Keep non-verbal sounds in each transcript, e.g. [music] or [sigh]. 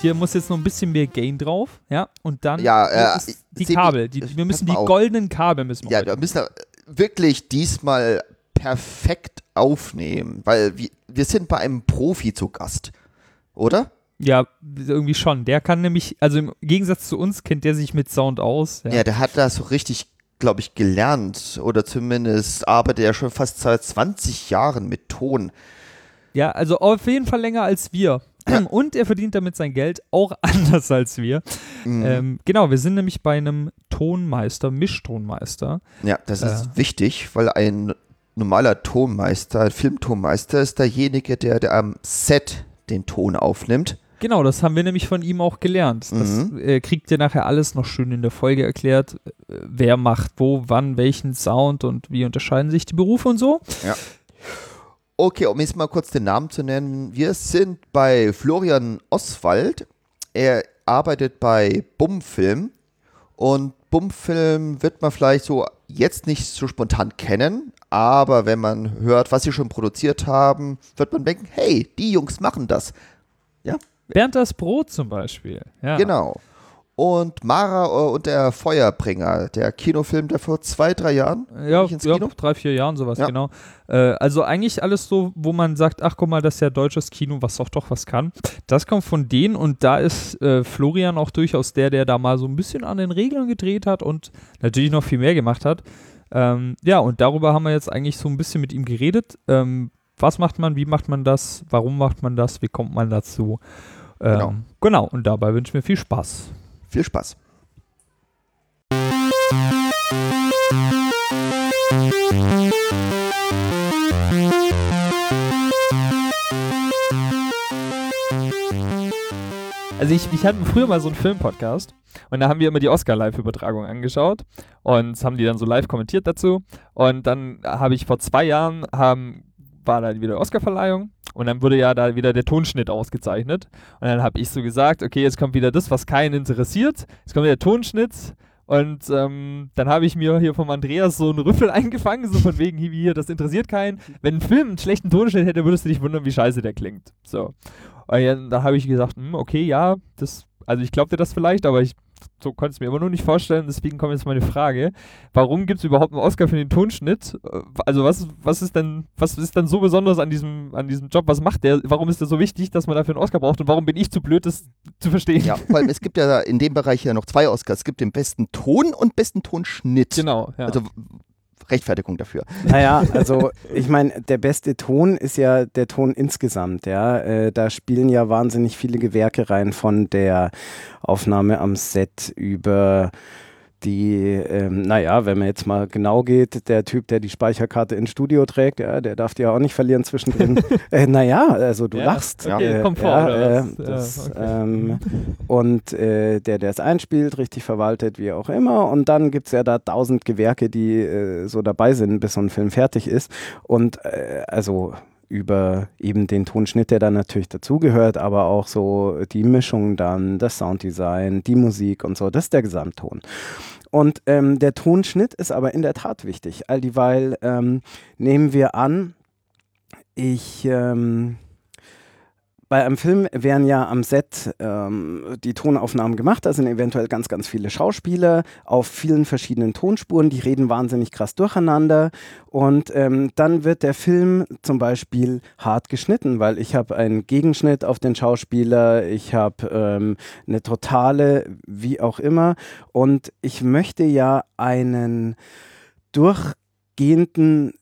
hier muss jetzt noch ein bisschen mehr Gain drauf, ja, und dann Ja, äh, die Kabel, die, wir müssen die goldenen Kabel müssen wir Ja, da müssen wir wirklich diesmal perfekt aufnehmen, weil wir, wir sind bei einem Profi zu Gast, oder? ja, irgendwie schon. Der kann nämlich, also im Gegensatz zu uns kennt der sich mit Sound aus. Ja, der hat das so richtig, glaube ich, gelernt oder zumindest arbeitet er schon fast seit 20 Jahren mit Ton. Ja, also auf jeden Fall länger als wir. Und er verdient damit sein Geld auch [laughs] anders als wir. Mhm. Ähm, genau, wir sind nämlich bei einem Tonmeister, Mischtonmeister. Ja, das ist Ja. wichtig, weil ein normaler Tonmeister, ein Filmtonmeister ist derjenige, der, der am Set den Ton aufnimmt. Genau, das haben wir nämlich von ihm auch gelernt. Das Mhm. äh, kriegt ihr nachher alles noch schön in der Folge erklärt. Äh, wer macht wo, wann, welchen Sound und wie unterscheiden sich die Berufe und so. Okay, um jetzt mal kurz den Namen zu nennen. Wir sind bei Florian Oswald. Er arbeitet bei Bumfilm. Und Bumfilm wird man vielleicht so jetzt nicht so spontan kennen. Aber wenn man hört, was sie schon produziert haben, wird man denken, hey, die Jungs machen das. Ja, Bernd das Brot zum Beispiel. Ja. genau. Und Mara äh, und der Feuerbringer, der Kinofilm, der vor zwei, drei Jahren Ja, ins ja Kino? drei, vier Jahren sowas, Ja. genau. Äh, also eigentlich alles so, wo man sagt, ach guck mal, das ist ja deutsches Kino, was doch doch was kann. Das kommt von denen und da ist äh, Florian auch durchaus der, der da mal so ein bisschen an den Regeln gedreht hat und natürlich noch viel mehr gemacht hat. Ähm, ja, und darüber haben wir jetzt eigentlich so ein bisschen mit ihm geredet. Ähm, was macht man, wie macht man das, warum macht man das, wie kommt man dazu? Ähm, Genau. genau, und dabei wünsche ich mir viel Spaß. Viel Spaß. Also ich, ich hatte früher mal so einen Filmpodcast und da haben wir immer die Oscar-Live-Übertragung angeschaut und haben die dann so live kommentiert dazu. Und dann habe ich vor zwei Jahren, haben, war da wieder Oscar-Verleihung und dann wurde ja da wieder der Tonschnitt ausgezeichnet. Und dann habe ich so gesagt, okay, jetzt kommt wieder das, was keinen interessiert. Jetzt kommt wieder der Tonschnitt. Und ähm, dann habe ich mir hier vom Andreas so einen Rüffel [laughs] eingefangen, so von wegen hier, das interessiert keinen. Wenn ein Film einen schlechten Tonschnitt hätte, würdest du dich wundern, wie scheiße der klingt. So. Und ja, da habe ich gesagt, hm, okay, ja, das, also ich glaubte das vielleicht, aber ich so konnte es mir immer noch nicht vorstellen. Deswegen kommt jetzt meine Frage: Warum gibt es überhaupt einen Oscar für den Tonschnitt? Äh, Also was, was ist denn, was ist dann so besonders an diesem, an diesem Job? Was macht der? Warum ist der so wichtig, dass man dafür einen Oscar braucht? Und warum bin ich zu blöd, das zu verstehen? Ja, vor allem, es gibt ja [laughs] in dem Bereich ja noch zwei Oscars. Es gibt den besten Ton und besten Tonschnitt. Genau, ja. Also Rechtfertigung dafür. Naja, [laughs] also ich meine, der beste Ton ist ja der Ton insgesamt, ja. Äh, da spielen ja wahnsinnig viele Gewerke rein, von der Aufnahme am Set über die, ähm, naja, wenn man jetzt mal genau geht, der Typ, der die Speicherkarte ins Studio trägt, ja, der darf die ja auch nicht verlieren zwischendrin. [laughs] äh, naja, also du Ja, lachst. okay, äh, Komfort ja, äh, was? Ja, das, okay. ähm, und äh, der, der es einspielt, richtig verwaltet, wie auch immer. Und dann gibt es ja da tausend Gewerke, die äh, so dabei sind, bis so ein Film fertig ist. Und äh, also über eben den Tonschnitt, der dann natürlich dazugehört, aber auch so die Mischung dann, das Sounddesign, die Musik und so, das ist der Gesamtton. Und ähm, der Tonschnitt ist aber in der Tat wichtig, all dieweil ähm, nehmen wir an, ich ähm, bei einem Film werden ja am Set ähm, die Tonaufnahmen gemacht. Da sind eventuell ganz, ganz viele Schauspieler auf vielen verschiedenen Tonspuren. Die reden wahnsinnig krass durcheinander. Und ähm, dann wird der Film zum Beispiel hart geschnitten, weil ich habe einen Gegenschnitt auf den Schauspieler, ich habe ähm, eine totale, wie auch immer. Und ich möchte ja einen durchgehenden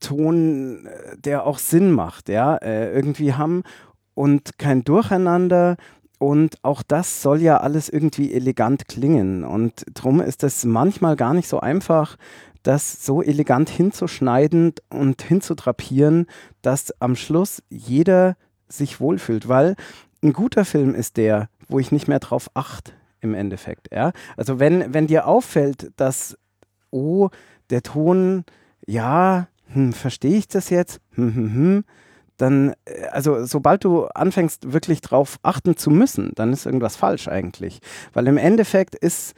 Ton, äh, der auch Sinn macht, ja, äh, irgendwie haben und kein Durcheinander. Und auch das soll ja alles irgendwie elegant klingen. Und darum ist es manchmal gar nicht so einfach, das so elegant hinzuschneiden und hinzutrapieren, dass am Schluss jeder sich wohlfühlt. Weil ein guter Film ist der, wo ich nicht mehr drauf achte im Endeffekt. Ja? Also wenn, wenn dir auffällt, dass, oh, der Ton, ja, hm, verstehe ich das jetzt? Hm, hm, hm dann, äh, also sobald du anfängst, wirklich drauf achten zu müssen, dann ist irgendwas falsch eigentlich. Weil im Endeffekt ist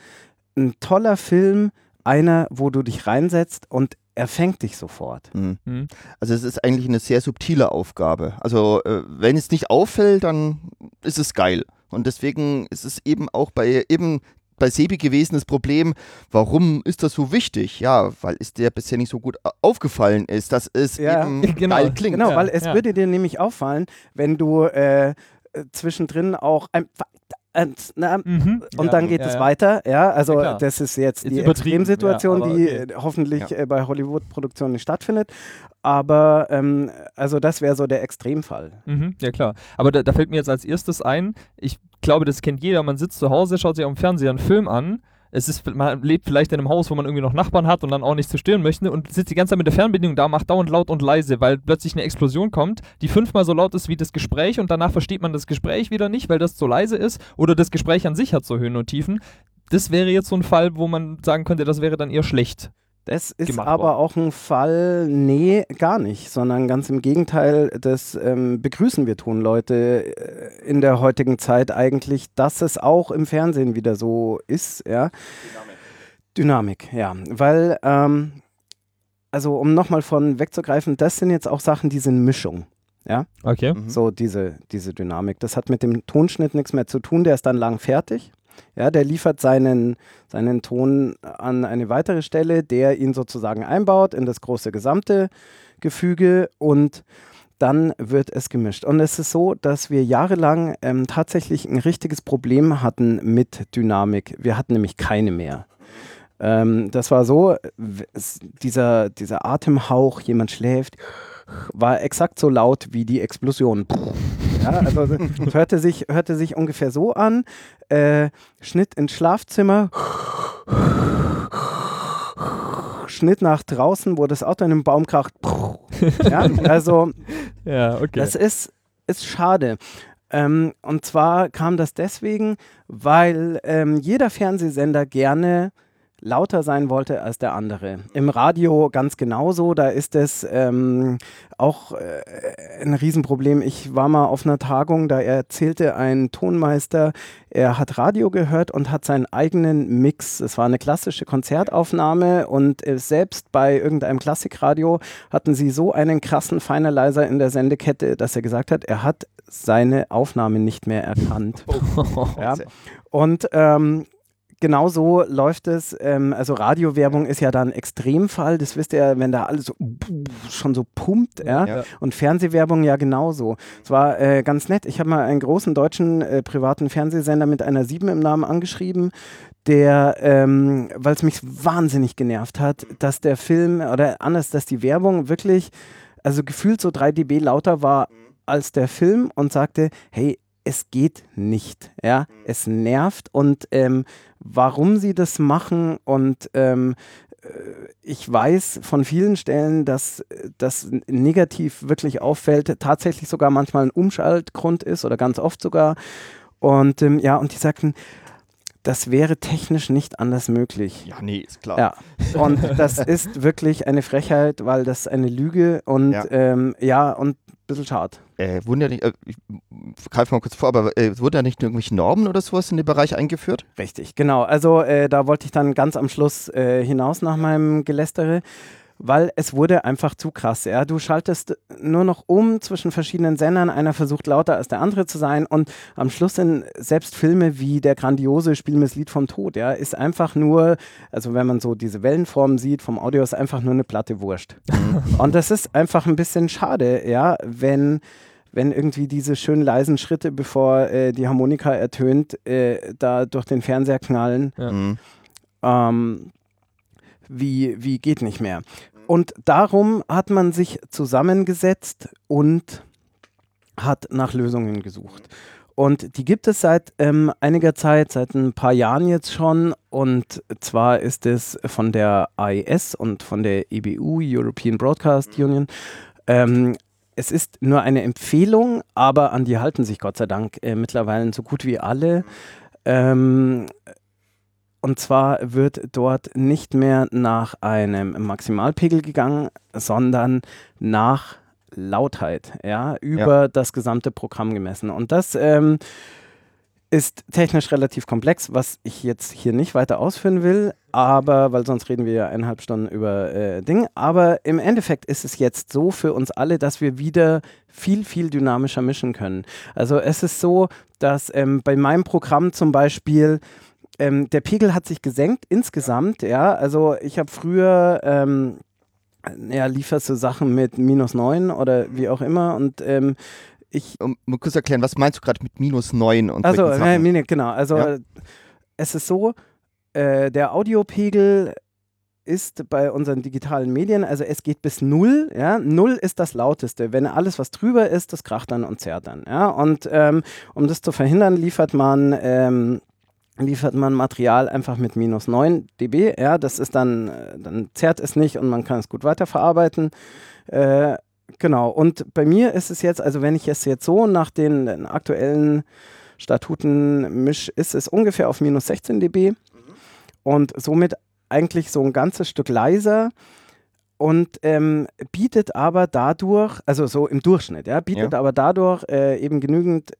ein toller Film einer, wo du dich reinsetzt und er fängt dich sofort. Mhm. Hm. Also es ist eigentlich eine sehr subtile Aufgabe. Also äh, wenn es nicht auffällt, dann ist es geil. Und deswegen ist es eben auch bei eben bei Sebi gewesen das Problem, warum ist das so wichtig? Ja, weil es dir bisher nicht so gut aufgefallen ist, dass es Ja. eben [laughs] Genau. geil klingt. Genau, weil es ja. würde dir nämlich auffallen, wenn du äh, äh, zwischendrin auch ein, ein, na, Mhm. und Ja, dann geht ja, es ja. weiter. Ja, also Ja, das ist jetzt Ist die Extremsituation, ja, aber die okay. äh, hoffentlich Ja. äh, bei Hollywood-Produktionen nicht stattfindet. Aber ähm, also das wäre so der Extremfall. Mhm, ja klar. Aber da, da fällt mir jetzt als erstes ein, ich glaube, das kennt jeder, man sitzt zu Hause, schaut sich am Fernseher einen Film an. Es ist, man lebt vielleicht in einem Haus, wo man irgendwie noch Nachbarn hat und dann auch nicht zerstören möchte und sitzt die ganze Zeit mit der Fernbedienung da, macht dauernd laut und leise, weil plötzlich eine Explosion kommt, die fünfmal so laut ist wie das Gespräch und danach versteht man das Gespräch wieder nicht, weil das zu leise ist oder das Gespräch an sich hat so Höhen und Tiefen. Das wäre jetzt so ein Fall, wo man sagen könnte, das wäre dann eher schlecht. Das ist gemacht aber worden. auch ein Fall, nee, gar nicht, sondern ganz im Gegenteil, das ähm, begrüßen wir Tonleute äh, in der heutigen Zeit eigentlich, dass es auch im Fernsehen wieder so ist, ja. Dynamik, ja, weil, ähm, also um nochmal von wegzugreifen, das sind jetzt auch Sachen, die sind Mischung. Okay. Mhm. So diese, diese Dynamik. Das hat mit dem Tonschnitt nichts mehr zu tun, der ist dann lang fertig. Ja, der liefert seinen, seinen Ton an eine weitere Stelle, der ihn sozusagen einbaut in das große gesamte Gefüge und dann wird es gemischt. Und es ist so, dass wir jahrelang ähm, tatsächlich ein richtiges Problem hatten mit Dynamik. Wir hatten nämlich keine mehr. Ähm, das war so, dieser, dieser Atemhauch, jemand schläft, war exakt so laut wie die Explosion. Ja, also [laughs] es hörte sich, hörte sich ungefähr so an. Äh, Schnitt ins Schlafzimmer. Schnitt nach draußen, wo das Auto in einem Baum kracht. Ja, also [laughs] Ja, okay. das ist, ist schade. Ähm, und zwar kam das deswegen, weil ähm, jeder Fernsehsender gerne lauter sein wollte als der andere. Im Radio ganz genauso, da ist es ähm, auch äh, ein Riesenproblem. Ich war mal auf einer Tagung, da erzählte ein Tonmeister, er hat Radio gehört und hat seinen eigenen Mix. Es war eine klassische Konzertaufnahme und äh, selbst bei irgendeinem Klassikradio hatten sie so einen krassen Finalizer in der Sendekette, dass er gesagt hat, er hat seine Aufnahme nicht mehr erkannt. ja. Und ähm, genau so läuft es. Ähm, also Radiowerbung ist ja da ein Extremfall. Das wisst ihr, wenn da alles so schon so pumpt. Ja? Ja. Und Fernsehwerbung ja genauso. Es war äh, ganz nett. Ich habe mal einen großen deutschen äh, privaten Fernsehsender mit einer 7 im Namen angeschrieben, der, ähm, weil es mich wahnsinnig genervt hat, dass der Film oder anders, dass die Werbung wirklich, also gefühlt so 3 dB lauter war als der Film und sagte, hey, es geht nicht, ja, es nervt und ähm, warum sie das machen und ähm, äh, ich weiß von vielen Stellen, dass das negativ wirklich auffällt, tatsächlich sogar manchmal ein Umschaltgrund ist oder ganz oft sogar. Und ähm, ja, und die sagten, das wäre technisch nicht anders möglich. Ja, nee, ist klar. Ja, und das [laughs] ist wirklich eine Frechheit, weil das eine Lüge und Ja. ja, ähm, ja und ein bisschen schade. Äh, wurden ja nicht, äh, ich greife mal kurz vor, aber äh, wurden da nicht irgendwelche Normen oder sowas in dem Bereich eingeführt? Richtig, genau. Also äh, da wollte ich dann ganz am Schluss äh, hinaus nach meinem Gelästere, weil es wurde einfach zu krass. Ja? Du schaltest nur noch um zwischen verschiedenen Sendern. Einer versucht lauter als der andere zu sein und am Schluss sind selbst Filme wie der grandiose Spiel mir das Lied vom Tod, ja, ist einfach nur, also wenn man so diese Wellenform sieht vom Audio, ist einfach nur eine platte Wurst. und das ist einfach ein bisschen schade, ja, wenn wenn irgendwie diese schön leisen Schritte, bevor äh, die Harmonika ertönt, äh, da durch den Fernseher knallen, Ja. Mhm. ähm, wie, wie geht nicht mehr. Und darum hat man sich zusammengesetzt und hat nach Lösungen gesucht. Und die gibt es seit ähm, einiger Zeit, seit ein paar Jahren jetzt schon. Und zwar ist es von der AES und von der EBU, European Broadcast Union. Ähm, es ist nur eine Empfehlung, aber an die halten sich Gott sei Dank äh, mittlerweile so gut wie alle. Ähm, und zwar wird dort nicht mehr nach einem Maximalpegel gegangen, sondern nach Lautheit, ja, über das gesamte Programm gemessen. Und das ähm, ist technisch relativ komplex, was ich jetzt hier nicht weiter ausführen will, aber, weil sonst reden wir ja eineinhalb Stunden über äh, Dinge, aber im Endeffekt ist es jetzt so für uns alle, dass wir wieder viel, viel dynamischer mischen können. Also es ist so, dass ähm, bei meinem Programm zum Beispiel ähm, der Pegel hat sich gesenkt insgesamt, ja, also ich habe früher ähm, ja, lieferst du Sachen mit minus 9 oder wie auch immer und ähm, ich. Um, um kurz erklären, was meinst du gerade mit minus 9 und Also, äh, genau, also ja. es ist so, äh, der Audiopegel ist bei unseren digitalen Medien, also es geht bis null, ja, null ist das lauteste. Wenn alles, was drüber ist, das kracht dann und zerrt dann, ja. Und ähm, um das zu verhindern, liefert man ähm, liefert man Material einfach mit minus 9 dB. Ja, das ist dann, äh, dann zerrt es nicht und man kann es gut weiterverarbeiten. Äh, genau. Und bei mir ist es jetzt, also wenn ich es jetzt so nach den, den aktuellen Statuten mische, ist es ungefähr auf minus 16 dB mhm. und somit eigentlich so ein ganzes Stück leiser und ähm, bietet aber dadurch, also so im Durchschnitt, ja, bietet ja. aber dadurch äh, eben genügend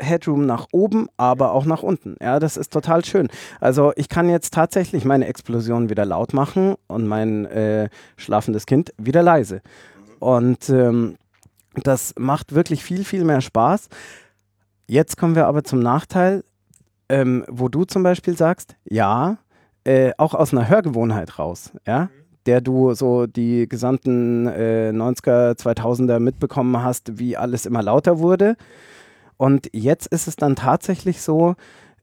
Headroom nach oben, aber auch nach unten. Ja, das ist total schön. Also ich kann jetzt tatsächlich meine Explosion wieder laut machen und mein äh, schlafendes Kind wieder leise. Und ähm, das macht wirklich viel, viel mehr Spaß. Jetzt kommen wir aber zum Nachteil, ähm, wo du zum Beispiel sagst, ja, äh, auch aus einer Hörgewohnheit raus, ja, der du so die gesamten äh, 90er, 2000er mitbekommen hast, wie alles immer lauter wurde. Und jetzt ist es dann tatsächlich so,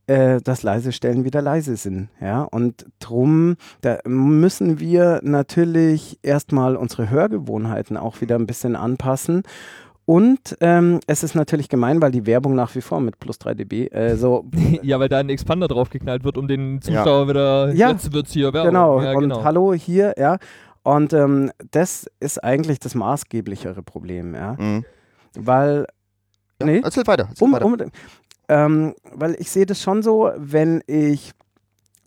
äh, dass leise Stellen wieder leise sind. Ja? Und drum, da müssen wir natürlich erstmal unsere Hörgewohnheiten auch wieder ein bisschen anpassen. Und ähm, es ist natürlich gemein, weil die Werbung nach wie vor mit plus 3 dB äh, so. [laughs] ja, weil da ein Expander draufgeknallt wird, um den Zuschauer ja. wieder. Ja, jetzt wird's hier Werbung. Genau. Ja, und genau. hallo hier, ja. Und ähm, das ist eigentlich das maßgeblichere Problem, ja. Mhm. Weil ja, nee. Erzähl weiter. Erzähl Um, weiter. unbedingt. Ähm, weil ich sehe das schon so, wenn ich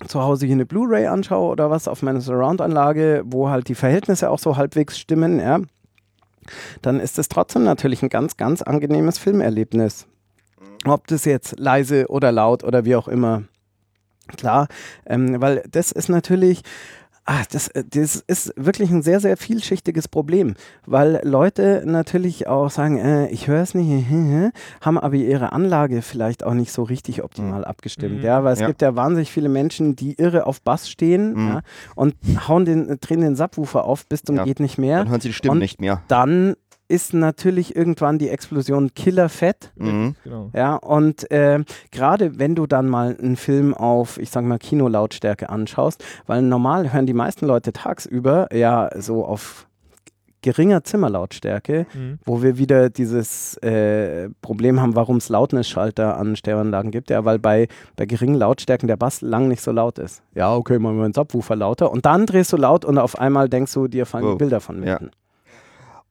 zu Hause hier eine Blu-ray anschaue oder was auf meiner Surround-Anlage, wo halt die Verhältnisse auch so halbwegs stimmen, ja, dann ist es trotzdem natürlich ein ganz, ganz angenehmes Filmerlebnis. Ob das jetzt leise oder laut oder wie auch immer. Klar, ähm, weil das ist natürlich, Ah, das, äh, das ist wirklich ein sehr, sehr vielschichtiges Problem, weil Leute natürlich auch sagen, äh, ich höre es nicht, [laughs] haben aber ihre Anlage vielleicht auch nicht so richtig optimal abgestimmt. Mhm. Ja, weil es Ja. gibt ja wahnsinnig viele Menschen, die irre auf Bass stehen Mhm. ja, und hauen den, drehen den Subwoofer auf bis zum Ja. geht nicht mehr. Dann hören sie die Stimmen Und nicht mehr. Dann ist natürlich irgendwann die Explosion killerfett. Mhm. Genau. Ja, und äh, gerade wenn du dann mal einen Film auf, ich sag mal, Kinolautstärke anschaust, weil normal hören die meisten Leute tagsüber ja so auf geringer Zimmerlautstärke, Mhm. wo wir wieder dieses äh, Problem haben, warum es Lautnisschalter an Stereoanlagen gibt, ja, weil bei, bei geringen Lautstärken der Bass lang nicht so laut ist. Ja, okay, machen wir einen Subwoofer lauter und dann drehst du laut und auf einmal denkst du, dir fallen Wow. Bilder von Ja.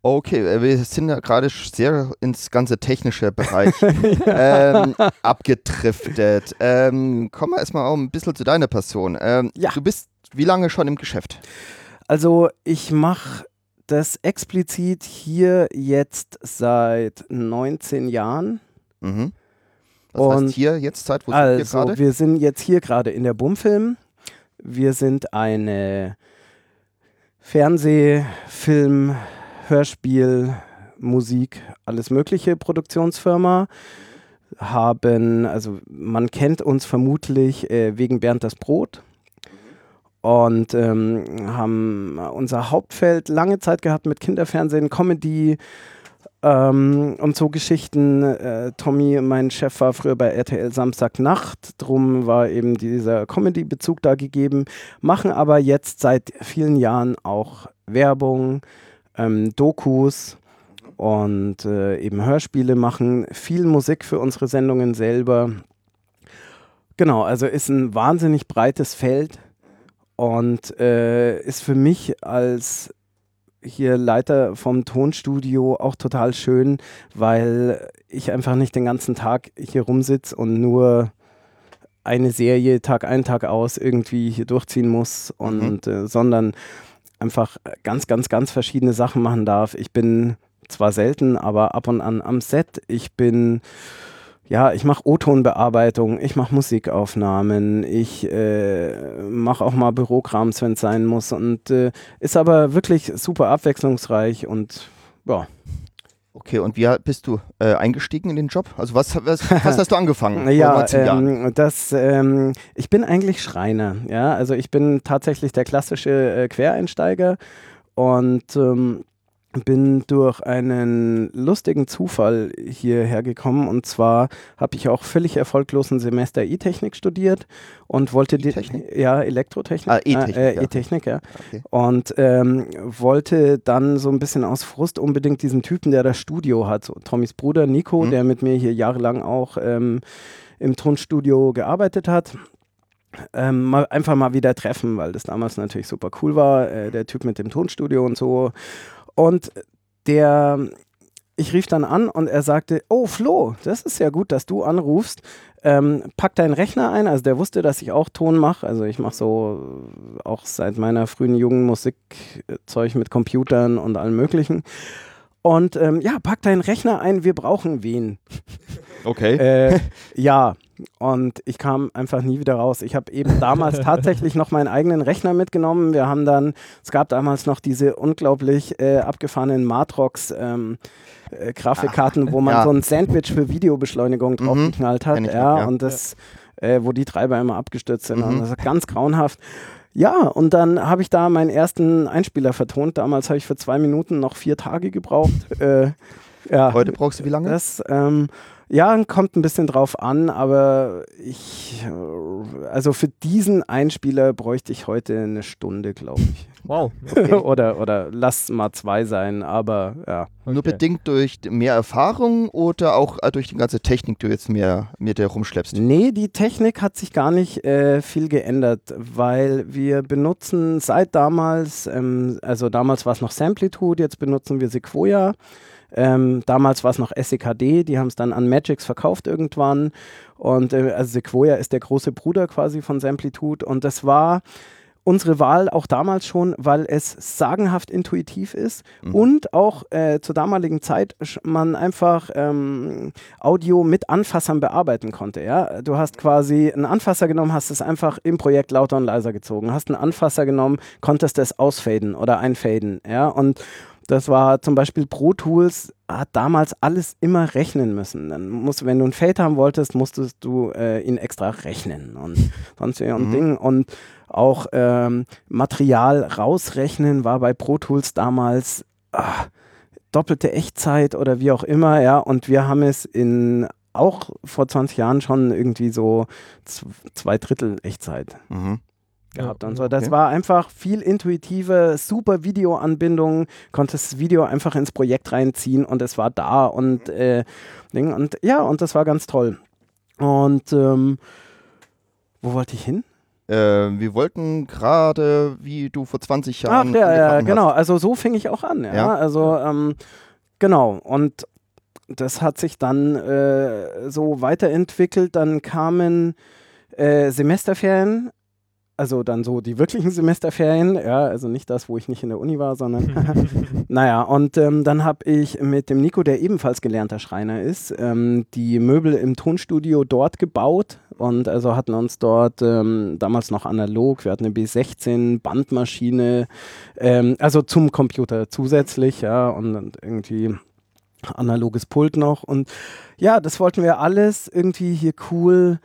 Okay, äh, wir sind ja gerade sehr ins ganze technische Bereich [laughs] ähm, abgedriftet. Ähm, kommen wir erstmal auch ein bisschen zu deiner Person. Ähm, Ja. Du bist wie lange schon im Geschäft? Also ich mache das explizit hier jetzt seit 19 Jahren. Mhm. Was Und heißt hier jetzt Zeit? Wo sind wir Also gerade? wir sind jetzt hier gerade in der Bumfilm. Wir sind eine Fernseh-, Film-, Hörspiel-, Musik, alles mögliche Produktionsfirma. Haben, also man kennt uns vermutlich äh, wegen Bernd das Brot. Und ähm, haben unser Hauptfeld lange Zeit gehabt mit Kinderfernsehen, Comedy, ähm, und so Geschichten. Äh, Tommy, mein Chef, war früher bei RTL Samstagnacht. Drum war eben dieser Comedy-Bezug da gegeben. Machen aber jetzt seit vielen Jahren auch Werbung, ähm, Dokus und äh, eben Hörspiele machen. Viel Musik für unsere Sendungen selber. Genau, also ist ein wahnsinnig breites Feld und äh, ist für mich als hier Leiter vom Tonstudio auch total schön, weil ich einfach nicht den ganzen Tag hier rumsitze und nur eine Serie Tag ein, Tag aus irgendwie hier durchziehen muss und äh, sondern einfach ganz, ganz, ganz verschiedene Sachen machen darf. Ich bin zwar selten, aber ab und an am Set. Ich bin ja, ich mache O-Tonbearbeitung, ich mache Musikaufnahmen, ich äh, mache auch mal Bürokrams, wenn es sein muss. Und äh, ist aber wirklich super abwechslungsreich und ja. Okay, und wie bist du äh, eingestiegen in den Job? Also was, was, was hast du angefangen? [laughs] ja, ähm, das, ähm, ich bin eigentlich Schreiner. Ja, also ich bin tatsächlich der klassische äh, Quereinsteiger und ähm, bin durch einen lustigen Zufall hierher gekommen und zwar habe ich auch völlig erfolglos ein Semester E-Technik studiert und wollte die ja Elektrotechnik ah, E-Technik äh, ja. E-Technik ja okay. und ähm, wollte dann so ein bisschen aus Frust unbedingt diesen Typen der das Studio hat so Tommys Bruder Nico mhm. der mit mir hier jahrelang auch ähm, im Tonstudio gearbeitet hat ähm, mal, einfach mal wieder treffen, weil das damals natürlich super cool war, äh, der Typ mit dem Tonstudio und so. Und der, ich rief dann an und er sagte, oh Flo, das ist ja gut, dass du anrufst. Ähm, pack deinen Rechner ein. Also der wusste, dass ich auch Ton mache. Also ich mache so auch seit meiner frühen jungen Musikzeug mit Computern und allem möglichen. Und ähm, ja, pack deinen Rechner ein, wir brauchen wen. Okay. Äh, ja, und ich kam einfach nie wieder raus. Ich habe eben damals [laughs] tatsächlich noch meinen eigenen Rechner mitgenommen. Wir haben dann, es gab damals noch diese unglaublich äh, abgefahrenen Matrox. Ähm, äh, Grafikkarten, wo man ja. so ein Sandwich für Videobeschleunigung mhm. draufgeknallt hat. Ja, ja, und das, äh, wo die Treiber immer abgestürzt sind. Mhm. das ist ganz grauenhaft. Ja, und dann habe ich da meinen ersten Einspieler vertont. Damals habe ich für zwei Minuten noch vier Tage gebraucht. Äh, ja, Heute brauchst du wie lange? Das, ähm, ja, kommt ein bisschen drauf an, aber ich, also für diesen Einspieler bräuchte ich heute eine Stunde, glaube ich. [laughs] Wow. Okay. [laughs] oder, oder lass mal zwei sein, aber ja. Okay. Nur bedingt durch mehr Erfahrung oder auch äh, durch die ganze Technik, die du jetzt mehr mit dir rumschleppst? Nee, die Technik hat sich gar nicht äh, viel geändert, weil wir benutzen seit damals, ähm, also damals war es noch Samplitude, jetzt benutzen wir Sequoia. Ähm, damals war es noch SEKD, die haben es dann an Magix verkauft irgendwann. Und äh, also Sequoia ist der große Bruder quasi von Samplitude. Und das war unsere Wahl auch damals schon, weil es sagenhaft intuitiv ist mhm. und auch äh, zur damaligen Zeit man einfach ähm, Audio mit Anfassern bearbeiten konnte. Ja? Du hast quasi einen Anfasser genommen, hast es einfach im Projekt lauter und leiser gezogen, hast einen Anfasser genommen, konntest es ausfaden oder einfaden. Ja? Und das war zum Beispiel Pro Tools, hat damals alles immer rechnen müssen. Dann musst, wenn du ein Fade haben wolltest, musstest du äh, ihn extra rechnen und [laughs] sonst mhm. Ding. Und auch ähm, Material rausrechnen war bei Pro Tools damals ach, doppelte Echtzeit oder wie auch immer, ja. Und wir haben es in auch vor 20 Jahren schon irgendwie so zwei Drittel Echtzeit. Mhm gehabt ja, und so. Das okay. war einfach viel intuitive, super Videoanbindung, konntest das Video einfach ins Projekt reinziehen und es war da und, äh, und ja, und das war ganz toll. Und ähm, wo wollte ich hin? Äh, wir wollten gerade, wie du vor 20 Jahren. Ach, ja, ja, genau. Also so fing ich auch an. Ja, ja. also ähm, genau. Und das hat sich dann äh, so weiterentwickelt. Dann kamen äh, Semesterferien also dann so die wirklichen Semesterferien, ja, also nicht das, wo ich nicht in der Uni war, sondern [laughs] [laughs] naja, und ähm, dann habe ich mit dem Nico, der ebenfalls gelernter Schreiner ist, ähm, die Möbel im Tonstudio dort gebaut und also hatten uns dort ähm, damals noch analog, wir hatten eine B16 Bandmaschine, ähm, also zum Computer zusätzlich, ja, und, und irgendwie analoges Pult noch. Und ja, das wollten wir alles irgendwie hier cool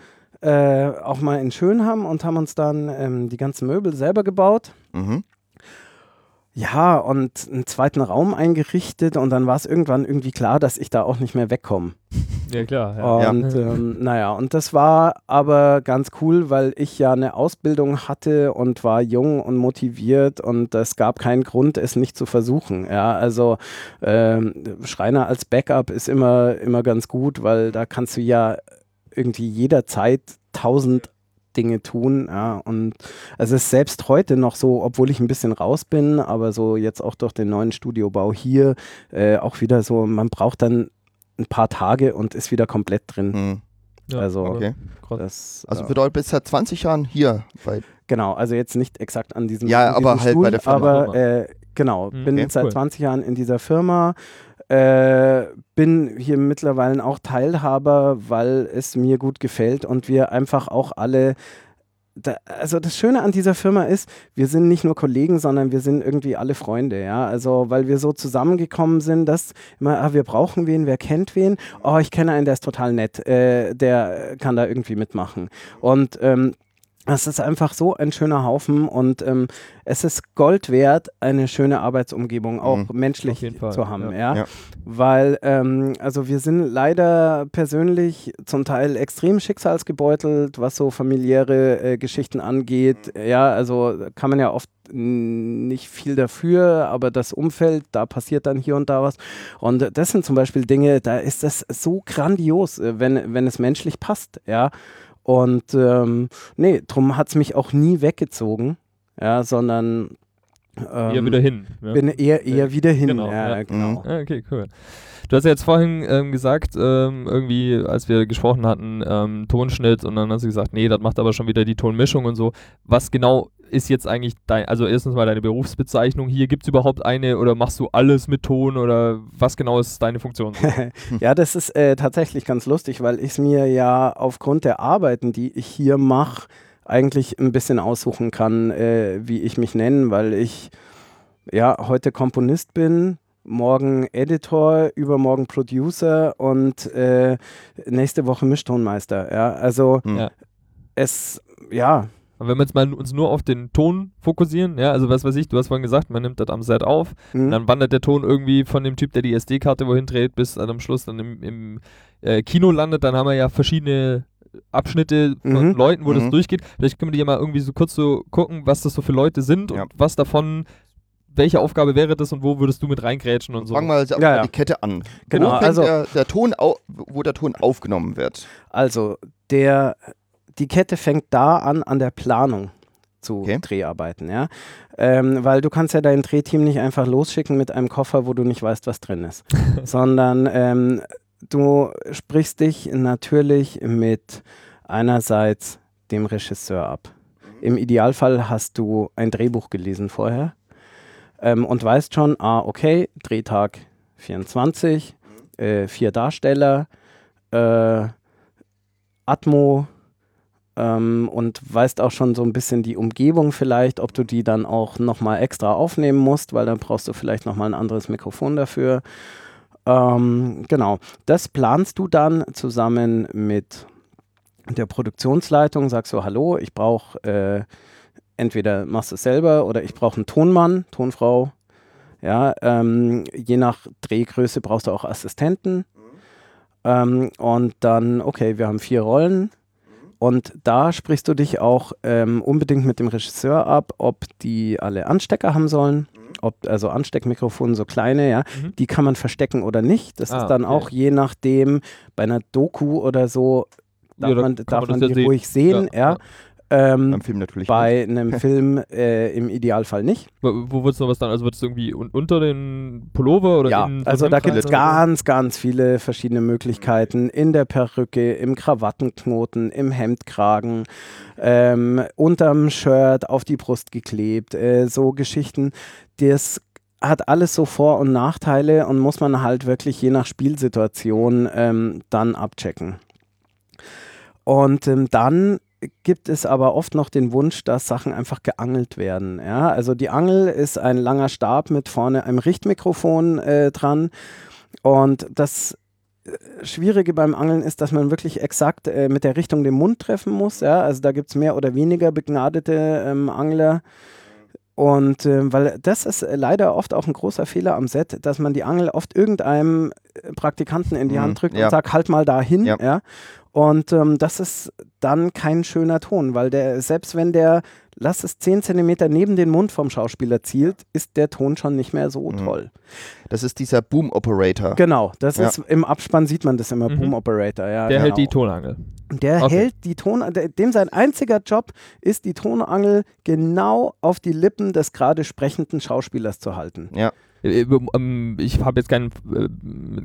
äh, auch mal in schön haben und haben uns dann ähm, die ganzen Möbel selber gebaut. Mhm. Ja, und einen zweiten Raum eingerichtet und dann war es irgendwann irgendwie klar, dass ich da auch nicht mehr wegkomme. Ja, klar. Ja. Und ja. Ähm, naja, und das war aber ganz cool, weil ich ja eine Ausbildung hatte und war jung und motiviert und es gab keinen Grund, es nicht zu versuchen. Ja, also ähm, Schreiner als Backup ist immer, immer ganz gut, weil da kannst du ja irgendwie jederzeit tausend Dinge tun. Ja, und es ist selbst heute noch so, obwohl ich ein bisschen raus bin, aber so jetzt auch durch den neuen Studiobau hier äh, auch wieder so, man braucht dann ein paar Tage und ist wieder komplett drin. Mhm. Ja, also, okay. das, also bedeutet bis seit 20 Jahren hier. genau, also jetzt nicht exakt an diesem Ja, diesem aber halt Stuhl, bei der Firma. Aber äh, Genau, Mhm. bin Okay, seit cool. 20 Jahren in dieser Firma. Äh, bin hier mittlerweile auch Teilhaber, weil es mir gut gefällt und wir einfach auch alle. Da, also das Schöne an dieser Firma ist, wir sind nicht nur Kollegen, sondern wir sind irgendwie alle Freunde, ja. Also weil wir so zusammengekommen sind, dass immer, ah, wir brauchen wen, wer kennt wen. Oh, ich kenne einen, der ist total nett, äh, der kann da irgendwie mitmachen. Und ähm, es ist einfach so ein schöner Haufen und ähm, es ist Gold wert, eine schöne Arbeitsumgebung auch Mhm. menschlich zu haben, ja. ja. Ja. Weil, ähm, also wir sind leider persönlich zum Teil extrem schicksalsgebeutelt, was so familiäre äh, Geschichten angeht. Ja, also kann man ja oft nicht viel dafür, aber das Umfeld, da passiert dann hier und da was. Und das sind zum Beispiel Dinge, da ist das so grandios, äh, wenn, wenn es menschlich passt, ja. Und ähm, nee, drum hat es mich auch nie weggezogen, ja, sondern ähm, Eher wieder hin. Ja. bin eher, eher wieder hin. Genau, ja, ja. genau. Ah, okay, cool. Du hast ja jetzt vorhin ähm, gesagt, ähm, irgendwie, als wir gesprochen hatten, ähm, Tonschnitt und dann hast du gesagt, nee, das macht aber schon wieder die Tonmischung und so. Was genau ist jetzt eigentlich dein, also erstens mal deine Berufsbezeichnung hier, gibt es überhaupt eine oder machst du alles mit Ton oder was genau ist deine Funktion? [laughs] ja, das ist äh, tatsächlich ganz lustig, weil ich es mir ja aufgrund der Arbeiten, die ich hier mache, eigentlich ein bisschen aussuchen kann, äh, wie ich mich nenne, weil ich ja heute Komponist bin, morgen Editor, übermorgen Producer und äh, nächste Woche Mischtonmeister. Ja, also Hm. Ja. es, ja, Und wenn wir jetzt mal uns nur auf den Ton fokussieren, ja, also was weiß ich, du hast vorhin gesagt, man nimmt das am Set auf, hm, dann wandert der Ton irgendwie von dem Typ, der die SD-Karte wohin dreht, bis dann am Schluss dann im, im äh, Kino landet. Dann haben wir ja verschiedene Abschnitte von Mhm. Leuten, wo das Mhm. durchgeht. Vielleicht können wir dir mal irgendwie so kurz so gucken, was das so für Leute sind Ja. und was davon, welche Aufgabe wäre das und wo würdest du mit reingrätschen und so. Fangen wir also Ja, ja. die Kette an. Genau, wo, fängt also- der, der Ton au wo der Ton aufgenommen wird. Also, der, die Kette fängt da an, an der Planung zu Okay. Dreharbeiten, ja. Ähm, weil du kannst ja dein Drehteam nicht einfach losschicken mit einem Koffer, wo du nicht weißt, was drin ist. [laughs] Sondern ähm, du sprichst dich natürlich mit einerseits dem Regisseur ab. Im Idealfall hast du ein Drehbuch gelesen vorher ähm, und weißt schon, ah, okay, Drehtag 24, äh, vier Darsteller, äh, Atmo ähm, und weißt auch schon so ein bisschen die Umgebung vielleicht, ob du die dann auch nochmal extra aufnehmen musst, weil dann brauchst du vielleicht nochmal ein anderes Mikrofon dafür. Ähm, genau, das planst du dann zusammen mit der Produktionsleitung, sagst so, hallo, ich brauche äh, entweder machst du es selber oder ich brauche einen Tonmann, Tonfrau. Ja, ähm, je nach Drehgröße brauchst du auch Assistenten. Ähm, und dann, okay, wir haben vier Rollen. Und da sprichst du dich auch ähm, unbedingt mit dem Regisseur ab, ob die alle Anstecker haben sollen. Ob, also Ansteckmikrofone, so kleine, ja, Mhm. die kann man verstecken oder nicht. Das Ah, ist dann okay. auch je nachdem, bei einer Doku oder so, darf Ja, da man, kann darf man man das die ja sehen. ruhig sehen, Ja, ja. ja. Ähm, Beim Film natürlich. bei einem [laughs] Film äh, im Idealfall nicht. Wo, wo wird es noch was dann? Also wird es irgendwie un unter den Pullover oder Ja, also da gibt es ganz, ganz viele verschiedene Möglichkeiten. In der Perücke, im Krawattenknoten, im Hemdkragen, ähm, unterm Shirt, auf die Brust geklebt, äh, so Geschichten. Das hat alles so Vor- und Nachteile und muss man halt wirklich je nach Spielsituation ähm, dann abchecken. Und ähm, dann gibt es aber oft noch den Wunsch, dass Sachen einfach geangelt werden. Ja? Also die Angel ist ein langer Stab mit vorne einem Richtmikrofon äh, dran. Und das äh, Schwierige beim Angeln ist, dass man wirklich exakt äh, mit der Richtung den Mund treffen muss. Ja? Also da gibt es mehr oder weniger begnadete ähm, Angler. Und ähm, weil das ist äh, leider oft auch ein großer Fehler am Set, dass man die Angel oft irgendeinem äh, Praktikanten in die Mhm, Hand drückt ja. und sagt, halt mal dahin. Ja. Ja. Und ähm, das ist dann kein schöner Ton, weil der, selbst wenn der, lass es 10 Zentimeter neben den Mund vom Schauspieler zielt, ist der Ton schon nicht mehr so Mhm. toll. Das ist dieser Boom Operator. Genau, das Ja. ist im Abspann sieht man das immer, Mhm. Boom Operator. Ja, Der genau. hält die Tonangel. Der Okay. hält die Ton, der- dem sein einziger Job ist, die Tonangel genau auf die Lippen des gerade sprechenden Schauspielers zu halten. Ja. Äh, ähm, ich habe jetzt kein, äh,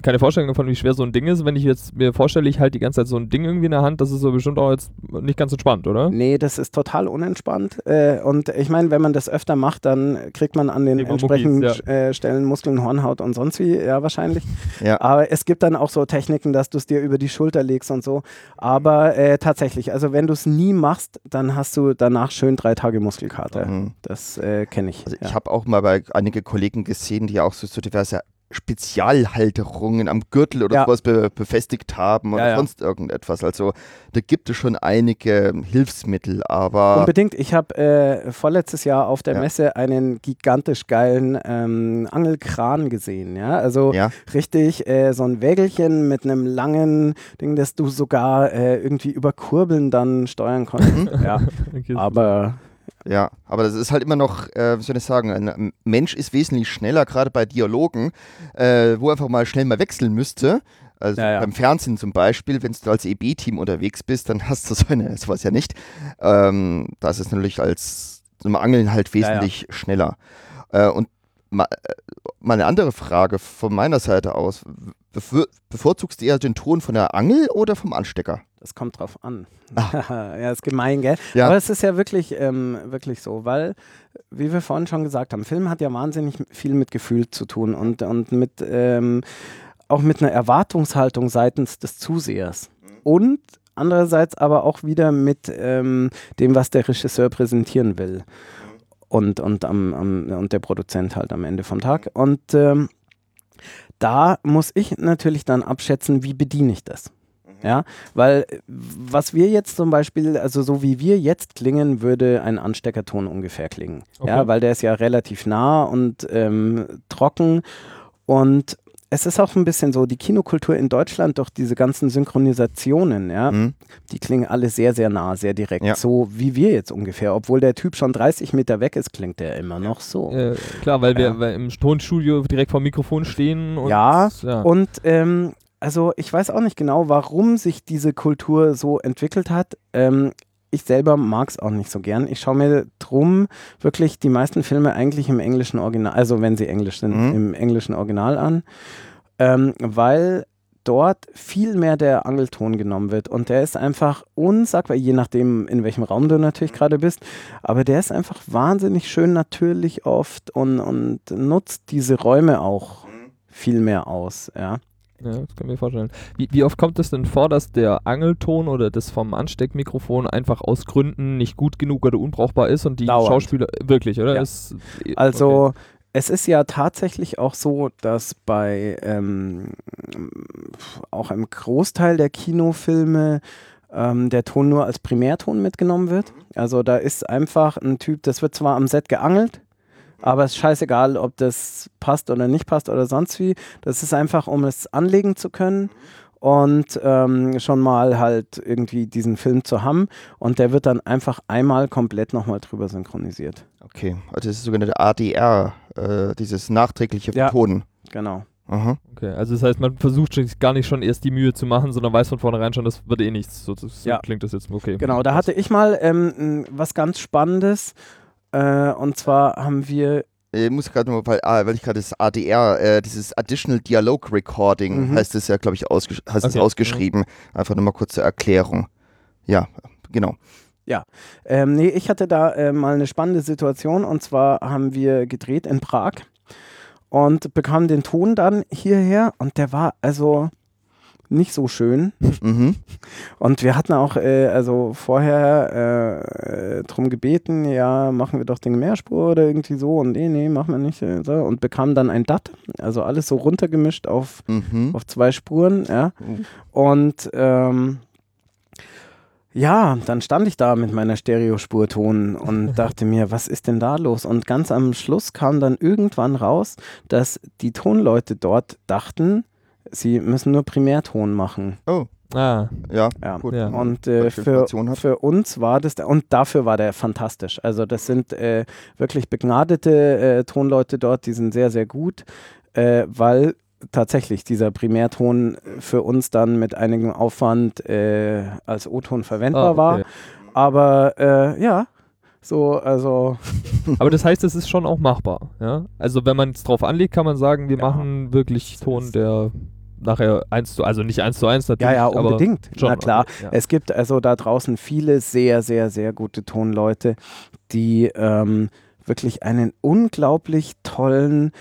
keine Vorstellung davon, wie schwer so ein Ding ist. Wenn ich jetzt mir vorstelle, ich halte die ganze Zeit so ein Ding irgendwie in der Hand, das ist so bestimmt auch jetzt nicht ganz entspannt, oder? Nee, das ist total unentspannt. Äh, und ich meine, wenn man das öfter macht, dann kriegt man an den Die entsprechenden Muckis, äh, Stellen Muskeln, Hornhaut und sonst wie, ja, wahrscheinlich. Ja. Aber es gibt dann auch so Techniken, dass du es dir über die Schulter legst und so. Aber äh, tatsächlich, also wenn du es nie machst, dann hast du danach schön drei Tage Muskelkater. Mhm. Das äh, kenne ich. Also ja. ich habe auch mal bei einige Kollegen gesehen, die auch so, so diverse Spezialhalterungen am Gürtel oder Ja. sowas be befestigt haben oder Ja, ja. sonst irgendetwas. Also da gibt es schon einige Hilfsmittel, aber Unbedingt. Ich habe äh, vorletztes Jahr auf der Ja. Messe einen gigantisch geilen ähm, Angelkran gesehen. Ja, also ja, richtig äh, so ein Wägelchen mit einem langen Ding, das du sogar äh, irgendwie über Kurbeln dann steuern konntest. ja, [laughs] Okay, aber ja, aber das ist halt immer noch, äh, wie soll ich sagen, ein Mensch ist wesentlich schneller, gerade bei Dialogen, äh, wo einfach mal schnell mal wechseln müsste. Also Ja, ja. beim Fernsehen zum Beispiel, wenn du als EB-Team unterwegs bist, dann hast du so eine, [laughs] sowas ja nicht. Ähm, da ist es natürlich als zum Angeln halt Ja, ja. wesentlich schneller. Äh, und ma, äh, mal eine andere Frage von meiner Seite aus. Bevor, bevorzugst du eher den Ton von der Angel oder vom Anstecker? das kommt drauf an. [laughs] ja, ist gemein, gell? Ja. Aber es ist ja wirklich, ähm, wirklich so, weil, wie wir vorhin schon gesagt haben, Film hat ja wahnsinnig viel mit Gefühl zu tun und, und mit ähm, auch mit einer Erwartungshaltung seitens des Zusehers. Und andererseits aber auch wieder mit ähm, dem, was der Regisseur präsentieren will. Und, und, am, am, und der Produzent halt am Ende vom Tag. Und ähm, da muss ich natürlich dann abschätzen, wie bediene ich das. Ja, weil äh, was wir jetzt zum Beispiel, also so wie wir jetzt klingen, würde ein Ansteckerton ungefähr klingen. Ja, Okay. weil der ist ja relativ nah und ähm, trocken. Und es ist auch ein bisschen so, die Kinokultur in Deutschland, durch diese ganzen Synchronisationen, ja, Hm? die klingen alle sehr, sehr nah, sehr direkt. Ja. So wie wir jetzt ungefähr. Obwohl der Typ schon 30 Meter weg ist, klingt der immer noch so. Äh, klar, weil wir weil im Tonstudio direkt vor dem Mikrofon stehen und Ja, ja. Und ähm, also ich weiß auch nicht genau, warum sich diese Kultur so entwickelt hat. Ähm, ich selber mag es auch nicht so gern. Ich schaue mir drum wirklich die meisten Filme eigentlich im englischen Original, also wenn sie englisch sind, Mhm. im englischen Original an, ähm, weil dort viel mehr der Angelton genommen wird und der ist einfach unsagbar, je nachdem in welchem Raum du natürlich gerade bist, aber der ist einfach wahnsinnig schön natürlich oft und, und nutzt diese Räume auch viel mehr aus, ja. Ja, das kann ich mir vorstellen. Wie, wie oft kommt es denn vor, dass der Angelton oder das vom Ansteckmikrofon einfach aus Gründen nicht gut genug oder unbrauchbar ist und die Dauernd. Schauspieler wirklich, oder? Ja. Ist, Also okay. es ist ja tatsächlich auch so, dass bei ähm, auch im Großteil der Kinofilme ähm, der Ton nur als Primärton mitgenommen wird. Also da ist einfach ein Typ, das wird zwar am Set geangelt, aber es ist scheißegal, ob das passt oder nicht passt oder sonst wie. Das ist einfach, um es anlegen zu können und ähm, schon mal halt irgendwie diesen Film zu haben. Und der wird dann einfach einmal komplett nochmal drüber synchronisiert. Okay, also das ist sogenannte ADR, äh, dieses nachträgliche Ja. Genau. Aha. okay. Also das heißt, man versucht sich gar nicht schon erst die Mühe zu machen, sondern weiß von vornherein schon, das wird eh nichts. So, so Ja. klingt das jetzt okay. Genau, da hatte ich mal ähm, was ganz Spannendes. Äh, und zwar haben wir, Ich muss gerade weil, ah, weil ich gerade das ADR, äh, dieses Additional Dialogue Recording, Mhm. heißt es ja, glaube ich, ausgesch heißt Okay. ausgeschrieben. Einfach nochmal kurz zur Erklärung. Ja, genau. ähm, nee, ich hatte da äh, mal eine spannende Situation. Und zwar haben wir gedreht in Prag und bekamen den Ton dann hierher. Und der war also nicht so schön. Mhm. Und wir hatten auch äh, also vorher äh, drum gebeten, ja, machen wir doch den Mehrspur oder irgendwie so. Und nee, nee, machen wir nicht. Äh, so. Und bekamen dann ein DAT, also alles so runtergemischt auf, Mhm. auf zwei Spuren, ja. Mhm. Und ähm, ja, dann stand ich da mit meiner Stereospurton und [laughs] dachte mir, was ist denn da los? Und ganz am Schluss kam dann irgendwann raus, dass die Tonleute dort dachten, sie müssen nur Primärton machen. Oh, Ah, ja, Ja. gut. Ja. Und äh, für, für uns war das, und dafür war der fantastisch. Also das sind äh, wirklich begnadete äh, Tonleute dort, die sind sehr, sehr gut, äh, weil tatsächlich dieser Primärton für uns dann mit einigem Aufwand äh, als O-Ton verwendbar ah, war. okay. Aber äh, ja, So, also. [laughs] Aber das heißt, es ist schon auch machbar. Ja? Also wenn man es drauf anlegt, kann man sagen, wir Ja. machen wirklich Ton, der nachher eins zu, also nicht eins zu eins Ja, natürlich, ja, aber unbedingt. schon, Na klar. ja. Es gibt also da draußen viele sehr, sehr, sehr gute Tonleute, die ähm, wirklich einen unglaublich tollen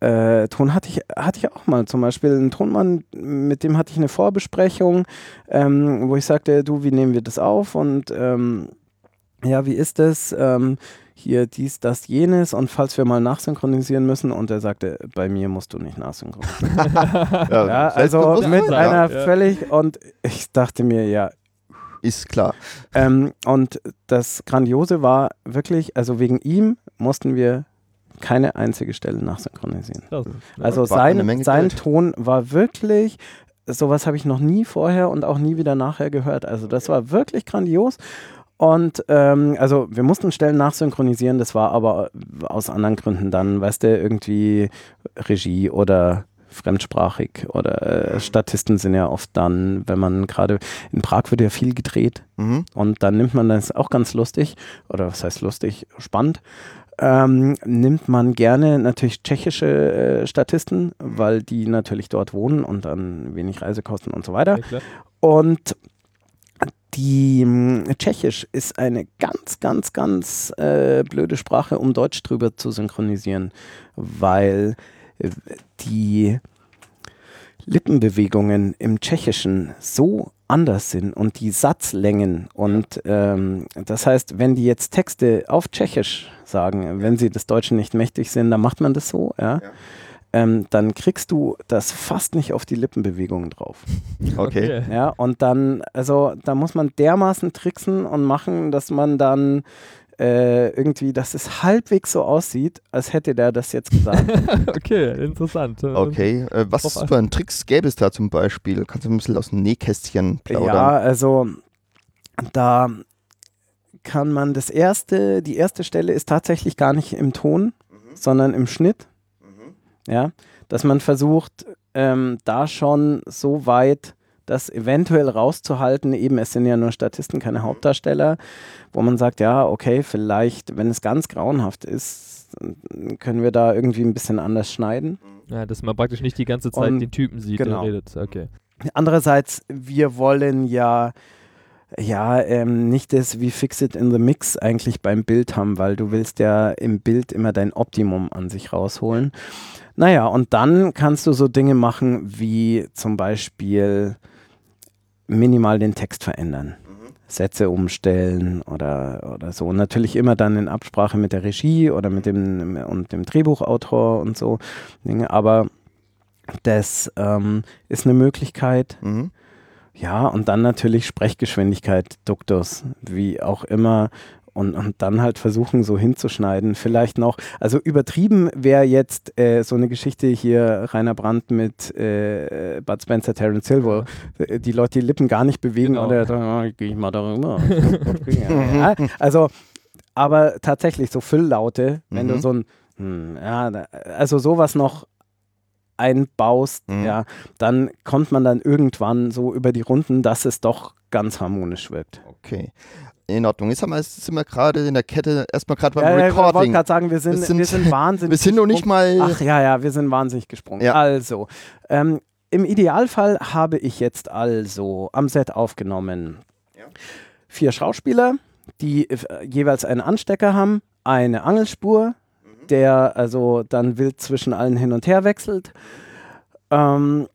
äh, Ton hatte ich, hatte ich auch mal. Zum Beispiel einen Tonmann, mit dem hatte ich eine Vorbesprechung, ähm, wo ich sagte, du, wie nehmen wir das auf? Und ähm, ja, wie ist das? Ähm, hier dies, das, jenes und falls wir mal nachsynchronisieren müssen und er sagte, bei mir musst du nicht nachsynchronisieren. [laughs] Ja, also Selbstbewusstsein, mit ja, einer ja. völlig und ich dachte mir, ja, Ist klar. ähm, und das Grandiose war wirklich, also wegen ihm mussten wir keine einzige Stelle nachsynchronisieren. Also sein, sein. Ton war wirklich, sowas habe ich noch nie vorher und auch nie wieder nachher gehört. Also das war wirklich grandios. Und ähm, also wir mussten Stellen nachsynchronisieren, das war aber aus anderen Gründen dann, weißt du, irgendwie Regie oder fremdsprachig oder äh, Statisten sind ja oft dann, wenn man gerade in Prag wird ja viel gedreht Mhm. und dann nimmt man das auch ganz lustig, oder was heißt lustig, spannend, ähm, nimmt man gerne natürlich tschechische äh, Statisten, weil die natürlich dort wohnen und dann wenig Reisekosten und so weiter. Ja, klar. Und die mh, Tschechisch ist eine ganz, ganz, ganz äh, blöde Sprache, um Deutsch drüber zu synchronisieren, weil äh, die Lippenbewegungen im Tschechischen so anders sind und die Satzlängen und ähm, das heißt, wenn die jetzt Texte auf Tschechisch sagen, wenn sie des Deutschen nicht mächtig sind, dann macht man das so, ja. Ähm, dann kriegst du das fast nicht auf die Lippenbewegungen drauf. [laughs] Okay. Ja, und dann, also da muss man dermaßen tricksen und machen, dass man dann äh, irgendwie, dass es halbwegs so aussieht, als hätte der das jetzt gesagt. [laughs] okay, interessant. Okay. Äh, was für ein Tricks gäbe es da zum Beispiel? Kannst du ein bisschen aus dem Nähkästchen plaudern? ja, also da kann man das erste, die erste Stelle ist tatsächlich gar nicht im Ton, sondern im Schnitt. Ja, dass man versucht, ähm, da schon so weit das eventuell rauszuhalten, eben es sind ja nur Statisten, keine Hauptdarsteller, wo man sagt, ja, okay, vielleicht, wenn es ganz grauenhaft ist, können wir da irgendwie ein bisschen anders schneiden. Ja, dass man praktisch nicht die ganze Zeit Und- den Typen sieht, genau. der redet. Okay. Andererseits, wir wollen ja ja, ähm, nicht das wie Fix It in the Mix eigentlich beim Bild haben, weil du willst ja im Bild immer dein Optimum an sich rausholen. Naja, und dann kannst du so Dinge machen wie zum Beispiel minimal den Text verändern. Sätze umstellen oder, oder so. Und natürlich immer dann in Absprache mit der Regie oder mit dem und dem Drehbuchautor und so Dinge. Aber das ähm, ist eine Möglichkeit. Mhm. Ja, und dann natürlich Sprechgeschwindigkeit, Duktus, wie auch immer. Und, und dann halt versuchen, so hinzuschneiden. Vielleicht noch, also übertrieben wäre jetzt äh, so eine Geschichte hier, Rainer Brandt mit äh, Bud Spencer, Terence Hill, wo äh, die Leute die Lippen gar nicht bewegen Genau. oder oh, gehe ich mal darüber. [laughs] ja, also, aber tatsächlich so Fülllaute, wenn du Mhm. so ein, hm, ja, also sowas noch einbaust, Mhm. ja, dann kommt man dann irgendwann so über die Runden, dass es doch ganz harmonisch wirkt. Okay. In Ordnung. Jetzt haben wir, jetzt sind wir gerade in der Kette, erstmal gerade beim Ja, ja, ich wollte Recording. gerade sagen, wir sind, Wir sind- wir sind wahnsinnig. [laughs] wir sind noch nicht mal. Ach ja, ja, wir sind wahnsinnig gesprungen. Ja. Also, ähm, im Idealfall habe ich jetzt also am Set aufgenommen Ja. vier Schauspieler, die äh, jeweils einen Anstecker haben, eine Angelspur, Mhm. der also dann wild zwischen allen hin und her wechselt. Ähm,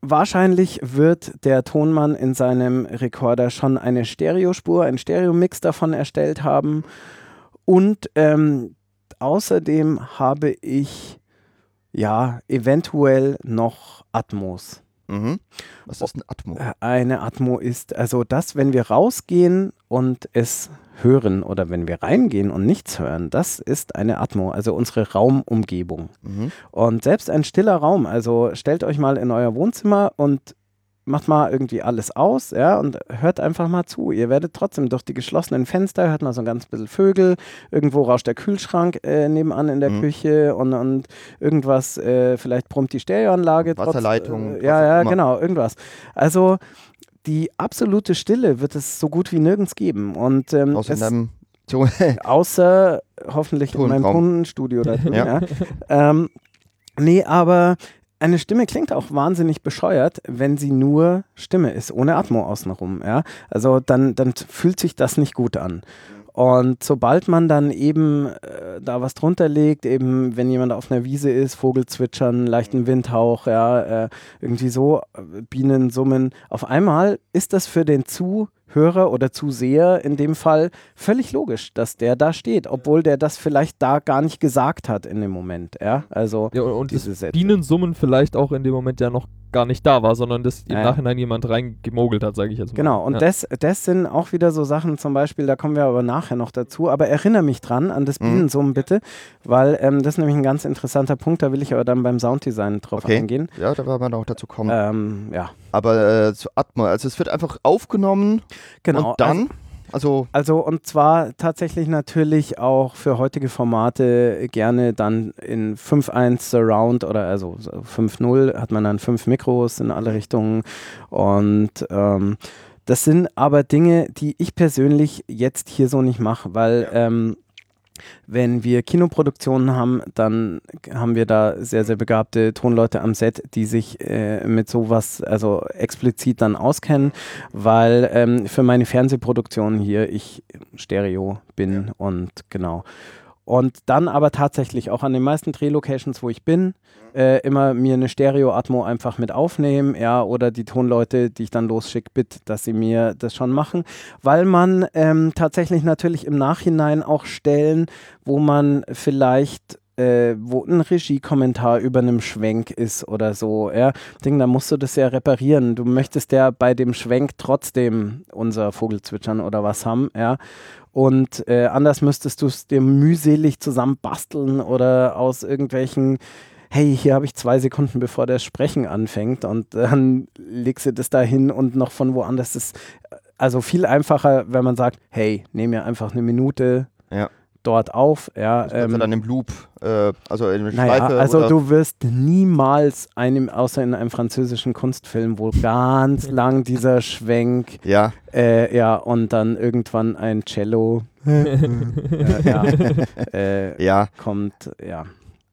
wahrscheinlich wird der Tonmann in seinem Rekorder schon eine Stereospur, einen Stereomix davon erstellt haben. Und ähm, außerdem habe ich ja eventuell noch Atmos. Mhm. Was ist ein Atmo? Äh, Eine Atmo ist also das, wenn wir rausgehen und es hören oder wenn wir reingehen und nichts hören, das ist eine Atmo, also unsere Raumumgebung. Mhm. Und selbst ein stiller Raum, also stellt euch mal in euer Wohnzimmer und macht mal irgendwie alles aus, ja, und hört einfach mal zu. Ihr werdet trotzdem durch die geschlossenen Fenster, hört mal so ein ganz bisschen Vögel, irgendwo rauscht der Kühlschrank äh, nebenan in der Mhm. Küche und, und irgendwas, äh, vielleicht brummt die Stereoanlage. trotz- Wasserleitung, Äh, was ja, ja, immer. genau, irgendwas. Also die absolute Stille wird es so gut wie nirgends geben. Und ähm, Außer in es, einem So, [laughs] Außer hoffentlich in meinem Tonraum. Tonstudio da drin. Ja. ja. Ähm, nee, aber eine Stimme klingt auch wahnsinnig bescheuert, wenn sie nur Stimme ist, ohne Atmo außenrum. Ja? Also dann, dann fühlt sich das nicht gut an. Und sobald man dann eben äh, da was drunter legt, eben wenn jemand auf einer Wiese ist, Vogel zwitschern, leichten Windhauch, ja, äh, irgendwie so, äh, Bienen summen, auf einmal ist das für den Zuhörer oder Zuseher in dem Fall völlig logisch, dass der da steht, obwohl der das vielleicht da gar nicht gesagt hat in dem Moment. Ja, also Ja, und, diese Sätze. Bienensummen vielleicht auch in dem Moment ja noch gar nicht da war, sondern dass im Ja. Nachhinein jemand reingemogelt hat, sage ich jetzt mal. Genau, und ja. das, das sind auch wieder so Sachen, zum Beispiel, da kommen wir aber nachher noch dazu, aber erinnere mich dran an das Mhm. Bienensummen bitte, weil ähm, das ist nämlich ein ganz interessanter Punkt, da will ich aber dann beim Sounddesign drauf Okay. eingehen. ja, da werden wir noch dazu kommen. Ähm, ja, Aber äh, zu Atmo, also es wird einfach aufgenommen genau. und dann, also, Also und zwar tatsächlich natürlich auch für heutige Formate gerne dann in 5.1 Surround oder also so 5.0 hat man dann fünf Mikros in alle Richtungen. Und ähm, das sind aber Dinge, die ich persönlich jetzt hier so nicht mache, weil ähm, wenn wir Kinoproduktionen haben, dann haben wir da sehr, sehr begabte Tonleute am Set, die sich äh, mit sowas, also explizit dann auskennen, weil ähm, für meine Fernsehproduktionen hier ich Stereo bin und genau. Und dann aber tatsächlich auch an den meisten Drehlocations, wo ich bin, äh, immer mir eine Stereo-Atmo einfach mit aufnehmen, ja, oder die Tonleute, die ich dann losschicke, bitte, dass sie mir das schon machen, weil man ähm, tatsächlich natürlich im Nachhinein auch Stellen, wo man vielleicht äh, wo ein Regiekommentar über einem Schwenk ist oder so, ja, Ding, dann musst du das ja reparieren. Du möchtest ja bei dem Schwenk trotzdem unser Vogelzwitschern oder was haben, ja. Und äh, anders müsstest du es dir mühselig zusammenbasteln oder aus irgendwelchen, hey, hier habe ich zwei Sekunden, bevor das Sprechen anfängt und dann legst du das da hin und noch von woanders ist. Also viel einfacher, wenn man sagt, hey, nehm mir einfach eine Minute Ja. Dort auf. Ja, das ähm, dann im Loop, äh, also in naja, Schleife. also oder, du wirst niemals einem, außer in einem französischen Kunstfilm, wo ganz lang dieser Schwenk, Ja, äh, ja, und dann irgendwann ein Cello äh, ja, [laughs] äh, ja. kommt, ja.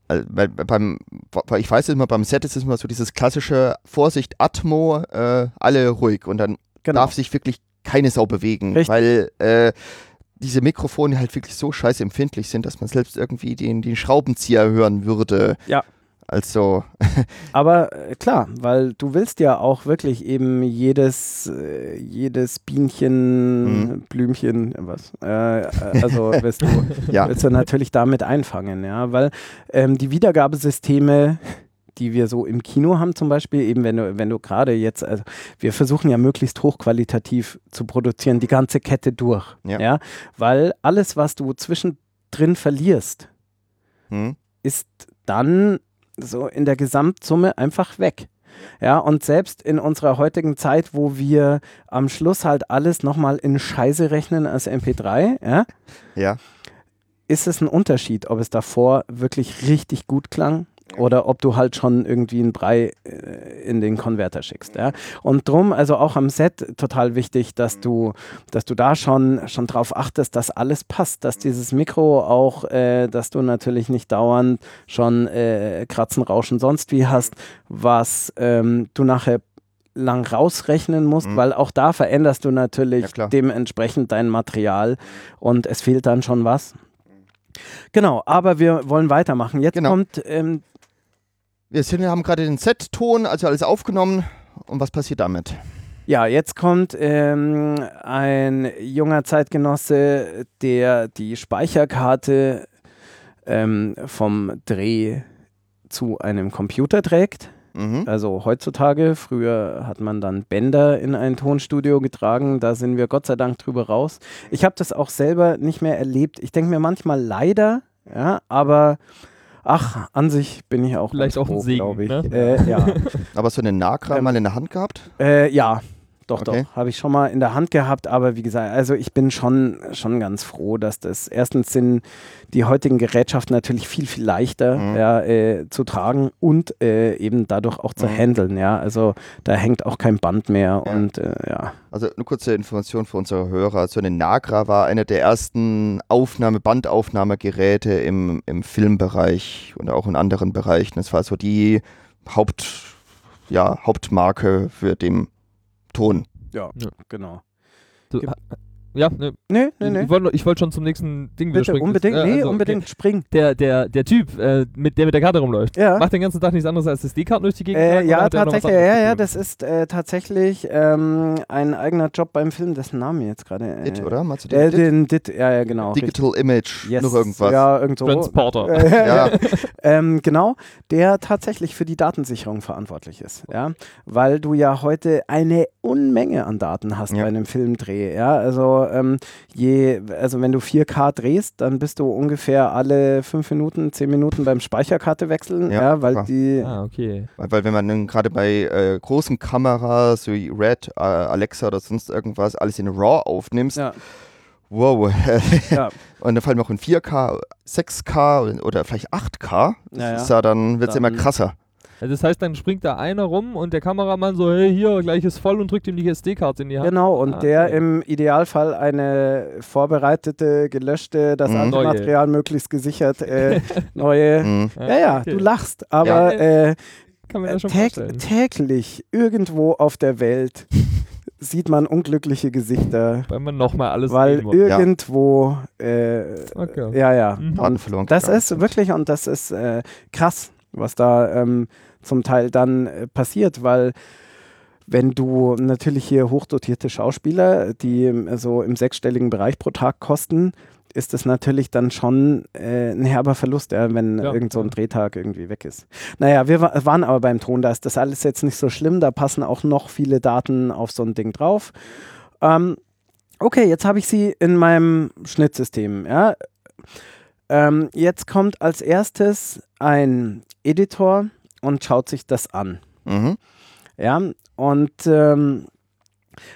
Also, bei, beim, bei- ich weiß immer, beim Set ist es immer so dieses klassische Vorsicht, Atmo, äh, alle ruhig und dann Genau. darf sich wirklich keine Sau bewegen, Richtig. weil äh, diese Mikrofone halt wirklich so scheiße empfindlich sind, dass man selbst irgendwie den, den Schraubenzieher hören würde. Ja. Also, [laughs] Aber äh, klar, weil du willst ja auch wirklich eben jedes, äh, jedes Bienchen, Mhm. Blümchen, was, äh, äh, also [laughs] willst du, ja. willst du natürlich damit einfangen, ja, weil ähm, die Wiedergabesysteme, die wir so im Kino haben zum Beispiel, eben wenn du, wenn du gerade jetzt, also wir versuchen ja möglichst hochqualitativ zu produzieren, die ganze Kette durch, Ja. ja, weil alles, was du zwischendrin verlierst, Hm? ist dann so in der Gesamtsumme einfach weg. Ja, und selbst in unserer heutigen Zeit, wo wir am Schluss halt alles nochmal in Scheiße rechnen als MP3, ja, Ja. ist es ein Unterschied, ob es davor wirklich richtig gut klang oder ob du halt schon irgendwie einen Brei äh, in den Konverter schickst. Ja? Und drum, also auch am Set total wichtig, dass du, dass du da schon, schon drauf achtest, dass alles passt, dass dieses Mikro auch, äh, dass du natürlich nicht dauernd schon äh, Kratzen, Rauschen, sonst wie hast, was ähm, du nachher lang rausrechnen musst, Mhm. weil auch da veränderst du Ja, natürlich klar. dementsprechend dein Material und es fehlt dann schon was. Genau, aber wir wollen weitermachen. Jetzt Genau. kommt, ähm, Wir sind, haben gerade den Set-Ton, also alles aufgenommen. Und was passiert damit? ja, jetzt kommt ähm, ein junger Zeitgenosse, der die Speicherkarte ähm, vom Dreh zu einem Computer trägt. Mhm. Also heutzutage, früher hat man dann Bänder in ein Tonstudio getragen, da sind wir Gott sei Dank drüber raus. Ich habe das auch selber nicht mehr erlebt. Ich denke mir manchmal leider, ja, aber ach, an sich bin ich auch Vielleicht ganz auch ein Segen, ich. ne? Äh, ja. [laughs] Aber so eine Nagra Ähm, mal in der Hand gehabt? äh, ja, doch, Okay. doch. Habe ich schon mal in der Hand gehabt, aber wie gesagt, also ich bin schon, schon ganz froh, dass das erstens sind die heutigen Gerätschaften natürlich viel, viel leichter Mhm. ja, äh, zu tragen und äh, eben dadurch auch zu Mhm. handeln. Ja, also da hängt auch kein Band mehr Ja. und äh, ja. Also eine kurze Information für unsere Hörer. So eine Nagra war eine der ersten Aufnahme, Bandaufnahmegeräte im, im Filmbereich und auch in anderen Bereichen. Das war so die Haupt, ja, Hauptmarke für den Ton. Ja, Ja. genau. Du, Gibt- ja, ne, Nee, nee, ich nee. wollte ich wollt schon zum nächsten Ding wieder Bitte, springen. unbedingt, Äh, nee, also, okay. unbedingt, spring. Der, der, der Typ, äh, mit, der mit der Karte rumläuft, Ja. macht den ganzen Tag nichts anderes als SD-Karten durch die Gegend Äh, tragen, ja, tatsächlich, ja, ja, das ist äh, tatsächlich ähm, ein eigener Job beim Film, dessen Namen mir jetzt gerade. Äh, Dit, oder? Meinst du Äh, den Dit? den Dit, ja, ja, genau. richtig. Digital Image, Yes, noch irgendwas. Ja, irgend so. Transporter. [laughs] Äh, Ja. ähm, genau, der tatsächlich für die Datensicherung verantwortlich ist, ja, weil du ja heute eine Unmenge an Daten hast Ja. bei einem Filmdreh, ja, also ähm, je, also wenn du 4K drehst, dann bist du ungefähr alle fünf Minuten, zehn Minuten beim Speicherkarte wechseln, ja, Ja, weil klar. die, Ah, okay. Weil, weil wenn man dann gerade bei äh, großen Kameras wie Red, äh, Alexa oder sonst irgendwas alles in RAW aufnimmst, ja, wow. [laughs] ja, Und dann vor allem auch in 4K, 6K oder vielleicht 8K. Das Ja, ja. ist ja dann, wird es immer krasser. Also das heißt, dann springt da einer rum und der Kameramann so, hey, hier, gleich ist voll und drückt ihm die SD-Karte in die Hand. Genau, und Ah, der okay. im Idealfall eine vorbereitete, gelöschte, das Mhm. alte Neue. Material möglichst gesichert, äh, [laughs] neue. Mhm. Ja, ja, okay. du lachst, aber äh, das schon täg vorstellen. täglich irgendwo auf der Welt [laughs] sieht man unglückliche Gesichter, Weil man nochmal alles weil irgendwo, äh, Okay. ja, ja. Mhm. Das ist wirklich, und das ist äh, krass, was da ähm, zum Teil dann äh, passiert, weil wenn du natürlich hier hochdotierte Schauspieler, die ähm, so im sechsstelligen Bereich pro Tag kosten, ist das natürlich dann schon äh, ein herber Verlust, ja, wenn Ja, irgend so ein ja. Drehtag irgendwie weg ist. Naja, wir wa waren aber beim Ton, da ist das alles jetzt nicht so schlimm, da passen auch noch viele Daten auf so ein Ding drauf. Ähm, okay, jetzt habe ich sie in meinem Schnittsystem. Ja. Ähm, jetzt kommt als erstes ein Editor und schaut sich das an. Mhm. Ja, und ähm,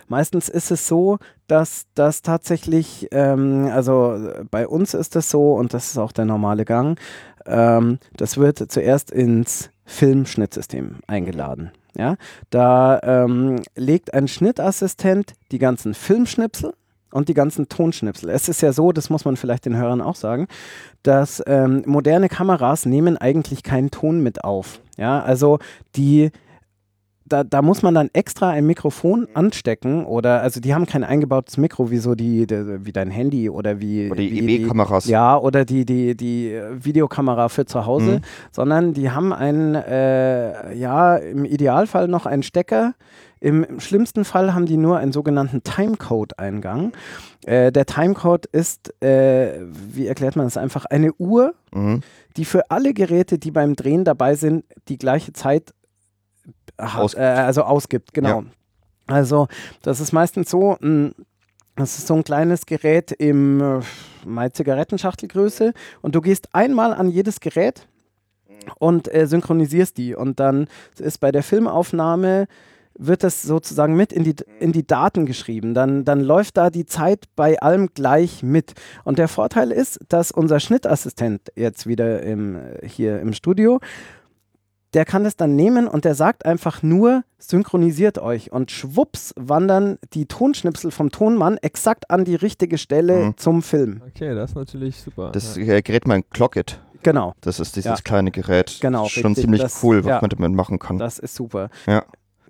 meistens ist es so, dass das tatsächlich, ähm, also bei uns ist das so und das ist auch der normale Gang, ähm, das wird zuerst ins Filmschnittsystem eingeladen. Ja, da ähm, legt ein Schnittassistent die ganzen Filmschnipsel und die ganzen Tonschnipsel. Es ist ja so, das muss man vielleicht den Hörern auch sagen, dass ähm, moderne Kameras nehmen eigentlich keinen Ton mit auf. Ja, also die da, da muss man dann extra ein Mikrofon anstecken oder also die haben kein eingebautes Mikro wie so die, die wie dein Handy oder wie Oder die EB-Kameras. ja oder die die die Videokamera für zu Hause, Mhm. sondern die haben einen äh, ja im Idealfall noch einen Stecker. Im, Im schlimmsten Fall haben die nur einen sogenannten Timecode-Eingang. Äh, der Timecode ist, äh, wie erklärt man das einfach, eine Uhr, Mhm. die für alle Geräte, die beim Drehen dabei sind, die gleiche Zeit hat, Ausgibt. äh, also ausgibt. Genau. Also das ist meistens so, mh, das ist so ein kleines Gerät im äh, mal Zigarettenschachtelgröße und du gehst einmal an jedes Gerät und äh, synchronisierst die und dann ist bei der Filmaufnahme wird das sozusagen mit in die, in die Daten geschrieben. Dann, dann läuft da die Zeit bei allem gleich mit. Und der Vorteil ist, dass unser Schnittassistent jetzt wieder im, äh, hier im Studio, der kann das dann nehmen und der sagt einfach nur, synchronisiert euch. Und schwupps wandern die Tonschnipsel vom Tonmann exakt an die richtige Stelle Mhm. zum Film. Okay, das ist natürlich super. Das ja. Gerät mein Clocket. Genau, Das ist dieses Ja. kleine Gerät. Genau, Das ist schon richtig. ziemlich Das- cool, was ja. man damit machen kann. das ist super. Ja.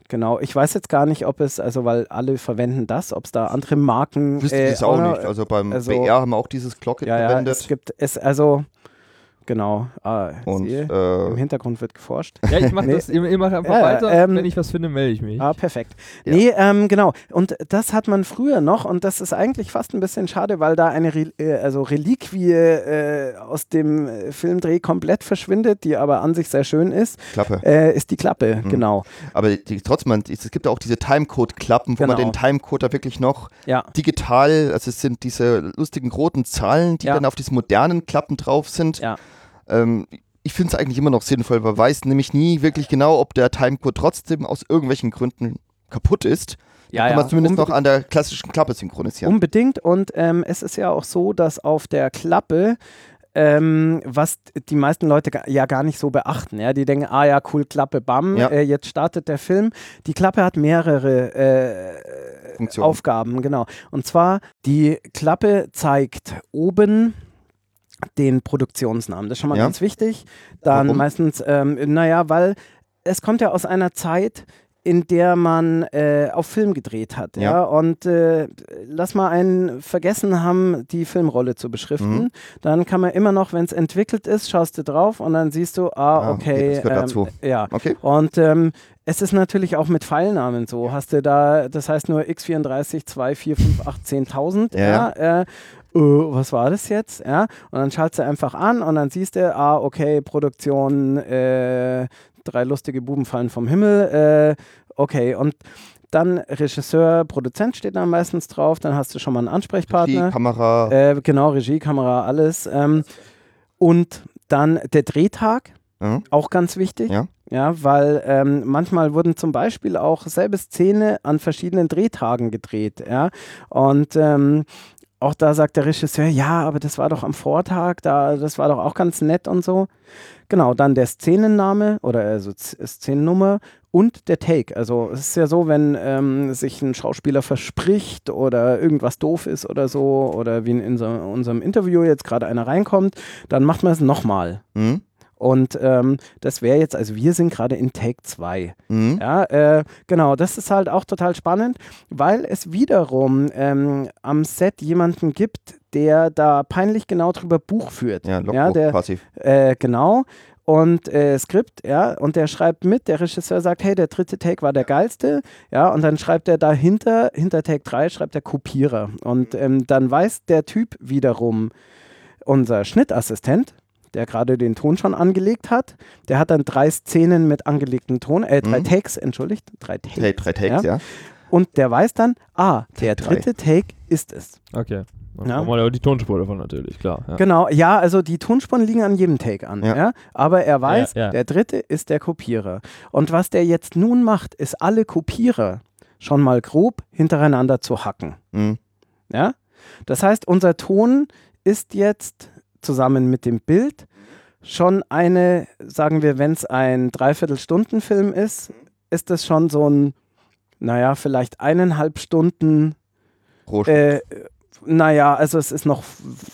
Genau, ich weiß jetzt gar nicht, ob es, also weil alle verwenden das, ob es da andere Marken Wüsste äh, ich das auch noch- nicht. Also beim also- BR haben wir auch dieses Clocket Ja, ja, verwendet. es gibt es, also genau, ah, und siehe, im äh, Hintergrund wird geforscht. ja, ich mach [laughs] Nee. das, ich, ich mach einfach Ja, weiter. ähm, Wenn ich was finde, melde ich mich. Ah, perfekt. Ja. Nee, ähm, genau. Und das hat man früher noch und das ist eigentlich fast ein bisschen schade, weil da eine Re äh, also Reliquie äh, aus dem äh, Filmdreh komplett verschwindet, die aber an sich sehr schön ist, Klappe. äh, ist die Klappe, Mhm. genau. Aber die, trotzdem, man- es gibt auch diese Timecode-Klappen, wo man Genau. den Timecode da wirklich noch Ja, digital, also es sind diese lustigen roten Zahlen, die Ja. dann auf diesen modernen Klappen drauf sind. ja. Ähm, ich finde es eigentlich immer noch sinnvoll, man weiß nämlich nie wirklich genau, ob der Timecode trotzdem aus irgendwelchen Gründen kaputt ist, Ja, kann man zumindest noch an der klassischen Klappe synchronisieren. Unbedingt. Und ähm, es ist ja auch so, dass auf der Klappe, ähm, was die meisten Leute ja gar nicht so beachten, ja, die denken, ah ja, cool, Klappe, bam, Ja. äh, jetzt startet der Film. Die Klappe hat mehrere äh. Aufgaben, genau. Und zwar, die Klappe zeigt oben den Produktionsnamen. Das ist schon mal Ja. ganz wichtig. Dann Warum? meistens, ähm, naja, weil es kommt ja aus einer Zeit, in der man äh, auf Film gedreht hat. Ja. Ja. Und äh, lass mal einen vergessen haben, die Filmrolle zu beschriften. Mhm. Dann kann man immer noch, wenn es entwickelt ist, schaust du drauf und dann siehst du, ah, Ah, okay, okay. das gehört ähm, dazu. Ja. Okay. Und ähm, es ist natürlich auch mit Pfeilnamen so. Hast du da, das heißt nur x34, 2, 4, 5, 8, 10.000. Ja, Ja. Äh, äh, was war das jetzt? Ja. Und dann schaltest du einfach an und dann siehst du, ah, okay, Produktion, äh, drei lustige Buben fallen vom Himmel. Äh, okay, und dann Regisseur, Produzent steht da meistens drauf, dann hast du schon mal einen Ansprechpartner. Kamera. Äh, genau, Regie, Kamera, alles. Ähm, und dann der Drehtag, ja. auch ganz wichtig. Ja. Ja, weil ähm, manchmal wurden zum Beispiel auch selbe Szene an verschiedenen Drehtagen gedreht. Ja. Und ähm, auch da sagt der Regisseur, ja, aber das war doch am Vortag, da, das war doch auch ganz nett und so. Genau, dann der Szenenname oder also Szenennummer und der Take. Also es ist ja so, wenn ähm, sich ein Schauspieler verspricht oder irgendwas doof ist oder so, oder wie in unser, unserem Interview jetzt gerade einer reinkommt, dann macht man es nochmal. Mhm. Und ähm, das wäre jetzt, also wir sind gerade in Take 2. Mhm. Ja, äh, genau, das ist halt auch total spannend, weil es wiederum ähm, am Set jemanden gibt, der da peinlich genau drüber Buch führt. Ja, Logbuch ja der, quasi. äh, genau. Und äh, Skript, ja, und der schreibt mit, der Regisseur sagt, hey, der dritte Take war der geilste, ja, und dann schreibt er dahinter, hinter Take 3 schreibt der Kopierer. Und ähm, dann weiß der Typ wiederum, unser Schnittassistent, der gerade den Ton schon angelegt hat, der hat dann drei Szenen mit angelegtem Ton, äh, drei Mhm. Takes, entschuldigt, drei Takes. Drei, drei Takes, ja. Und der weiß dann, ah, der drei. dritte Take ist es. Okay. Dann Ja. wir ja die Tonspur davon natürlich, klar. Ja. Genau, ja, also die Tonspuren liegen an jedem Take an, ja. Ja. aber er weiß, Ja, ja. der dritte ist der Kopierer. Und was der jetzt nun macht, ist alle Kopierer schon mal grob hintereinander zu hacken. Mhm. Ja? Das heißt, unser Ton ist jetzt zusammen mit dem Bild schon eine, sagen wir, wenn es ein Dreiviertelstundenfilm ist, ist das schon so ein, naja, vielleicht eineinhalb Stunden, Rohstoff. äh, naja, also es ist noch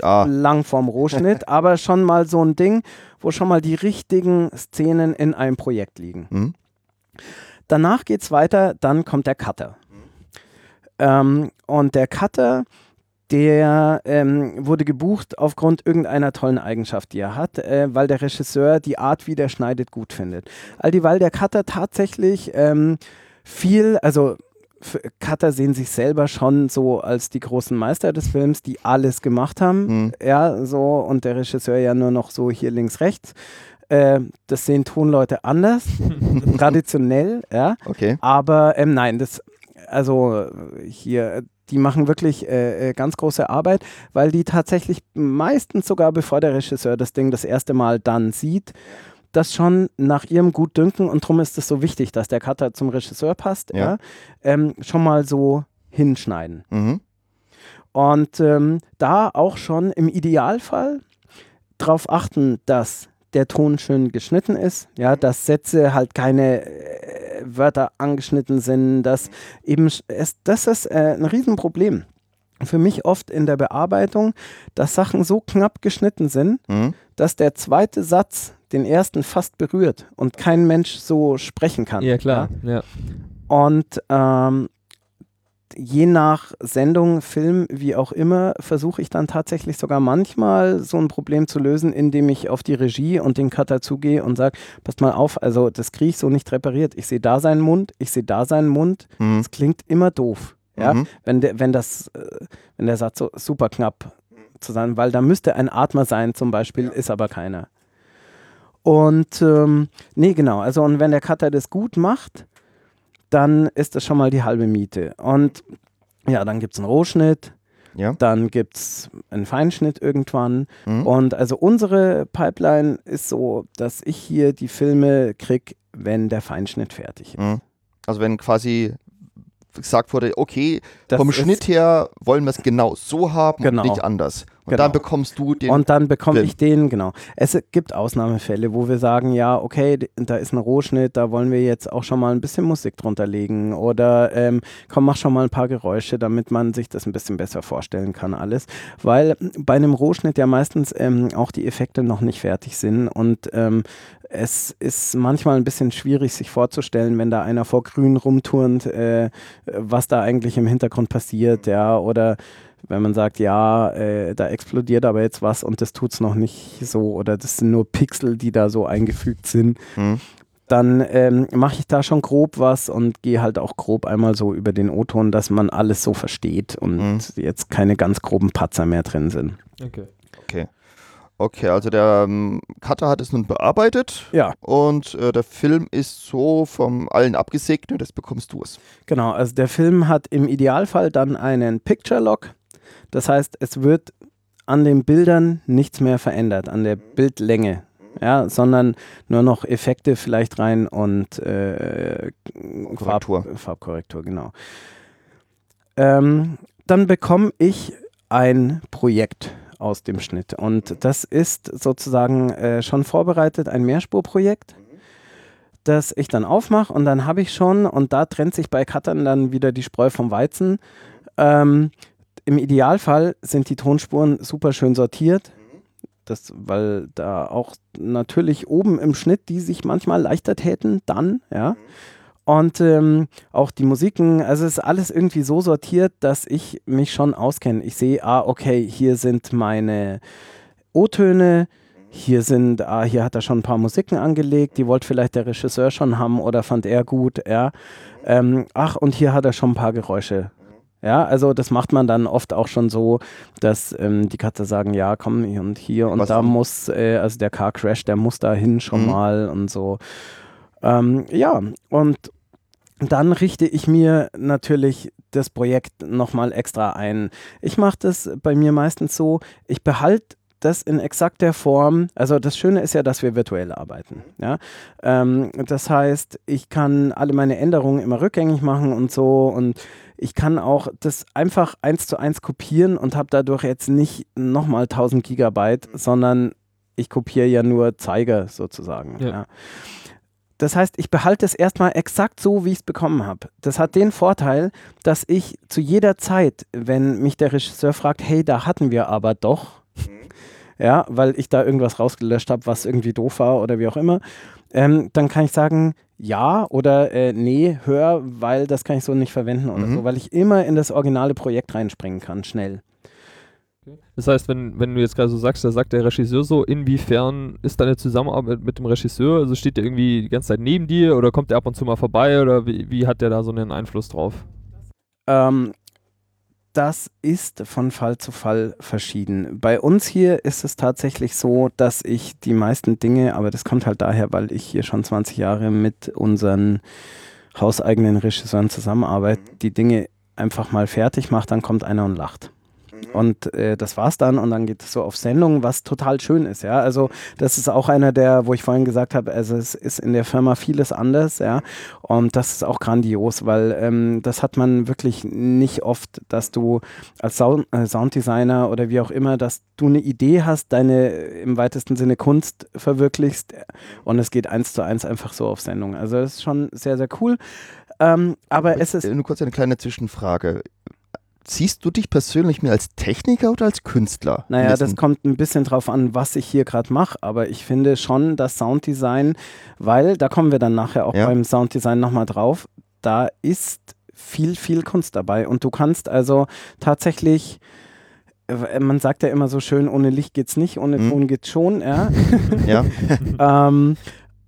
ah, lang vorm Rohschnitt, [laughs] aber schon mal so ein Ding, wo schon mal die richtigen Szenen in einem Projekt liegen. mhm. Danach geht es weiter, dann kommt der Cutter. Ähm, und der Cutter, der ähm, wurde gebucht aufgrund irgendeiner tollen Eigenschaft, die er hat, äh, weil der Regisseur die Art, wie der schneidet, gut findet. All die, weil der Cutter tatsächlich ähm, viel, also Cutter sehen sich selber schon so als die großen Meister des Films, die alles gemacht haben. Mhm. Ja, so und der Regisseur ja nur noch so hier links, rechts. Äh, das sehen Tonleute anders, [laughs] traditionell, ja. Okay. Aber ähm, nein, das, also hier, die machen wirklich äh, äh, ganz große Arbeit, weil die tatsächlich meistens sogar, bevor der Regisseur das Ding das erste Mal dann sieht, das schon nach ihrem Gutdünken, und darum ist es so wichtig, dass der Cutter zum Regisseur passt, ja. Ja. ähm, schon mal so hinschneiden. Mhm. Und ähm, da auch schon im Idealfall darauf achten, dass der Ton schön geschnitten ist, ja, dass Sätze halt keine äh, Wörter angeschnitten sind, dass eben sch- es, das ist äh, ein Riesenproblem. Für mich oft in der Bearbeitung, dass Sachen so knapp geschnitten sind, Mhm. dass der zweite Satz den ersten fast berührt und kein Mensch so sprechen kann. Ja, klar. Ja. Und ähm, je nach Sendung, Film, wie auch immer, versuche ich dann tatsächlich sogar manchmal so ein Problem zu lösen, indem ich auf die Regie und den Cutter zugehe und sage, passt mal auf, also das kriege ich so nicht repariert. Ich sehe da seinen Mund, ich sehe da seinen Mund. Mhm. Es klingt immer doof. Ja? Mhm. Wenn, der, wenn, das, äh, wenn der Satz so super knapp zu sein, weil da müsste ein Atmer sein zum Beispiel, ist aber keiner. Und ähm, nee, genau, also und wenn der Cutter das gut macht, dann ist das schon mal die halbe Miete. Und ja, dann gibt es einen Rohschnitt, Ja. dann gibt es einen Feinschnitt irgendwann. Mhm. Und also unsere Pipeline ist so, dass ich hier die Filme kriege, wenn der Feinschnitt fertig ist. Mhm. Also wenn quasi gesagt wurde, okay, Das vom Schnitt her wollen wir es genau so haben Genau. und nicht anders. Und Genau. dann bekommst du den. Und dann bekomme ich den, genau. Es gibt Ausnahmefälle, wo wir sagen, ja, okay, da ist ein Rohschnitt, da wollen wir jetzt auch schon mal ein bisschen Musik drunter legen oder ähm, komm, mach schon mal ein paar Geräusche, damit man sich das ein bisschen besser vorstellen kann alles. Weil bei einem Rohschnitt ja meistens ähm, auch die Effekte noch nicht fertig sind und ähm, es ist manchmal ein bisschen schwierig, sich vorzustellen, wenn da einer vor Grün rumturnt, äh, was da eigentlich im Hintergrund passiert, ja, oder wenn man sagt, ja, äh, da explodiert aber jetzt was und das tut es noch nicht so oder das sind nur Pixel, die da so eingefügt sind, Hm. dann ähm, mache ich da schon grob was und gehe halt auch grob einmal so über den O-Ton, dass man alles so versteht und Mhm. jetzt keine ganz groben Patzer mehr drin sind. Okay. Okay. Okay, also der ähm, Cutter hat es nun bearbeitet Ja, und äh, der Film ist so vom allen abgesegnet, jetzt bekommst du es. genau. Also der Film hat im Idealfall dann einen Picture Lock. Das heißt, es wird an den Bildern nichts mehr verändert, an der Bildlänge. Ja, sondern nur noch Effekte vielleicht rein und äh, Korrektur. Farb, Farbkorrektur, genau. Ähm, dann bekomme ich ein Projekt aus dem Schnitt und das ist sozusagen äh, schon vorbereitet, ein Mehrspurprojekt, das ich dann aufmache und dann habe ich schon, und da trennt sich bei Cuttern dann wieder die Spreu vom Weizen, ähm, im Idealfall sind die Tonspuren super schön sortiert. Das, weil da auch natürlich oben im Schnitt die sich manchmal leichter täten, dann, ja. Und ähm, auch die Musiken, also es ist alles irgendwie so sortiert, dass ich mich schon auskenne. Ich sehe, ah, okay, hier sind meine O-Töne, hier sind, ah, hier hat er schon ein paar Musiken angelegt, die wollte vielleicht der Regisseur schon haben oder fand er gut, ja. Ähm, ach, und hier hat er schon ein paar Geräusche. Ja, also das macht man dann oft auch schon so, dass ähm, die Katze sagen, ja, komm, hier und hier und Was da denn? muss, äh, also der Car Crash, der muss da hin schon Mhm. mal und so. Ähm, ja, und dann richte ich mir natürlich das Projekt nochmal extra ein. Ich mache das bei mir meistens so, ich behalte das in exakt der Form, also das Schöne ist ja, dass wir virtuell arbeiten. Ja? Ähm, das heißt, ich kann alle meine Änderungen immer rückgängig machen und so und ich kann auch das einfach eins zu eins kopieren und habe dadurch jetzt nicht nochmal 1000 Gigabyte, sondern ich kopiere ja nur Zeiger sozusagen. Ja. Ja. Das heißt, ich behalte es erstmal exakt so, wie ich es bekommen habe. Das hat den Vorteil, dass ich zu jeder Zeit, wenn mich der Regisseur fragt, hey, da hatten wir aber doch, ja, weil ich da irgendwas rausgelöscht habe, was irgendwie doof war oder wie auch immer, ähm, dann kann ich sagen, ja oder äh, nee, hör, weil das kann ich so nicht verwenden oder Mhm. so, weil ich immer in das originale Projekt reinspringen kann, schnell. Das heißt, wenn, wenn du jetzt gerade so sagst, da sagt der Regisseur so, inwiefern ist deine Zusammenarbeit mit dem Regisseur? Also steht der irgendwie die ganze Zeit neben dir oder kommt der ab und zu mal vorbei oder wie, wie hat der da so einen Einfluss drauf? Ähm, das ist von Fall zu Fall verschieden. Bei uns hier ist es tatsächlich so, dass ich die meisten Dinge, aber das kommt halt daher, weil ich hier schon 20 Jahre mit unseren hauseigenen Regisseuren zusammenarbeite, die Dinge einfach mal fertig mache, dann kommt einer und lacht. Und äh, das war's dann und dann geht es so auf Sendung, was total schön ist, ja. Also das ist auch einer der, wo ich vorhin gesagt habe, also es ist in der Firma vieles anders, ja. Und das ist auch grandios, weil ähm, das hat man wirklich nicht oft, dass du als Sound, äh, Sounddesigner oder wie auch immer, dass du eine Idee hast, deine äh, im weitesten Sinne Kunst verwirklichst äh, und es geht eins zu eins einfach so auf Sendung. Also das ist schon sehr, sehr cool. Ähm, aber es ist Äh, Nur kurz eine kleine Zwischenfrage. Siehst du dich persönlich mehr als Techniker oder als Künstler? Naja, das kommt ein bisschen drauf an, was ich hier gerade mache, aber ich finde schon das Sounddesign, weil, da kommen wir dann nachher auch Ja. beim Sounddesign nochmal drauf, da ist viel, viel Kunst dabei und du kannst also tatsächlich, äh, man sagt ja immer so schön, ohne Licht geht's nicht, ohne Mhm. Ton geht's schon, ja. [laughs] Ja, [laughs] ähm,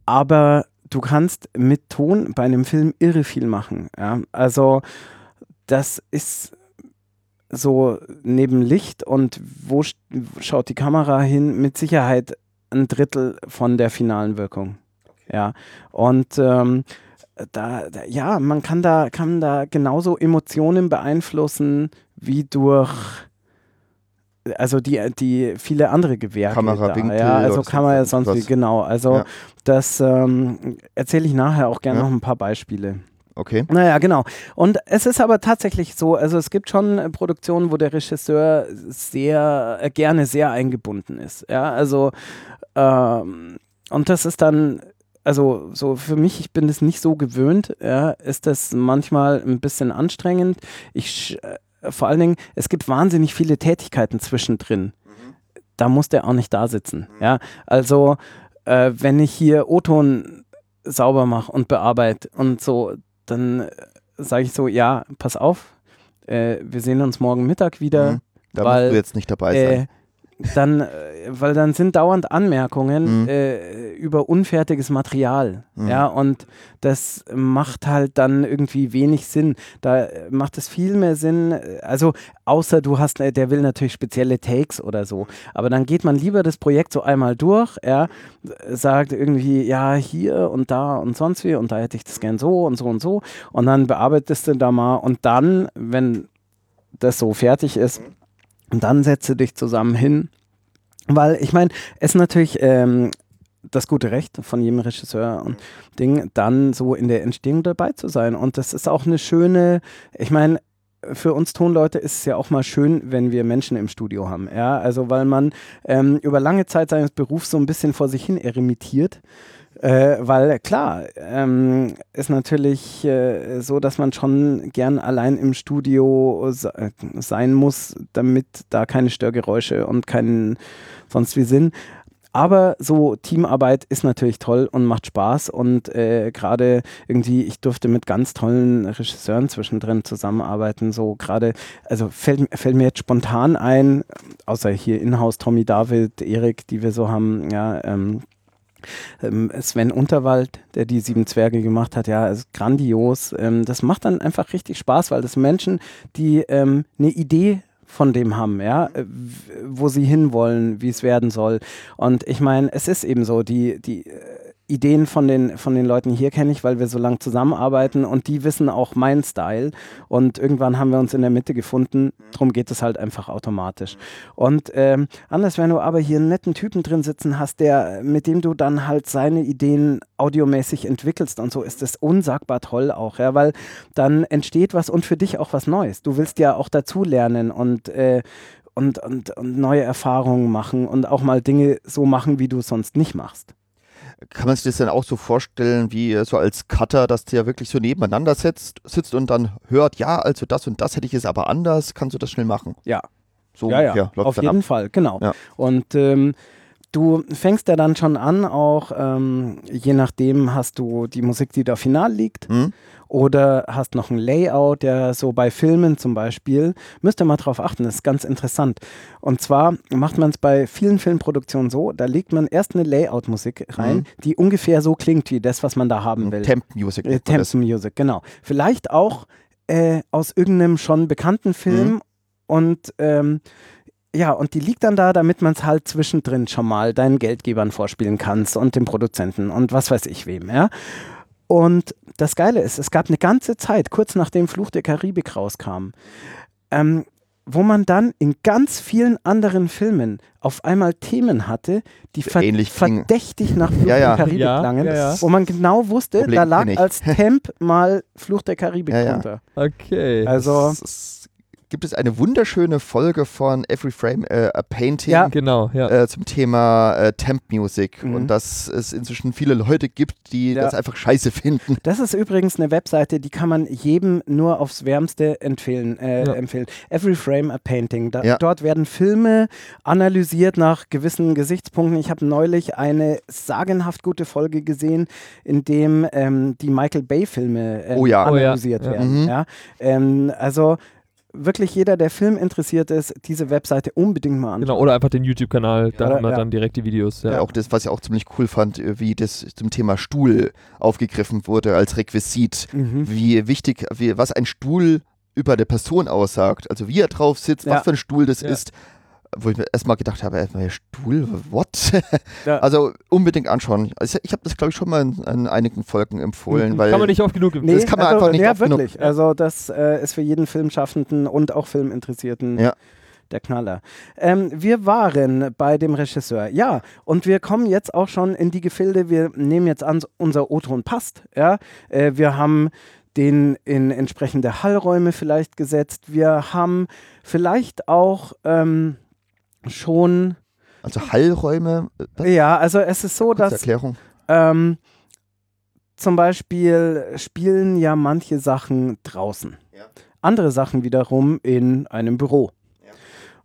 aber du kannst mit Ton bei einem Film irre viel machen. Ja? Also das ist so neben Licht und wo sch- schaut die Kamera hin, mit Sicherheit ein Drittel von der finalen Wirkung. Ja, und ähm, da, da, ja, man kann da, kann da genauso Emotionen beeinflussen wie durch also die, die viele andere Gewerke. Kamerawinkel da, ja, also oder Kamera sonst sonst wie, genau. Also Ja. das ähm, erzähle ich nachher auch gerne Ja. noch ein paar Beispiele. Okay. Naja, genau. Und es ist aber tatsächlich so, also es gibt schon äh, Produktionen, wo der Regisseur sehr äh, gerne sehr eingebunden ist. Ja, also ähm, und das ist dann, also so für mich, ich bin es nicht so gewöhnt, ja, ist das manchmal ein bisschen anstrengend. Ich äh, vor allen Dingen, es gibt wahnsinnig viele Tätigkeiten zwischendrin. Da muss der auch nicht da sitzen. Ja, also äh, wenn ich hier O-Ton sauber mache und bearbeite und so, dann sage ich so, ja, pass auf, äh, wir sehen uns morgen Mittag wieder. Mhm. Da weil, musst du jetzt nicht dabei sein. Dann, äh, weil dann sind dauernd Anmerkungen Mhm. äh, über unfertiges Material. Mhm. Ja, und das macht halt dann irgendwie wenig Sinn. Da äh, macht es viel mehr Sinn, äh, also außer du hast, der will natürlich spezielle Takes oder so. Aber dann geht man lieber das Projekt so einmal durch, ja, sagt irgendwie, ja, hier und da und sonst wie und da hätte ich das gern so und so und so. Und dann bearbeitest du da mal und dann, wenn das so fertig ist, und dann setze dich zusammen hin. Weil ich meine, es ist natürlich ähm, das gute Recht von jedem Regisseur und Ding, dann so in der Entstehung dabei zu sein. Und das ist auch eine schöne, ich meine, für uns Tonleute ist es ja auch mal schön, wenn wir Menschen im Studio haben. Ja, also weil man ähm, über lange Zeit seines Berufs so ein bisschen vor sich hin eremitiert. Äh, weil klar, ähm, ist natürlich äh, so, dass man schon gern allein im Studio äh, sein muss, damit da keine Störgeräusche und keinen sonst wie sind. Aber so Teamarbeit ist natürlich toll und macht Spaß und äh, gerade irgendwie, ich durfte mit ganz tollen Regisseuren zwischendrin zusammenarbeiten. So gerade, also fällt, fällt mir jetzt spontan ein, außer hier in-house Tommy David, Erik, die wir so haben, ja, ähm, ähm, Sven Unterwald, der die Sieben Zwerge gemacht hat, ja, ist grandios. Ähm, das macht dann einfach richtig Spaß, weil das Menschen, die ähm, eine Idee von dem haben, ja, äh, wo sie hinwollen, wie es werden soll. Und ich meine, es ist eben so, die, die äh, Ideen von den, von den Leuten hier kenne ich, weil wir so lange zusammenarbeiten und die wissen auch meinen Style. Und irgendwann haben wir uns in der Mitte gefunden. Drum geht es halt einfach automatisch. Und ähm, anders, wenn du aber hier einen netten Typen drin sitzen hast, der, mit dem du dann halt seine Ideen audiomäßig entwickelst und so, ist das unsagbar toll auch, ja, weil dann entsteht was und für dich auch was Neues. Du willst ja auch dazu lernen und äh, und, und, und neue Erfahrungen machen und auch mal Dinge so machen, wie du es sonst nicht machst. Kann man sich das dann auch so vorstellen, wie so als Cutter, dass der wirklich so nebeneinander sitzt, sitzt und dann hört, ja, also das und das hätte ich jetzt aber anders, kannst du das schnell machen? Ja. So ja, ja, auf jeden ab. Fall, genau. Ja. Und ähm, du fängst ja dann schon an, auch ähm, je nachdem hast du die Musik, die da final liegt, Hm? Oder hast noch ein Layout, der so bei Filmen zum Beispiel, müsst ihr mal drauf achten, das ist ganz interessant. Und zwar macht man es bei vielen Filmproduktionen so, da legt man erst eine Layout-Musik rein, Mhm. die ungefähr so klingt wie das, was man da haben will. Temp Music. Äh. Temp Music, genau. Vielleicht auch äh, aus irgendeinem schon bekannten Film Mhm. und ähm, ja, und die liegt dann da, damit man es halt zwischendrin schon mal deinen Geldgebern vorspielen kannst und dem Produzenten und was weiß ich wem, ja. Und das Geile ist, es gab eine ganze Zeit, kurz nachdem Fluch der Karibik rauskam, ähm, wo man dann in ganz vielen anderen Filmen auf einmal Themen hatte, die ver Ähnlich verdächtig nach Fluch Ja, ja. der Karibik Ja, klangen, ja, ja. wo man genau wusste, Problem da lag als Temp mal Fluch der Karibik Ja, ja. runter. Okay. Also, es gibt es eine wunderschöne Folge von Every Frame äh, a Painting Ja. genau, ja. äh, zum Thema äh, Temp Music Mhm. und dass es inzwischen viele Leute gibt, die Ja. das einfach scheiße finden. das ist übrigens eine Webseite, die kann man jedem nur aufs Wärmste empfehlen. Äh, empfehlen. Every Frame a Painting. Da. Dort werden Filme analysiert nach gewissen Gesichtspunkten. Ich habe neulich eine sagenhaft gute Folge gesehen, in dem ähm, die Michael Bay-Filme äh, Oh. Oh analysiert Ja. werden. Mhm. Ähm, also wirklich jeder, der Film interessiert ist, diese Webseite unbedingt mal anschauen. Genau, oder einfach den YouTube-Kanal, da haben wir ja. dann direkt die Videos. Ja. Ja. Auch das, was ich auch ziemlich cool fand, äh, wie das zum Thema Stuhl aufgegriffen wurde als Requisit. Mhm. Wie wichtig, wie, was ein Stuhl über der Person aussagt. Also wie er drauf sitzt, Ja. was für ein Stuhl das Ja. ist. Wo ich mir erstmal gedacht habe, erstmal Stuhl, what? [laughs] Ja. Also unbedingt anschauen. Also ich habe das, glaube ich, schon mal in, in einigen Folgen empfohlen, weil Kann man nicht oft genug Nee, Das kann man also, einfach nicht Ja, oft genug- wirklich. Also das äh, ist für jeden Filmschaffenden und auch Filminteressierten Ja. der Knaller. Ähm, wir waren bei dem Regisseur, ja, und wir kommen jetzt auch schon in die Gefilde. Wir nehmen jetzt an, unser O-Ton passt. Ja, äh, wir haben den in entsprechende Hallräume vielleicht gesetzt. Wir haben vielleicht auch ähm, schon. Also Hallräume. äh, ja, also es ist so, dass. Erklärung. Ähm, zum Beispiel spielen ja manche Sachen draußen. Ja. Andere Sachen wiederum in einem Büro. Ja.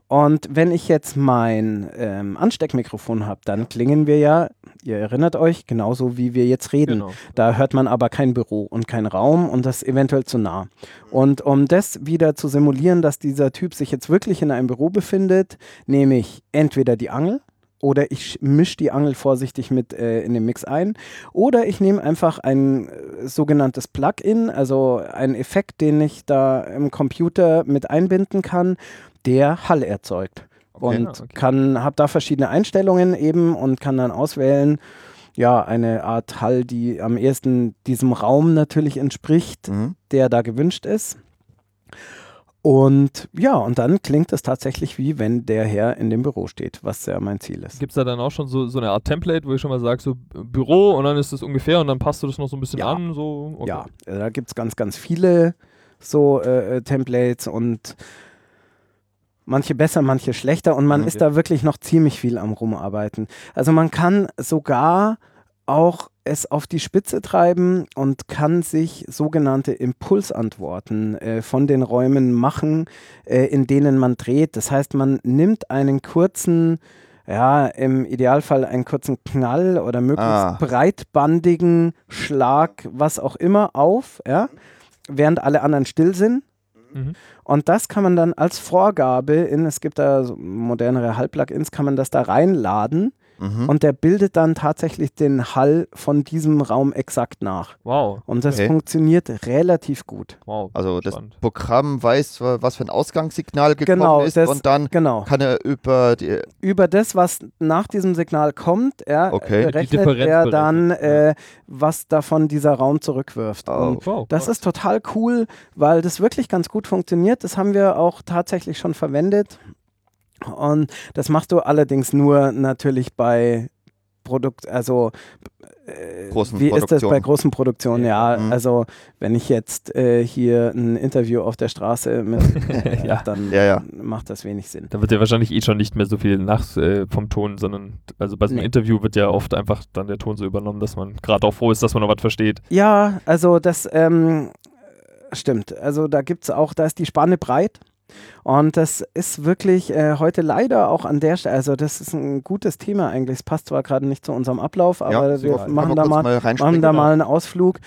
Und wenn ich jetzt mein ähm, Ansteckmikrofon habe, dann klingen wir ja, ihr erinnert euch, genauso wie wir jetzt reden. Genau. Da hört man aber kein Büro und kein Raum und das eventuell zu nah. Und um das wieder zu simulieren, dass dieser Typ sich jetzt wirklich in einem Büro befindet, nehme ich entweder die Angel oder ich mische die Angel vorsichtig mit äh, in den Mix ein oder ich nehme einfach ein äh, sogenanntes Plugin, also einen Effekt, den ich da im Computer mit einbinden kann, der Hall erzeugt. Okay. und Ah, okay. kann, habe da verschiedene Einstellungen eben und kann dann auswählen, ja, eine Art Hall, die am ehesten diesem Raum natürlich entspricht, Mhm. der da gewünscht ist. Und ja, und dann klingt es tatsächlich wie wenn der Herr in dem Büro steht, was ja mein Ziel ist. Gibt es da dann auch schon so, so eine Art Template, wo ich schon mal sage, so Büro und dann ist das ungefähr und dann passt du das noch so ein bisschen Ja. an? So, okay. Ja, äh, da gibt es ganz, ganz viele so äh, äh, Templates und manche besser, manche schlechter und man Mhm. ist da wirklich noch ziemlich viel am Rumarbeiten. Also man kann sogar auch es auf die Spitze treiben und kann sich sogenannte Impulsantworten äh, von den Räumen machen, äh, in denen man dreht. Das heißt, man nimmt einen kurzen, ja, im Idealfall einen kurzen Knall oder möglichst Ah. breitbandigen Schlag, was auch immer, auf, ja, während alle anderen still sind. Mhm. Und das kann man dann als Vorgabe in, es gibt da so modernere Hall-Plugins, kann man das da reinladen Mhm. und der bildet dann tatsächlich den Hall von diesem Raum exakt nach. Wow, Und das Okay. funktioniert relativ gut. wow. Also das spannend. Programm weiß, was für ein Ausgangssignal gekommen Genau, ist das- und dann Genau. kann er über die, Über das, was nach diesem Signal kommt, er Okay. äh, rechnet er dann, äh, was davon dieser Raum zurückwirft. Oh. Und wow, Das ist total cool, weil das wirklich ganz gut funktioniert. Das haben wir auch tatsächlich schon verwendet. Und das machst du allerdings nur natürlich bei Produkt, also äh, Großen wie ist das bei großen Produktionen? Ja, Mhm. also wenn ich jetzt äh, hier ein Interview auf der Straße mit, [laughs] äh, Ja. dann Ja, ja. macht das wenig Sinn. Da wird ja wahrscheinlich eh schon nicht mehr so viel nach äh, vom Ton, sondern also bei so einem Nee. Interview wird ja oft einfach dann der Ton so übernommen, dass man gerade auch froh ist, dass man noch was versteht. Ja, also das ähm, stimmt. Also da gibt es auch, da ist die Spanne breit. Und das ist wirklich äh, heute leider auch an der Stelle, also das ist ein gutes Thema eigentlich. Es passt zwar gerade nicht zu unserem Ablauf, aber super. wir machen da mal, mal reinspringen? machen da genau. mal einen Ausflug.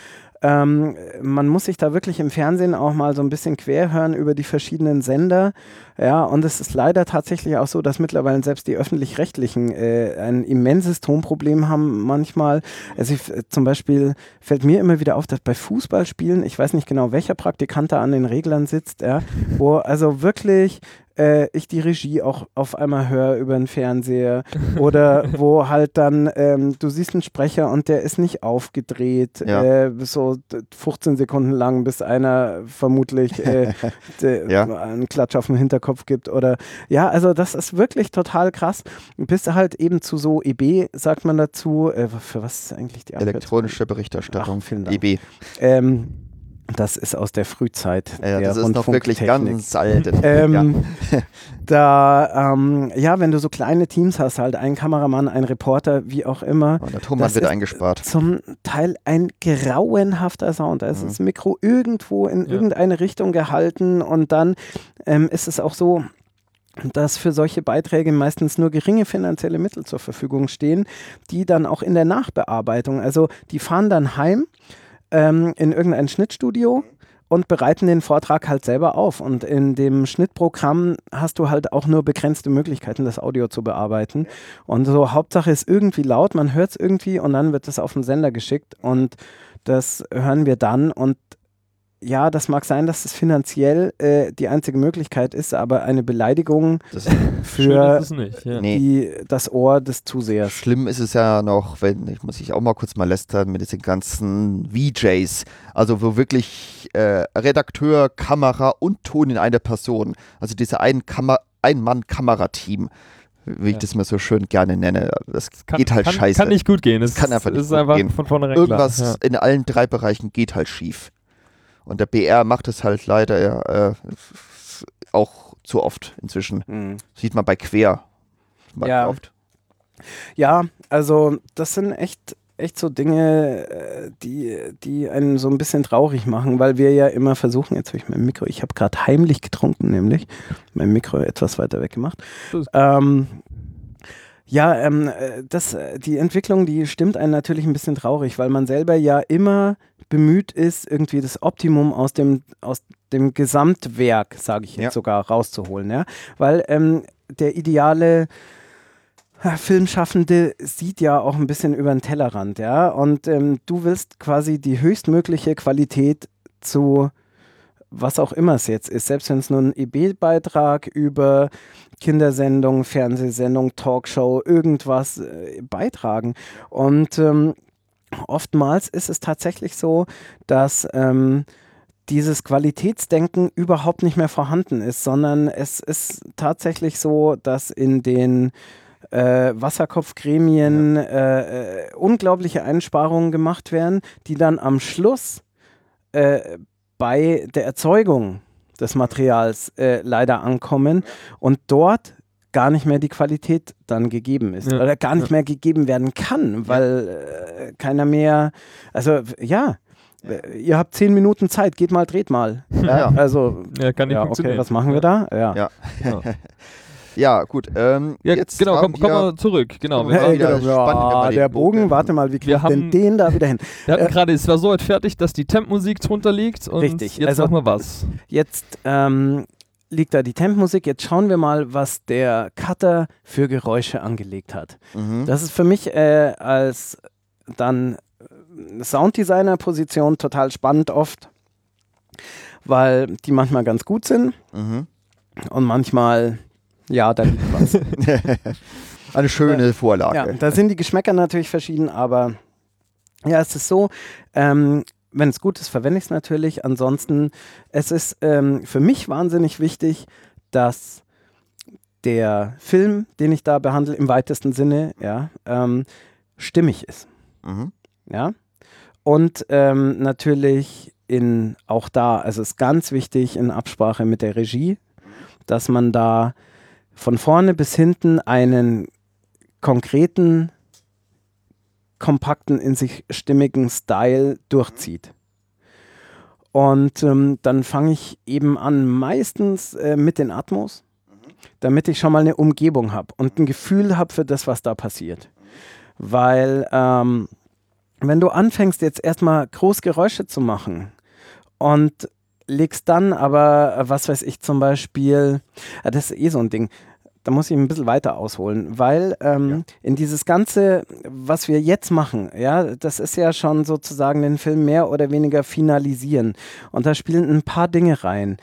Ähm, man muss sich da wirklich im Fernsehen auch mal so ein bisschen querhören über die verschiedenen Sender. Ja, und es ist leider tatsächlich auch so, dass mittlerweile selbst die öffentlich-rechtlichen äh, ein immenses Tonproblem haben manchmal. Also ich, äh, zum Beispiel fällt mir immer wieder auf, dass bei Fußballspielen, ich weiß nicht genau, welcher Praktikant da an den Reglern sitzt, ja, wo also wirklich äh, ich die Regie auch auf einmal höre über den Fernseher oder [laughs] wo halt dann ähm, du siehst einen Sprecher und der ist nicht aufgedreht, Ja. äh, so d- 15 Sekunden lang, bis einer vermutlich äh, [laughs] Ja. einen Klatsch auf den Hinterkopf gibt oder ja, also das ist wirklich total krass. Bis halt eben zu so EB, sagt man dazu, äh, für was ist eigentlich die Abkürzung? elektronische Berichterstattung. Ach, vielen Dank. EB. Ähm, das ist aus der Frühzeit. Ja, der das ist noch wirklich Rundfunktechnik. ganz alt. [laughs] Ähm, Da, ähm, ja, wenn du so kleine Teams hast, halt ein Kameramann, ein Reporter, wie auch immer, Und der das wird ist eingespart. zum Teil ein grauenhafter Sound. Da ist Mhm. das Mikro irgendwo in Ja. irgendeine Richtung gehalten und dann ähm, ist es auch so, dass für solche Beiträge meistens nur geringe finanzielle Mittel zur Verfügung stehen, die dann auch in der Nachbearbeitung, also die fahren dann heim ähm, in irgendein Schnittstudio und bereiten den Vortrag halt selber auf. Und in dem Schnittprogramm hast du halt auch nur begrenzte Möglichkeiten, das Audio zu bearbeiten. Und so Hauptsache ist irgendwie laut, man hört es irgendwie und dann wird es auf den Sender geschickt und das hören wir dann und ja, das mag sein, dass es finanziell äh, die einzige Möglichkeit ist, aber eine Beleidigung Das, [laughs] Schön für ist es nicht. Ja. die, das Ohr des Zusehers. Schlimm ist es ja noch, wenn, ich muss ich auch mal kurz mal lästern, mit diesen ganzen VJs, also wo wirklich äh, Redakteur, Kamera und Ton in einer Person, also diese ein Ein-Mann-Kamerateam, wie ich Ja. das mir so schön gerne nenne, das Kann, geht halt kann, scheiße. Kann nicht gut gehen. Es kann einfach nicht ist gut einfach gehen. von vornherein Irgendwas klar. in allen drei Bereichen geht halt schief. Und der BR macht es halt leider ja, äh, auch zu oft inzwischen. Mhm. Sieht man bei Quer. Ja. oft. Ja, also das sind echt, echt so Dinge, äh, die, die einen so ein bisschen traurig machen, weil wir ja immer versuchen, jetzt habe ich mein Mikro, ich habe gerade heimlich getrunken, nämlich mein Mikro etwas weiter weg gemacht. Ähm, ja, ähm, äh, das, äh, die Entwicklung, die stimmt einen natürlich ein bisschen traurig, weil man selber ja immer bemüht ist, irgendwie das Optimum aus dem, aus dem Gesamtwerk, sage ich jetzt Ja. sogar, rauszuholen. Ja? Weil ähm, der ideale äh, Filmschaffende sieht ja auch ein bisschen über den Tellerrand, ja. Und ähm, du willst quasi die höchstmögliche Qualität zu was auch immer es jetzt ist, selbst wenn es nur ein EB-Beitrag über Kindersendung, Fernsehsendung, Talkshow, irgendwas äh, beitragen. Und ähm, oftmals ist es tatsächlich so, dass ähm, dieses Qualitätsdenken überhaupt nicht mehr vorhanden ist, sondern es ist tatsächlich so, dass in den äh, Wasserkopfgremien äh, äh, unglaubliche Einsparungen gemacht werden, die dann am Schluss äh, bei der Erzeugung des Materials äh, leider ankommen und dort gar nicht mehr die Qualität dann gegeben ist Ja. oder gar nicht Ja. mehr gegeben werden kann, weil äh, keiner mehr, also ja, äh, ihr habt zehn Minuten Zeit, geht mal, dreht mal. Ja, ja. Also, Ja, kann nicht ja, okay, funktionieren. was machen wir da? Ja. Ja. [laughs] Ja. Gut. Ähm, Ja, jetzt genau, komm, komm wir- mal zurück. Genau, wir, Hey, genau, ja, der Bogen- Bogen, warte mal, wie kriegt Wir denn haben- den da wieder hin? wir hatten äh, gerade, es war so weit fertig, dass die Temp-Musik drunter liegt und Richtig, jetzt also- machen wir was. Jetzt ähm, liegt da die Tempmusik. Jetzt schauen wir mal, was der Cutter für Geräusche angelegt hat. Mhm. Das ist für mich äh, als dann Sounddesigner-Position total spannend oft, weil die manchmal ganz gut sind Mhm. und manchmal, ja, da liegt was. [laughs] Eine schöne Vorlage. ja, da sind die Geschmäcker natürlich verschieden, aber ja, es ist so, ähm, wenn es gut ist, verwende ich es natürlich. Ansonsten, es ist ähm, für mich wahnsinnig wichtig, dass der Film, den ich da behandle, im weitesten Sinne, ja, ähm, stimmig ist. Mhm. Ja. Und ähm, natürlich in auch da, also es ist ganz wichtig in Absprache mit der Regie, dass man da von vorne bis hinten einen konkreten, kompakten, in sich stimmigen Style durchzieht. Und ähm, dann fange ich eben an, meistens äh, mit den Atmos, damit ich schon mal eine Umgebung habe und ein Gefühl habe für das, was da passiert. Weil ähm, wenn du anfängst, jetzt erstmal groß Geräusche zu machen und legst dann aber, äh, was weiß ich, zum Beispiel, ja, das ist eh so ein Ding, da muss ich ein bisschen weiter ausholen, weil ähm, in dieses Ganze, was wir jetzt machen, ja, das ist ja schon sozusagen den Film mehr oder weniger finalisieren. Und da spielen ein paar Dinge rein.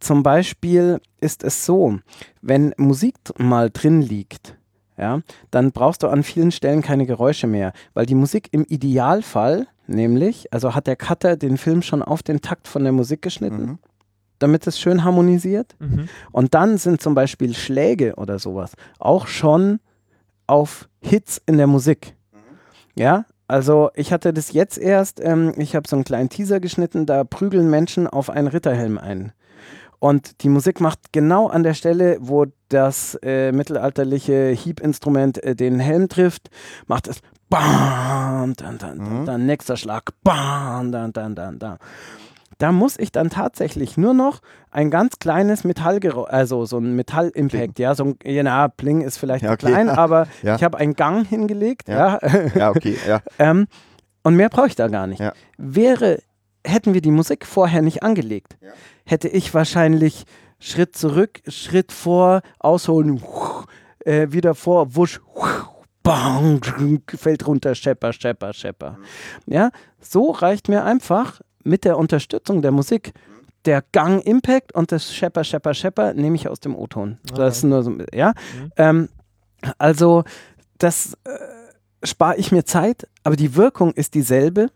Zum Beispiel ist es so, wenn Musik mal drin liegt, ja, dann brauchst du an vielen Stellen keine Geräusche mehr, weil die Musik im Idealfall, nämlich, also hat der Cutter den Film schon auf den Takt von der Musik geschnitten, Mhm. damit es schön harmonisiert. Mhm. Und dann sind zum Beispiel Schläge oder sowas auch schon auf Hits in der Musik. Ja, also ich hatte das jetzt erst, ähm, ich habe so einen kleinen Teaser geschnitten, da prügeln Menschen auf einen Ritterhelm ein. Und die Musik macht genau an der Stelle, wo das äh, mittelalterliche Hiebinstrument äh, den Helm trifft, macht es BAM, dann, dann, dann, Mhm. dann, nächster Schlag, BAM, dann, dann, dann, dann. Da muss ich dann tatsächlich nur noch ein ganz kleines Metallgeräusch, also so ein Metallimpact, ja, so ein, ja, na, Pling ist vielleicht Ja, okay. klein, [laughs] aber Ja. ich habe einen Gang hingelegt, ja, Ja. Okay, ja. [laughs] ähm, und mehr brauche ich da gar nicht. Wäre, hätten wir die Musik vorher nicht angelegt, hätte ich wahrscheinlich Schritt zurück, Schritt vor, ausholen, äh, wieder vor, wusch, bang, fällt runter, schepper, schepper, schepper. Ja, so reicht mir einfach mit der Unterstützung der Musik der Gang Impact und das Schepper, Schepper, Schepper nehme ich aus dem O-Ton. Das ist nur so, ja. Mhm. Ähm, also, das äh, spare ich mir Zeit, aber die Wirkung ist dieselbe.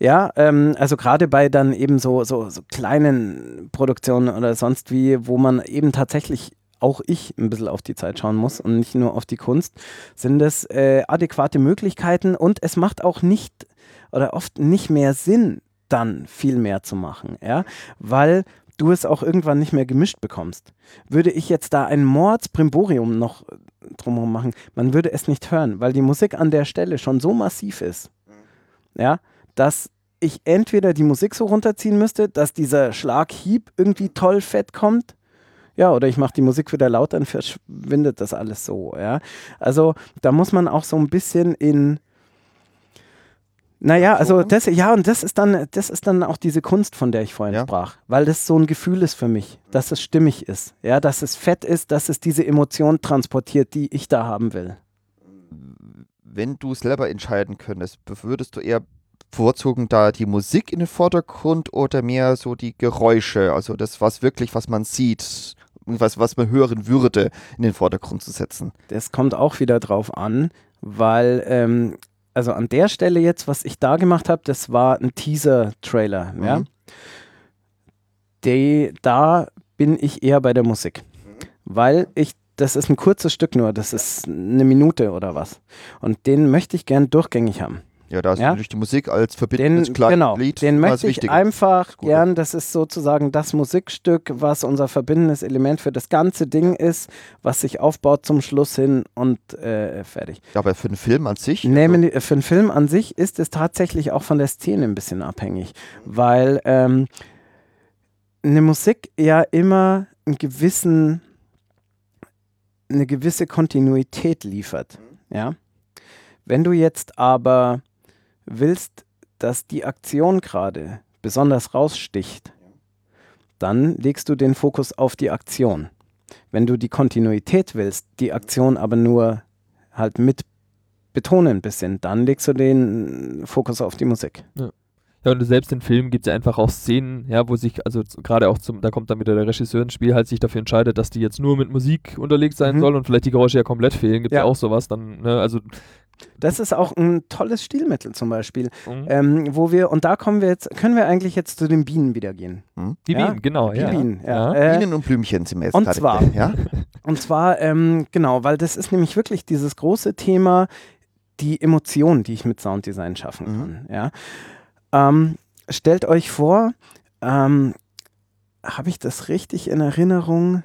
Ja, ähm, also gerade bei dann eben so, so, so kleinen Produktionen oder sonst wie, wo man eben tatsächlich auch ich ein bisschen auf die Zeit schauen muss und nicht nur auf die Kunst, sind es äh, adäquate Möglichkeiten und es macht auch nicht oder oft nicht mehr Sinn, dann viel mehr zu machen, ja, weil du es auch irgendwann nicht mehr gemischt bekommst. Würde ich jetzt da ein Mordsbrimborium noch drumherum machen, man würde es nicht hören, weil die Musik an der Stelle schon so massiv ist, ja, dass ich entweder die Musik so runterziehen müsste, dass dieser Schlaghieb irgendwie toll fett kommt, ja, oder ich mache die Musik wieder laut, dann verschwindet das alles so, ja. Also da muss man auch so ein bisschen in naja, also das, ja, und das ist dann, das ist dann auch diese Kunst, von der ich vorhin ja. sprach, weil das so ein Gefühl ist für mich, dass es stimmig ist, ja, dass es fett ist, dass es diese Emotion transportiert, die ich da haben will. Wenn du selber entscheiden könntest, würdest du eher bevorzugen da die Musik in den Vordergrund oder mehr so die Geräusche, also das, was wirklich, was man sieht, was, was man hören würde, in den Vordergrund zu setzen? Das kommt auch wieder drauf an, weil ähm, also an der Stelle jetzt, was ich da gemacht habe, das war ein Teaser-Trailer. Mhm. Ja? Die, da bin ich eher bei der Musik, mhm. weil ich das ist ein kurzes Stück nur, das ist eine Minute oder was. Und den möchte ich gern durchgängig haben. Ja, da ist ja? natürlich die Musik als verbindendes den, genau, Lied. Den möchte ich wichtig. einfach gern, das ist sozusagen das Musikstück, was unser verbindendes Element für das ganze Ding ist, was sich aufbaut zum Schluss hin und äh, fertig. Ja, aber für einen Film an sich? Nehmen, also für einen Film an sich ist es tatsächlich auch von der Szene ein bisschen abhängig, weil ähm, eine Musik ja immer einen gewissen, eine gewisse Kontinuität liefert. Ja. Wenn du jetzt aber willst, dass die Aktion gerade besonders raussticht, dann legst du den Fokus auf die Aktion. Wenn du die Kontinuität willst, die Aktion aber nur halt mit betonen ein bisschen, dann legst du den Fokus auf die Musik. Ja. Ja, und selbst in Filmen gibt es ja einfach auch Szenen, ja, wo sich, also gerade auch zum, da kommt dann wieder der Regisseur ins Spiel, halt sich dafür entscheidet, dass die jetzt nur mit Musik unterlegt sein mhm. soll und vielleicht die Geräusche ja komplett fehlen. Gibt ja. ja auch sowas dann, ne? Also das ist auch ein tolles Stilmittel zum Beispiel, mhm. ähm, wo wir, und da kommen wir jetzt, können wir eigentlich jetzt zu den Bienen wieder gehen. Mhm. Die ja? Bienen, genau. Die ja. Bienen, ja. Äh, Bienen und Blümchen sind wir jetzt Und zwar, ja? [laughs] und zwar, ähm, genau, weil das ist nämlich wirklich dieses große Thema, die Emotionen, die ich mit Sounddesign schaffen mhm. kann. Ja? Ähm, stellt euch vor, ähm, habe ich das richtig in Erinnerung?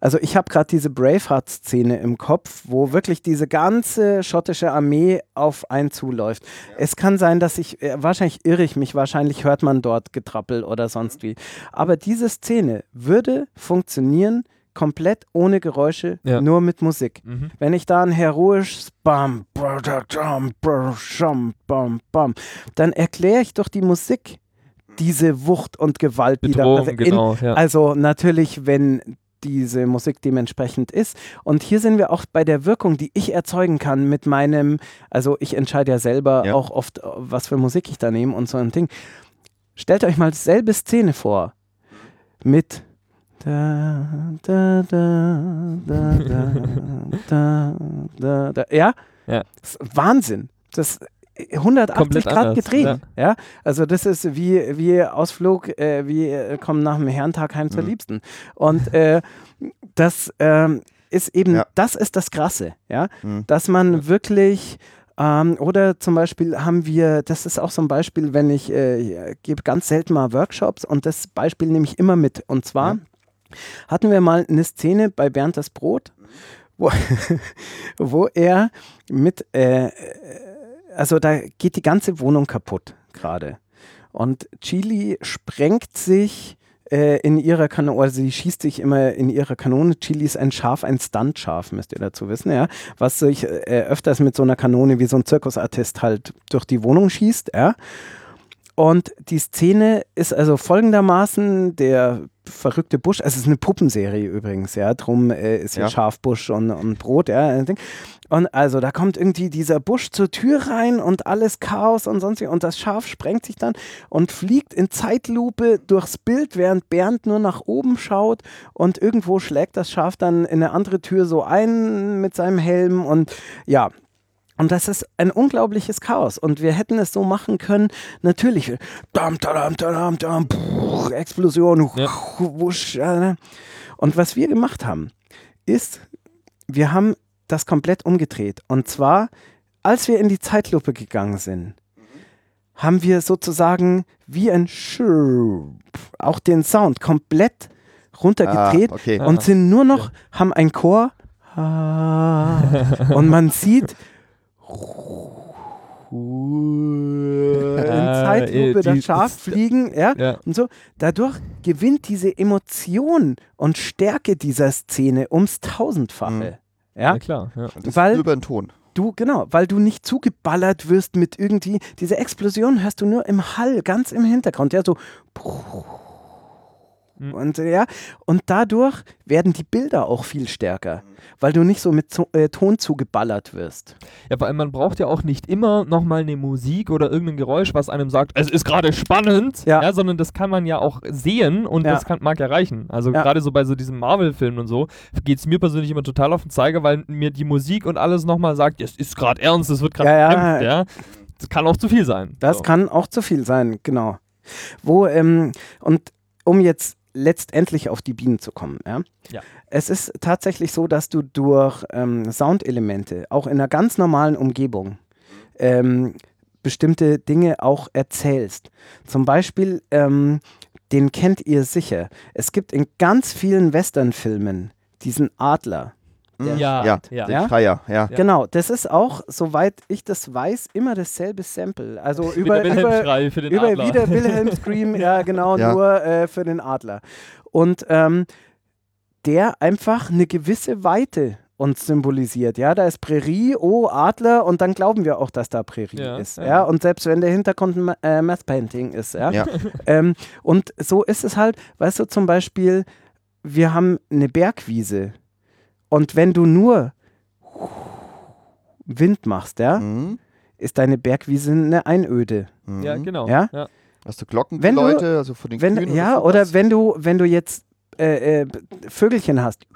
Also ich habe gerade diese Braveheart-Szene im Kopf, wo wirklich diese ganze schottische Armee auf einen zuläuft. Ja. Es kann sein, dass ich, äh, wahrscheinlich irre ich mich, wahrscheinlich hört man dort Getrappel oder sonst wie. Aber diese Szene würde funktionieren, komplett ohne Geräusche, ja. nur mit Musik. Mhm. Wenn ich da ein heroisches Bam, Bam, Bam, dann erkläre ich doch die Musik diese Wucht und Gewalt, die da also, genau, ja. also natürlich, wenn diese Musik dementsprechend ist. Und hier sind wir auch bei der Wirkung, die ich erzeugen kann mit meinem, also ich entscheide ja selber ja. auch oft, was für Musik ich da nehme und so ein Ding. Stellt euch mal dieselbe Szene vor mit da, da, da, da, da, da, da, ja? Ja. Wahnsinn. Das 180 Grad anders, gedreht. Ja. ja. also das ist wie, wie Ausflug, äh, wie äh, kommen nach dem Herrentag heim zur mhm. Liebsten. Und äh, das ähm, ist eben, ja. das ist das Krasse, ja, mhm. dass man wirklich ähm, oder zum Beispiel haben wir, das ist auch so ein Beispiel, wenn ich äh, gebe ganz selten mal Workshops und das Beispiel nehme ich immer mit. Und zwar ja. hatten wir mal eine Szene bei Bernd das Brot, wo, [laughs] wo er mit äh, also da geht die ganze Wohnung kaputt gerade. Und Chili sprengt sich äh, in ihrer Kanone, also sie schießt sich immer in ihrer Kanone. Chili ist ein Schaf, ein Stunt-Schaf, müsst ihr dazu wissen, ja. Was sich äh, öfters mit so einer Kanone wie so ein Zirkusartist halt durch die Wohnung schießt, ja. Und die Szene ist also folgendermaßen, der verrückte Busch, also es ist eine Puppenserie übrigens, ja, drum äh, ist ja, ja Schafbusch und, und Brot, ja. Und also da kommt irgendwie dieser Busch zur Tür rein und alles Chaos und sonst und das Schaf sprengt sich dann und fliegt in Zeitlupe durchs Bild, während Bernd nur nach oben schaut und irgendwo schlägt das Schaf dann in eine andere Tür so ein mit seinem Helm und ja, und das ist ein unglaubliches Chaos. Und wir hätten es so machen können, natürlich, dam, dam, dam, dam, pff, Explosion, ja. wusch. Und was wir gemacht haben, ist, wir haben das komplett umgedreht. Und zwar, als wir in die Zeitlupe gegangen sind, haben wir sozusagen wie ein Schurp auch den Sound komplett runtergedreht Ah, okay. und sind nur noch, haben ein Chor ah, [laughs] und man sieht in Ah, Zeitlupe äh, das Schaf fliegen, ja, Ja. und so. Dadurch gewinnt diese Emotion und Stärke dieser Szene ums Tausendfache. Ja, Ja, klar. Ja. Das weil- über den Ton. du, genau, weil du nicht zugeballert wirst mit irgendwie, diese Explosion hörst du nur im Hall, ganz im Hintergrund, ja, so. Mhm. Und ja, und dadurch werden die Bilder auch viel stärker, weil du nicht so mit Zo äh, Ton zugeballert wirst. Ja, allem, man braucht ja auch nicht immer nochmal eine Musik oder irgendein Geräusch, was einem sagt, es ist gerade spannend, Ja. sondern das kann man ja auch sehen und Ja. das kann, mag erreichen. Also Ja. gerade so bei so diesem Marvel-Film und so geht es mir persönlich immer total auf den Zeiger, weil mir die Musik und alles nochmal sagt, es ist gerade ernst, es wird gerade Ja, ja. gekämpft, ja. Das kann auch zu viel sein. Das so. kann auch zu viel sein, genau. Wo, ähm, und um jetzt letztendlich auf die Bienen zu kommen, ja. Ja. Es ist tatsächlich so, dass du durch ähm, Soundelemente, auch in einer ganz normalen Umgebung, ähm, bestimmte Dinge auch erzählst. Zum Beispiel, ähm, den kennt ihr sicher. Es gibt in ganz vielen Westernfilmen diesen Adler. Mhm. Ja, ja, ja. Ja? Kreier, ja. Ja. Genau, das ist auch, soweit ich das weiß, immer dasselbe Sample. Also [laughs] über, Wie der über, für den über Adler. wieder [laughs] Wilhelm Scream, ja genau, Ja. nur äh, für den Adler. Und ähm, der einfach eine gewisse Weite uns symbolisiert. Ja, da ist Prärie, oh Adler und dann glauben wir auch, dass da Prärie Ja, ist. ja. Ja. und selbst wenn der Hintergrund ein äh, Math Painting ist. Ja. Ja. [laughs] Ähm, und so ist es halt, weißt du, zum Beispiel, wir haben eine Bergwiese und wenn du nur Wind machst, ja, Mhm. ist deine Bergwiese eine Einöde. Mhm. Ja, genau. Ja? Ja. Hast du Wenn du- Glockengeläute, also von den Wenn, Kühen ja, sowas? oder wenn du, wenn du jetzt äh, äh, Vögelchen hast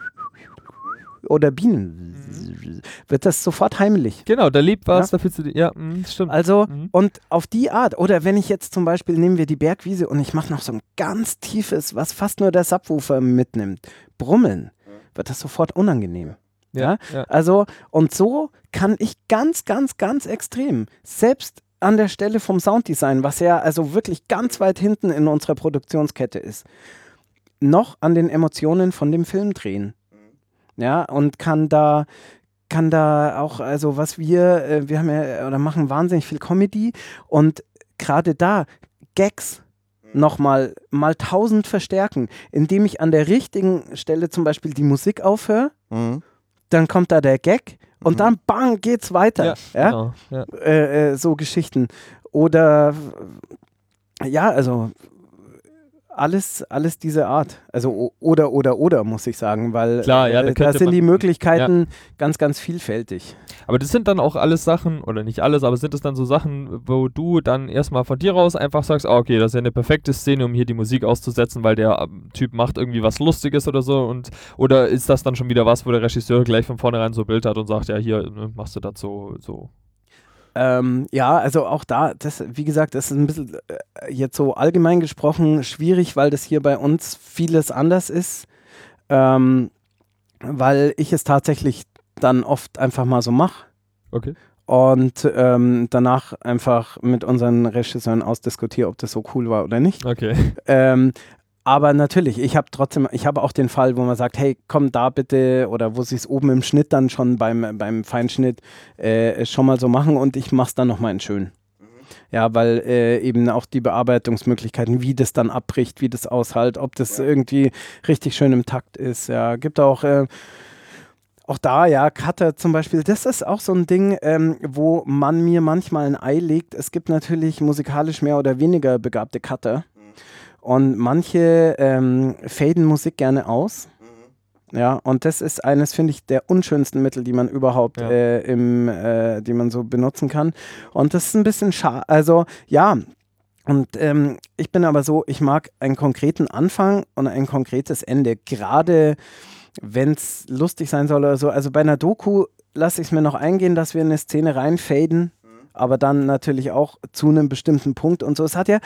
oder Bienen, wird das sofort heimlich. Genau, da lebt was, Ja. da fühlst du dich, ja, mh, stimmt. Also, Mhm. und auf die Art, oder wenn ich jetzt zum Beispiel, nehmen wir die Bergwiese und ich mache noch so ein ganz tiefes, was fast nur der Subwoofer mitnimmt, Brummeln, wird das sofort unangenehm. ja, ja. Also, und so kann ich ganz, ganz, ganz extrem, selbst an der Stelle vom Sounddesign, was ja also wirklich ganz weit hinten in unserer Produktionskette ist, noch an den Emotionen von dem Film drehen. Ja, und kann da kann da auch, also was wir, äh, wir haben ja oder machen wahnsinnig viel Comedy und gerade da Gags nochmal mal tausend verstärken, indem ich an der richtigen Stelle zum Beispiel die Musik aufhöre Mhm. dann kommt da der Gag und Mhm. dann bang geht's weiter. Ja, Ja, Genau, ja. Äh, äh, so Geschichten. Oder ja, also alles, alles diese Art. Also oder, oder, oder, muss ich sagen, weil Klar, ja, da äh, da könnte sind die Möglichkeiten ganz, ganz vielfältig. Aber das sind dann auch alles Sachen, oder nicht alles, aber sind es dann so Sachen, wo du dann erstmal von dir raus einfach sagst, ah, okay, das ist ja eine perfekte Szene, um hier die Musik auszusetzen, weil der ähm, Typ macht irgendwie was Lustiges oder so und oder ist das dann schon wieder was, wo der Regisseur gleich von vornherein so ein Bild hat und sagt, ja, hier ne, machst du das so, so. Ähm, ja, also auch da, das, wie gesagt, das ist ein bisschen äh, jetzt so allgemein gesprochen schwierig, weil das hier bei uns vieles anders ist. Ähm, weil ich es tatsächlich dann oft einfach mal so mache. Okay. und ähm, danach einfach mit unseren Regisseuren ausdiskutiere, ob das so cool war oder nicht. Okay. Aber natürlich, ich habe trotzdem, ich habe auch den Fall, wo man sagt, hey, komm da bitte, oder wo sie es oben im Schnitt dann schon beim, beim Feinschnitt äh, schon mal so machen und ich mache es dann nochmal in schön. Ja, weil äh, eben auch die Bearbeitungsmöglichkeiten, wie das dann abbricht, wie das aushält, ob das irgendwie richtig schön im Takt ist. Ja, gibt auch, äh, auch da, ja, Cutter zum Beispiel, das ist auch so ein Ding, ähm, wo man mir manchmal ein Ei legt. Es gibt natürlich musikalisch mehr oder weniger begabte Cutter. Und manche ähm, faden Musik gerne aus. Ja, und das ist eines, finde ich, der unschönsten Mittel, die man überhaupt Ja. äh, im, äh, die man so benutzen kann. Und das ist ein bisschen schade. Also, ja. Und ähm, ich bin aber so, ich mag einen konkreten Anfang und ein konkretes Ende. Gerade wenn es lustig sein soll oder so. Also bei einer Doku lasse ich es mir noch eingehen, dass wir in eine Szene reinfaden, aber dann natürlich auch zu einem bestimmten Punkt und so. Es hat ja,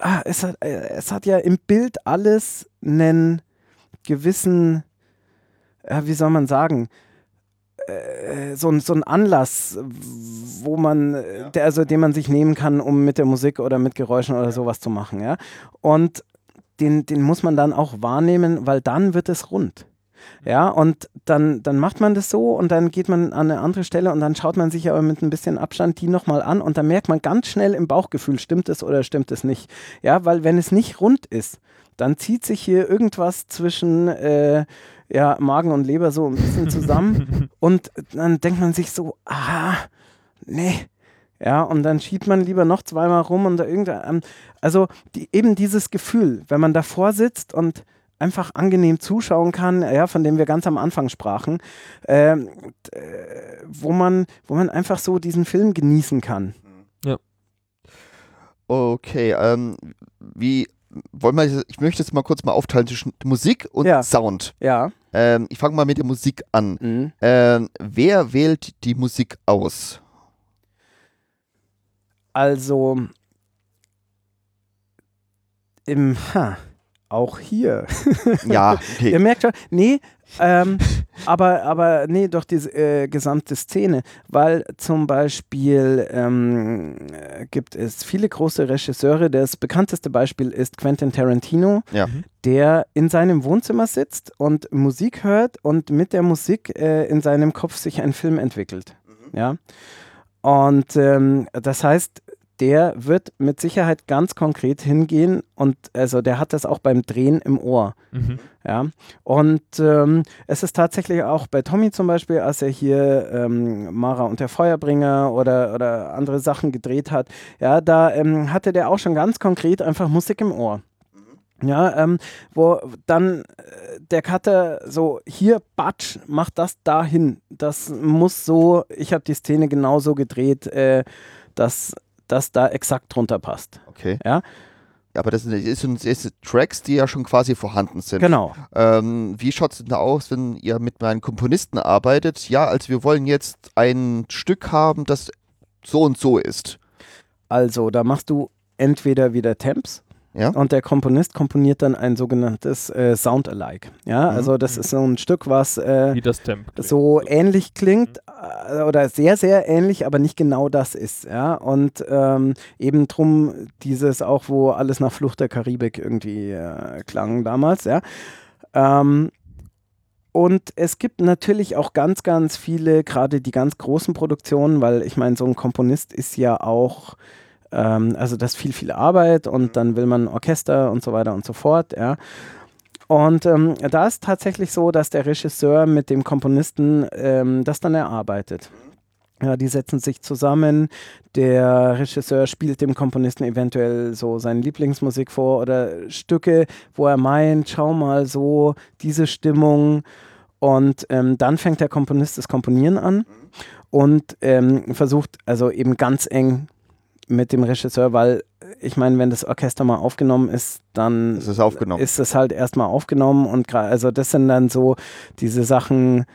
ah, es hat, äh, es hat ja im Bild alles einen gewissen, äh, wie soll man sagen, äh, so, so ein Anlass, wo man, äh, der, also den man sich nehmen kann, um mit der Musik oder mit Geräuschen oder sowas zu machen, ja. Und den, den muss man dann auch wahrnehmen, weil dann wird es rund. Ja, und dann, dann macht man das so und dann geht man an eine andere Stelle und dann schaut man sich aber mit ein bisschen Abstand die nochmal an und dann merkt man ganz schnell im Bauchgefühl, stimmt es oder stimmt es nicht. Ja, weil wenn es nicht rund ist, dann zieht sich hier irgendwas zwischen äh, ja, Magen und Leber so ein bisschen zusammen [laughs] und dann denkt man sich so, ah, nee. Ja, und dann schiebt man lieber noch zweimal rum und da irgendein, also die, eben dieses Gefühl, wenn man davor sitzt und einfach angenehm zuschauen kann, ja, von dem wir ganz am Anfang sprachen, ähm, äh, wo, man, wo man einfach so diesen Film genießen kann. Okay, ähm, wie wollen wir, ich möchte jetzt mal kurz mal aufteilen zwischen Musik und Ja. Sound. Ja. Ähm, ich fange mal mit der Musik an. Mhm. Ähm, wer wählt die Musik aus? Also im, ha, auch hier. Ja, [laughs] Ihr okay. merkt schon, nee, ähm, aber, aber nee, doch die äh, gesamte Szene, weil zum Beispiel ähm, äh, gibt es viele große Regisseure, das bekannteste Beispiel ist Quentin Tarantino, Ja. der in seinem Wohnzimmer sitzt und Musik hört und mit der Musik äh, in seinem Kopf sich ein Film entwickelt. Ja. Und ähm, das heißt, der wird mit Sicherheit ganz konkret hingehen und also der hat das auch beim Drehen im Ohr. Mhm. Ja, und ähm, es ist tatsächlich auch bei Tommy zum Beispiel, als er hier ähm, Mara und der Feuerbringer oder, oder andere Sachen gedreht hat, ja, da ähm, hatte der auch schon ganz konkret einfach Musik im Ohr. Ja, ähm, wo dann äh, der Cutter so, hier, Batsch, mach das dahin. Das muss so, ich habe die Szene genauso gedreht, äh, dass das da exakt drunter passt. Okay. Ja. Aber das sind, das sind, das sind Tracks, die ja schon quasi vorhanden sind. Genau. Ähm, wie schaut es denn da aus, wenn ihr mit meinen Komponisten arbeitet? Ja, also wir wollen jetzt ein Stück haben, das so und so ist. Also, da machst du entweder wieder Temps Ja. und der Komponist komponiert dann ein sogenanntes äh, Sound-alike. Ja, Mhm. also das ist so ein Stück, was äh, Wie das Temp. klingt. so ähnlich klingt äh, oder sehr, sehr ähnlich, aber nicht genau das ist. Ja, und ähm, eben drum dieses auch, wo alles nach Flucht der Karibik irgendwie äh, klang damals. Ja. Ähm, und es gibt natürlich auch ganz, ganz viele, gerade die ganz großen Produktionen, weil ich meine, so ein Komponist ist ja auch, ähm, also das ist viel, viel Arbeit und dann will man Orchester und so weiter und so fort, ja. Und ähm, da ist tatsächlich so, dass der Regisseur mit dem Komponisten ähm, das dann erarbeitet. Ja, die setzen sich zusammen. Der Regisseur spielt dem Komponisten eventuell so seine Lieblingsmusik vor oder Stücke, wo er meint, schau mal so, diese Stimmung. Und ähm, dann fängt der Komponist das Komponieren an und ähm, versucht also eben ganz eng mit dem Regisseur, weil ich meine, wenn das Orchester mal aufgenommen ist, dann Es ist aufgenommen. ist es halt erstmal aufgenommen und also das sind dann so diese Sachen,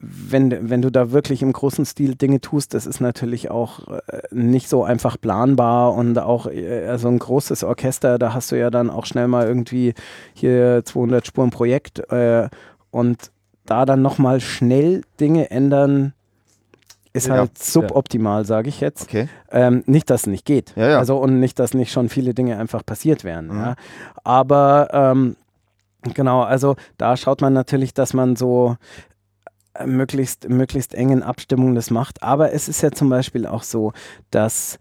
wenn, wenn du da wirklich im großen Stil Dinge tust, das ist natürlich auch äh, nicht so einfach planbar und auch äh, also ein großes Orchester, da hast du ja dann auch schnell mal irgendwie hier 200 Spuren Projekt äh, und da dann nochmal schnell Dinge ändern, ist Ja. halt suboptimal, sage ich jetzt. Okay. Ähm, nicht, dass es nicht geht. Ja, ja. Also und nicht, dass nicht schon viele Dinge einfach passiert wären. Mhm. Aber ähm, genau, also da schaut man natürlich, dass man so äh, möglichst, möglichst engen Abstimmungen das macht. Aber es ist ja zum Beispiel auch so, dass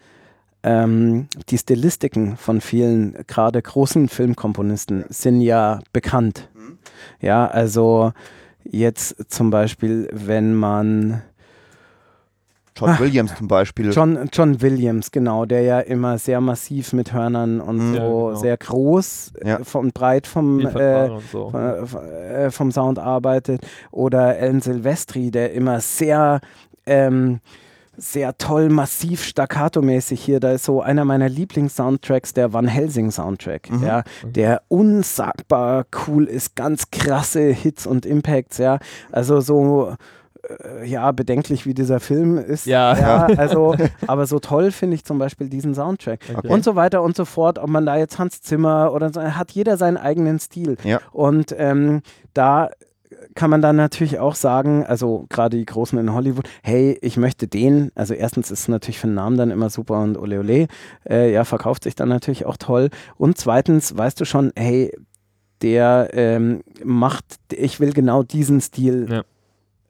ähm, die Stilistiken von vielen, gerade großen Filmkomponisten, sind ja bekannt. Ja, also jetzt zum Beispiel, wenn man John Williams zum Beispiel. John, John Williams, genau, der ja immer sehr massiv mit Hörnern und Mhm. so Ja, genau. sehr groß Ja. äh, vom breit vom, äh, und so. äh, vom Sound arbeitet. Oder Alan Silvestri, der immer sehr ähm, sehr toll, massiv staccato-mäßig hier. Da ist so einer meiner Lieblings-Soundtracks, der Van Helsing-Soundtrack, Mhm. ja, der unsagbar cool ist, ganz krasse Hits und Impacts, ja. Also so, äh, ja, bedenklich wie dieser Film ist. Ja. also, [laughs] aber so toll finde ich zum Beispiel diesen Soundtrack. Okay. Und so weiter und so fort. Ob man da jetzt Hans Zimmer oder so, hat jeder seinen eigenen Stil. Ja. Und ähm, da kann man dann natürlich auch sagen, also gerade die Großen in Hollywood, hey, ich möchte den, also erstens ist es natürlich für den Namen dann immer super und ole ole, äh, ja, verkauft sich dann natürlich auch toll. Und zweitens weißt du schon, hey, der ähm, macht, ich will genau diesen Stil Ja.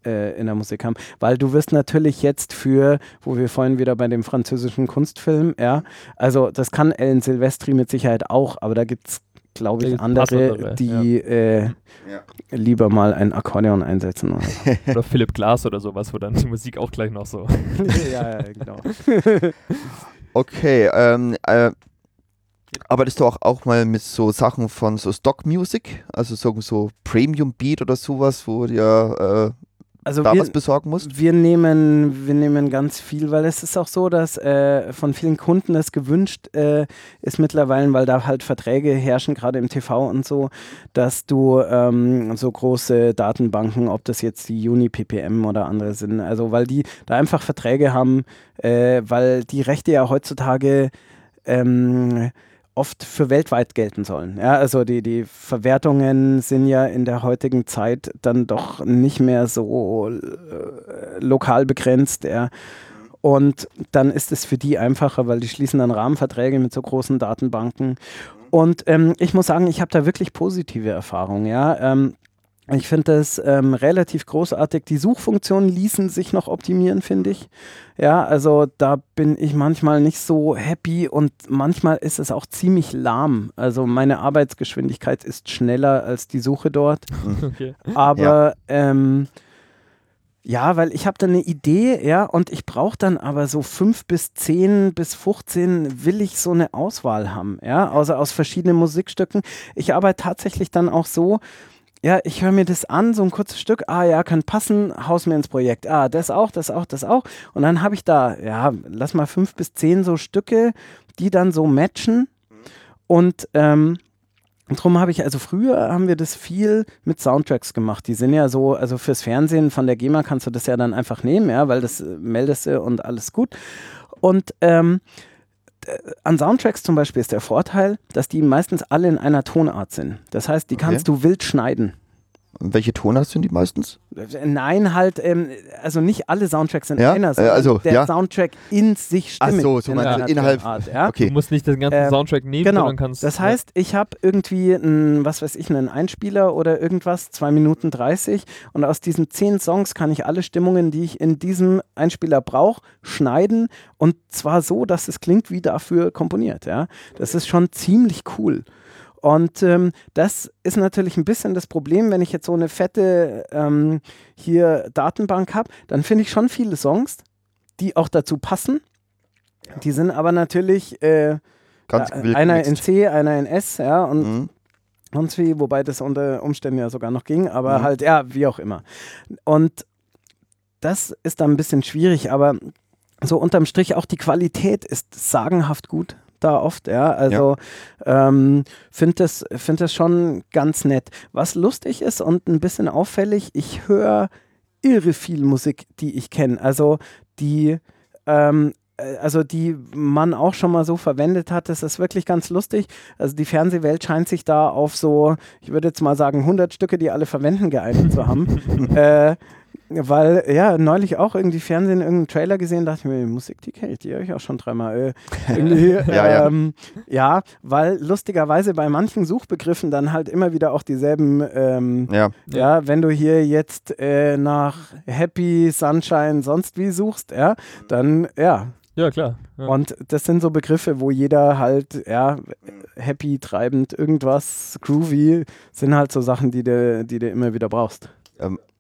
Äh, in der Musik haben. Weil du wirst natürlich jetzt für, wo wir vorhin wieder bei dem französischen Kunstfilm, ja, also das kann Ellen Silvestri mit Sicherheit auch, aber da gibt es, glaube ich, andere, die äh, Ja. lieber mal ein Akkordeon einsetzen. Oder so. [laughs] Oder Philipp Glass oder sowas, wo dann die Musik auch gleich noch so. [laughs] ja, ja, genau. [laughs] Okay, ähm, äh, arbeitest du auch, auch mal mit so Sachen von so Stock Music, also so, so Premium Beat oder sowas, wo dir äh, Also da wir, was besorgen musst? wir nehmen, wir nehmen ganz viel, weil es ist auch so, dass äh, von vielen Kunden es gewünscht äh, ist mittlerweile, weil da halt Verträge herrschen, gerade im TV und so, dass du ähm, so große Datenbanken, ob das jetzt die Uni PPM oder andere sind, also weil die da einfach Verträge haben, äh, weil die Rechte ja heutzutage ähm, oft für weltweit gelten sollen. Ja, also die, die Verwertungen sind ja in der heutigen Zeit dann doch nicht mehr so äh, lokal begrenzt. Ja. Und dann ist es für die einfacher, weil die schließen dann Rahmenverträge mit so großen Datenbanken. Und ähm, ich muss sagen, ich habe da wirklich positive Erfahrungen. Ja. Ähm, ich finde das ähm, relativ großartig. Die Suchfunktionen ließen sich noch optimieren, finde ich. Ja, also da bin ich manchmal nicht so happy und manchmal ist es auch ziemlich lahm. Also meine Arbeitsgeschwindigkeit ist schneller als die Suche dort. [laughs] Okay. Aber ähm, ja, weil ich habe da eine Idee, ja, und ich brauche dann aber so fünf bis zehn bis 15 will ich so eine Auswahl haben, ja, also aus verschiedenen Musikstücken. Ich arbeite tatsächlich dann auch so, ja, ich höre mir das an, so ein kurzes Stück, ah ja, kann passen, haus mir ins Projekt. Ah, das auch, das auch, das auch. Und dann habe ich da, ja, lass mal fünf bis zehn so Stücke, die dann so matchen. Und ähm, Drum habe ich, also früher haben wir das viel mit Soundtracks gemacht. Die sind ja so, also fürs Fernsehen von der GEMA kannst du das ja dann einfach nehmen, ja, weil das äh, meldest du und alles gut. Und ähm, an Soundtracks zum Beispiel ist der Vorteil, dass die meistens alle in einer Tonart sind. Das heißt, die Okay. kannst du wild schneiden. Und welche Tonart sind die meistens? Nein, halt, ähm, also nicht alle Soundtracks sind Ja, einer, äh, sondern also, der ja. Soundtrack in sich Ach stimmt. so, so in meinst du, innerhalb- Tonart, ja? Okay. Du musst nicht den ganzen Ähm, Soundtrack nehmen, Genau. sondern kannst. Das heißt, ich habe irgendwie einen, was weiß ich, einen Einspieler oder irgendwas, 2 Minuten 30 und aus diesen 10 Songs kann ich alle Stimmungen, die ich in diesem Einspieler brauche, schneiden und zwar so, dass es klingt wie dafür komponiert. Ja? Das ist schon ziemlich cool. Und ähm, das ist natürlich ein bisschen das Problem, wenn ich jetzt so eine fette ähm, hier Datenbank habe, dann finde ich schon viele Songs, die auch dazu passen. Die sind aber natürlich äh, ja, wild einer in. C, einer in S, ja, und Mhm. sonst wie, wobei das unter Umständen ja sogar noch ging, aber Mhm. halt, ja, wie auch immer. Und das ist dann ein bisschen schwierig, aber so unterm Strich auch die Qualität ist sagenhaft gut da oft, ja. Also ähm, finde das, find das schon ganz nett. Was lustig ist und ein bisschen auffällig, ich höre irre viel Musik, die ich kenne. Also die ähm, äh, also die man auch schon mal so verwendet hat, das ist wirklich ganz lustig. Also die Fernsehwelt scheint sich da auf so, ich würde jetzt mal sagen, 100 Stücke, die alle verwenden, geeinigt zu haben. [laughs] äh, weil, ja, neulich auch irgendwie Fernsehen, irgendeinen Trailer gesehen, dachte ich mir, Musik, die kenne ich, die höre ich auch schon dreimal. Äh, irgendwie, [laughs] Ja, ja. Ähm, ja, weil lustigerweise bei manchen Suchbegriffen dann halt immer wieder auch dieselben ähm, Ja, ja, wenn du hier jetzt äh, nach Happy, Sunshine, sonst wie suchst, ja, dann ja. Ja, klar. Ja. Und das sind so Begriffe, wo jeder halt, ja, happy, treibend, irgendwas, groovy, sind halt so Sachen, die du, die du immer wieder brauchst.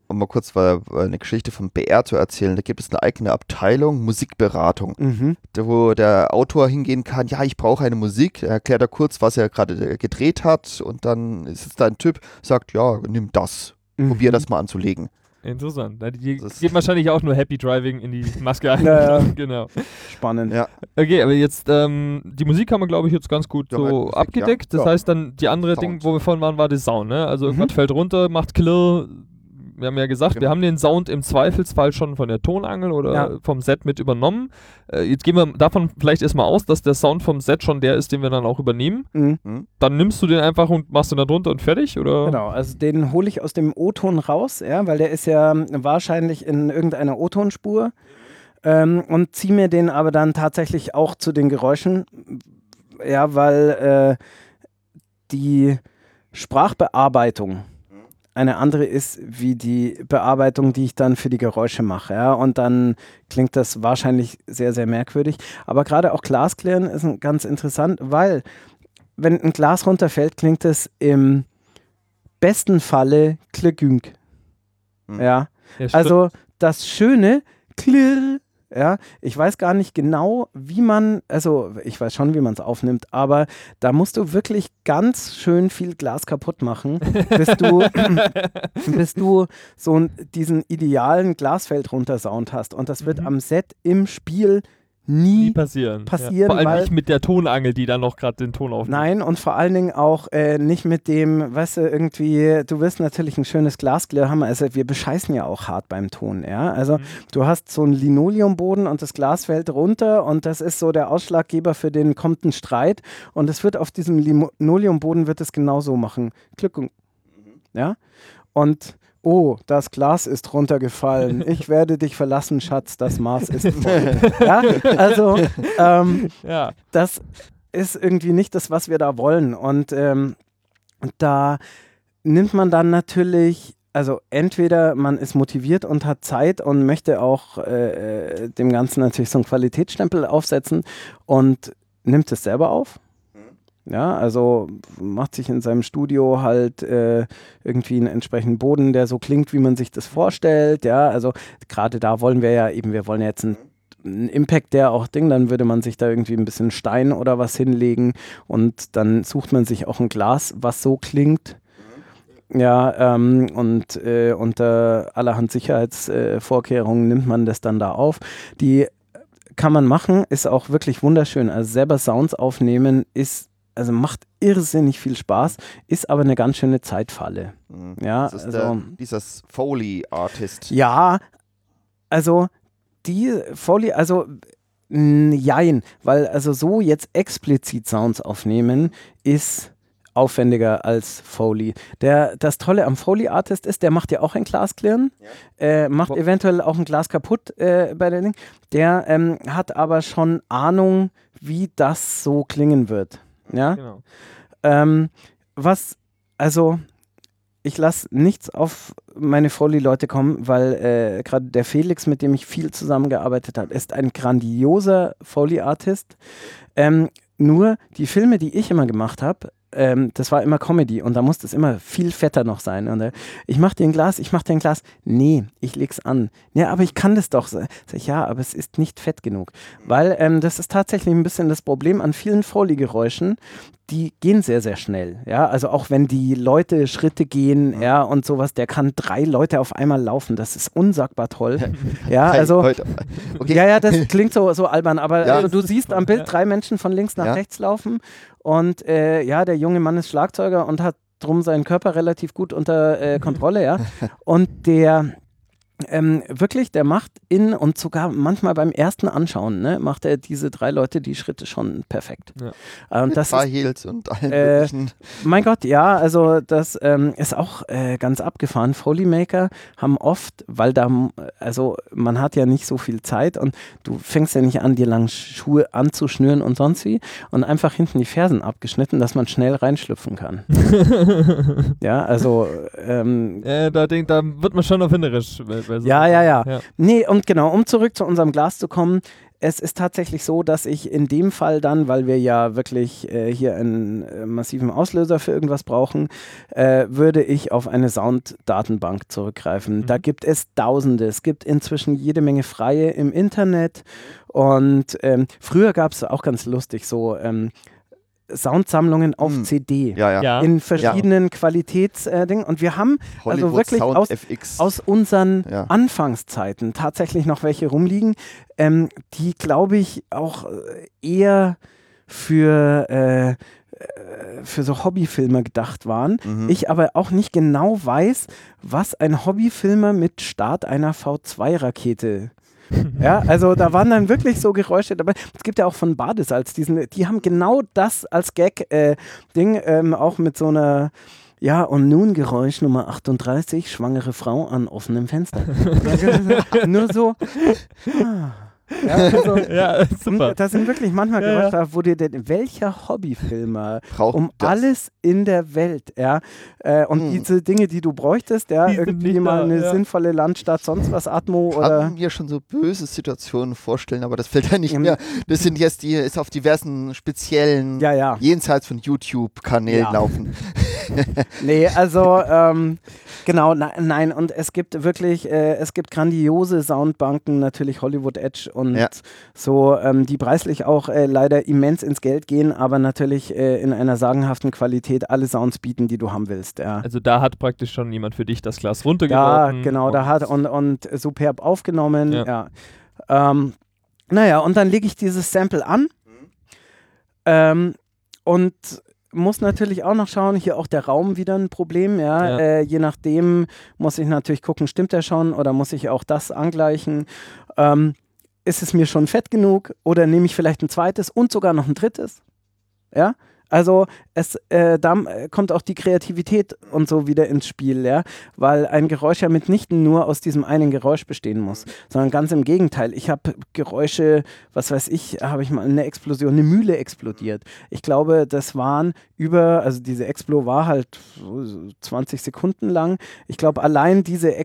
Um mal kurz eine Geschichte vom BR zu erzählen, da gibt es eine eigene Abteilung Musikberatung, Mhm. wo der Autor hingehen kann, ja, ich brauche eine Musik, er erklärt er kurz, was er gerade äh, gedreht hat und dann ist es da ein Typ, sagt, ja, nimm das, probier Mhm. das mal anzulegen. Interessant. Die Das- geben wahrscheinlich auch nur Happy Driving in die Maske ein. Ja, ja. [laughs] genau. Spannend. Ja. Okay, aber jetzt, ähm, die Musik haben wir, glaube ich, jetzt ganz gut Ja, so Musik, abgedeckt. ja. Das Ja. heißt dann, die andere Sound. Ding, wo wir vorhin waren, war der Sound, ne? Also irgendwas Mhm. fällt runter, macht Klirr, wir haben ja gesagt, Genau. wir haben den Sound im Zweifelsfall schon von der Tonangel oder Ja. vom Set mit übernommen. Äh, jetzt gehen wir davon vielleicht erstmal aus, dass der Sound vom Set schon der ist, den wir dann auch übernehmen. Mhm. Dann nimmst du den einfach und machst den da drunter und fertig, oder? Genau, also den hole ich aus dem O-Ton raus, ja, weil der ist ja wahrscheinlich in irgendeiner O-Tonspur ähm, und ziehe mir den aber dann tatsächlich auch zu den Geräuschen, ja, weil äh, die Sprachbearbeitung eine andere ist wie die Bearbeitung, die ich dann für die Geräusche mache. Ja? Und dann klingt das wahrscheinlich sehr, sehr merkwürdig. Aber gerade auch Glasklären ist ganz interessant, weil wenn ein Glas runterfällt, klingt es im besten Falle klirgünk. Hm. Ja, Ja, also das schöne klirr, ja, ich weiß gar nicht genau, wie man, also ich weiß schon, wie man es aufnimmt, aber da musst du wirklich ganz schön viel Glas kaputt machen, bis du, [laughs] bis du so diesen idealen Glasfeld runter Sound hast. Und das wird Mhm. am Set im Spiel nie nie passieren. passieren, ja. Vor allem weil- nicht mit der Tonangel, die dann noch gerade den Ton aufnimmt. Nein, und vor allen Dingen auch äh, nicht mit dem, weißt du, irgendwie, du wirst natürlich ein schönes Glasklirr haben, also wir bescheißen ja auch hart beim Ton, ja. Also Mhm. du hast so einen Linoleumboden und das Glas fällt runter und das ist so der Ausschlaggeber für den kommt ein Streit und es wird auf diesem Linoleumboden wird es genauso machen. Glück ja. Und Oh, das Glas ist runtergefallen. [laughs] Ich werde dich verlassen, Schatz. Das Maß ist [laughs] voll. ja, also ähm, Ja. das ist irgendwie nicht das, was wir da wollen. Und ähm, da nimmt man dann natürlich, also entweder man ist motiviert und hat Zeit und möchte auch äh, äh, dem Ganzen natürlich so einen Qualitätsstempel aufsetzen und nimmt es selber auf. Ja, also macht sich in seinem Studio halt äh, irgendwie einen entsprechenden Boden, der so klingt, wie man sich das vorstellt. Ja, also gerade da wollen wir ja eben, wir wollen jetzt einen ein Impact, der auch Ding, dann würde man sich da irgendwie ein bisschen Stein oder was hinlegen und dann sucht man sich auch ein Glas, was so klingt. Ja, ähm, und äh, unter allerhand Sicherheitsvorkehrungen nimmt man das dann da auf. Die kann man machen, ist auch wirklich wunderschön. Also selber Sounds aufnehmen ist, also macht irrsinnig viel Spaß, ist aber eine ganz schöne Zeitfalle. Mhm. Ja, das ist also, der, dieses Foley-Artist. ja, also die Foley, also jein, weil also so jetzt explizit Sounds aufnehmen ist aufwendiger als Foley. Der, das Tolle am Foley-Artist ist, der macht ja auch ein Glas klirren, äh, macht Wo- eventuell auch ein Glas kaputt äh, bei der Ding. Der ähm, hat aber schon Ahnung, wie das so klingen wird. Ja. Genau. Ähm, was, also, ich lasse nichts auf meine Foley-Leute kommen, weil äh, gerade der Felix, mit dem ich viel zusammengearbeitet habe, ist ein grandioser Foley-Artist. Ähm, nur die Filme, die ich immer gemacht habe, ähm, das war immer Comedy und da musste es immer viel fetter noch sein. Und äh, ich mach dir ein Glas, ich mach dir ein Glas. Nee, ich leg's an. Ja, aber ich kann das doch. Sag ich, ja, aber es ist nicht fett genug. Weil ähm, das ist tatsächlich ein bisschen das Problem an vielen Foley-Geräuschen. Die gehen sehr, sehr schnell. Ja, also auch wenn die Leute Schritte gehen, ja, und sowas, der kann drei Leute auf einmal laufen. Das ist unsagbar toll. [laughs] ja, also. Okay. Ja, ja, das klingt so, so albern, aber Ja. also, du siehst am Bild Ja. drei Menschen von links nach Ja. rechts laufen und äh, ja, der junge Mann ist Schlagzeuger und hat drum seinen Körper relativ gut unter äh, Kontrolle, ja. [laughs] Und der ähm, wirklich, der macht in und sogar manchmal beim ersten Anschauen, ne, macht er diese drei Leute die Schritte schon perfekt. Ja. Äh, und Mit das ist und allen Äh, möglichen. mein Gott, ja, also das ähm, ist auch äh, ganz abgefahren. Foleymaker haben oft, weil da, also man hat ja nicht so viel Zeit und du fängst ja nicht an, dir lang Schuhe anzuschnüren und sonst wie und einfach hinten die Fersen abgeschnitten, dass man schnell reinschlüpfen kann. [laughs] ja, also ähm, Äh, da, denk, da wird man schon erfinderisch. bei- so- Ja, ja, ja. ja. Nee, und genau, um zurück zu unserem Glas zu kommen. Es ist tatsächlich so, dass ich in dem Fall dann, weil wir ja wirklich äh, hier einen äh, massiven Auslöser für irgendwas brauchen, äh, würde ich auf eine Sounddatenbank zurückgreifen. Mhm. Da gibt es Tausende. Es gibt inzwischen jede Menge freie im Internet. Und ähm, früher gab es auch ganz lustig so ähm, Soundsammlungen auf Hm. CD. Ja, ja. Ja. In verschiedenen Qualitätsdingen. und wir haben Hollywood also wirklich Sound aus, FX. aus unseren Ja. Anfangszeiten tatsächlich noch welche rumliegen, ähm, die, glaube ich, auch äh, eher für, äh, äh, für so Hobbyfilmer gedacht waren. Mhm. Ich aber auch nicht genau weiß, was ein Hobbyfilmer mit Start einer V2-Rakete [laughs] ja, also da waren dann wirklich so Geräusche dabei. Es gibt ja auch von Badesalz diesen, die haben genau das als Gag-Ding, äh, ähm, auch mit so einer ja, und nun Geräusch Nummer 38, schwangere Frau an offenem Fenster. [laughs] Nur so. [laughs] Ah. Ja, also, [laughs] ja, super. Da sind wirklich manchmal Ja, Geräusche, ja. wo dir denn, welcher Hobbyfilmer Braucht um das. alles in der Welt, ja, äh, und Hm. diese Dinge, die du bräuchtest, ja, Die irgendwie mal da, eine ja. sinnvolle Landstadt, sonst was, Atmo kann oder. mir schon so böse Situationen vorstellen, aber das fällt ja nicht Ja. mehr. Das sind jetzt die, ist auf diversen speziellen, Ja, ja. jenseits von YouTube-Kanälen Ja. laufen. [laughs] Nee, also ähm, genau, na, nein, und es gibt wirklich, äh, es gibt grandiose Soundbanken, natürlich Hollywood Edge und Ja. so, ähm, die preislich auch äh, leider immens ins Geld gehen, aber natürlich äh, in einer sagenhaften Qualität alle Sounds bieten, die du haben willst. Ja, Also da hat praktisch schon jemand für dich das Glas ja runtergeworfen. genau, da hat und, und superb aufgenommen, Ja. ja. Ähm, naja, und dann lege ich dieses Sample an Mhm. ähm, und muss natürlich auch noch schauen, hier auch der Raum wieder ein Problem, ja. Ja. Äh, je nachdem muss ich natürlich gucken, stimmt der schon oder muss ich auch das angleichen? Ähm, ist es mir schon fett genug oder nehme ich vielleicht ein zweites und sogar noch ein drittes? Ja. Also es, äh, da äh, kommt auch die Kreativität und so wieder ins Spiel, ja, weil ein Geräusch ja mitnichten nur aus diesem einen Geräusch bestehen muss, sondern ganz im Gegenteil. Ich habe Geräusche, was weiß ich, habe ich mal eine Explosion, eine Mühle explodiert. Ich glaube, das waren über, also diese Explo war halt so 20 Sekunden lang. Ich glaube, allein diese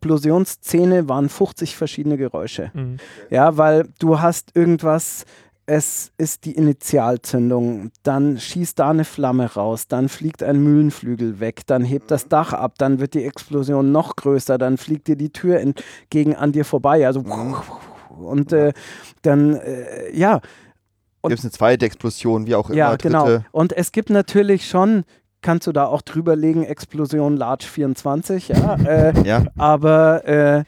Explosionsszene waren 50 verschiedene Geräusche. Mhm. Ja, weil du hast irgendwas, es ist die Initialzündung, dann schießt da eine Flamme raus, dann fliegt ein Mühlenflügel weg, dann hebt das Dach ab, dann wird die Explosion noch größer, dann fliegt dir die Tür entgegen an dir vorbei. Also und äh, dann, äh, ja, Gibt es eine zweite Explosion, wie auch immer, ja, dritte. genau. Und es gibt natürlich schon, kannst du da auch drüber legen, Explosion Large 24, ja, äh, [laughs] Ja, aber äh,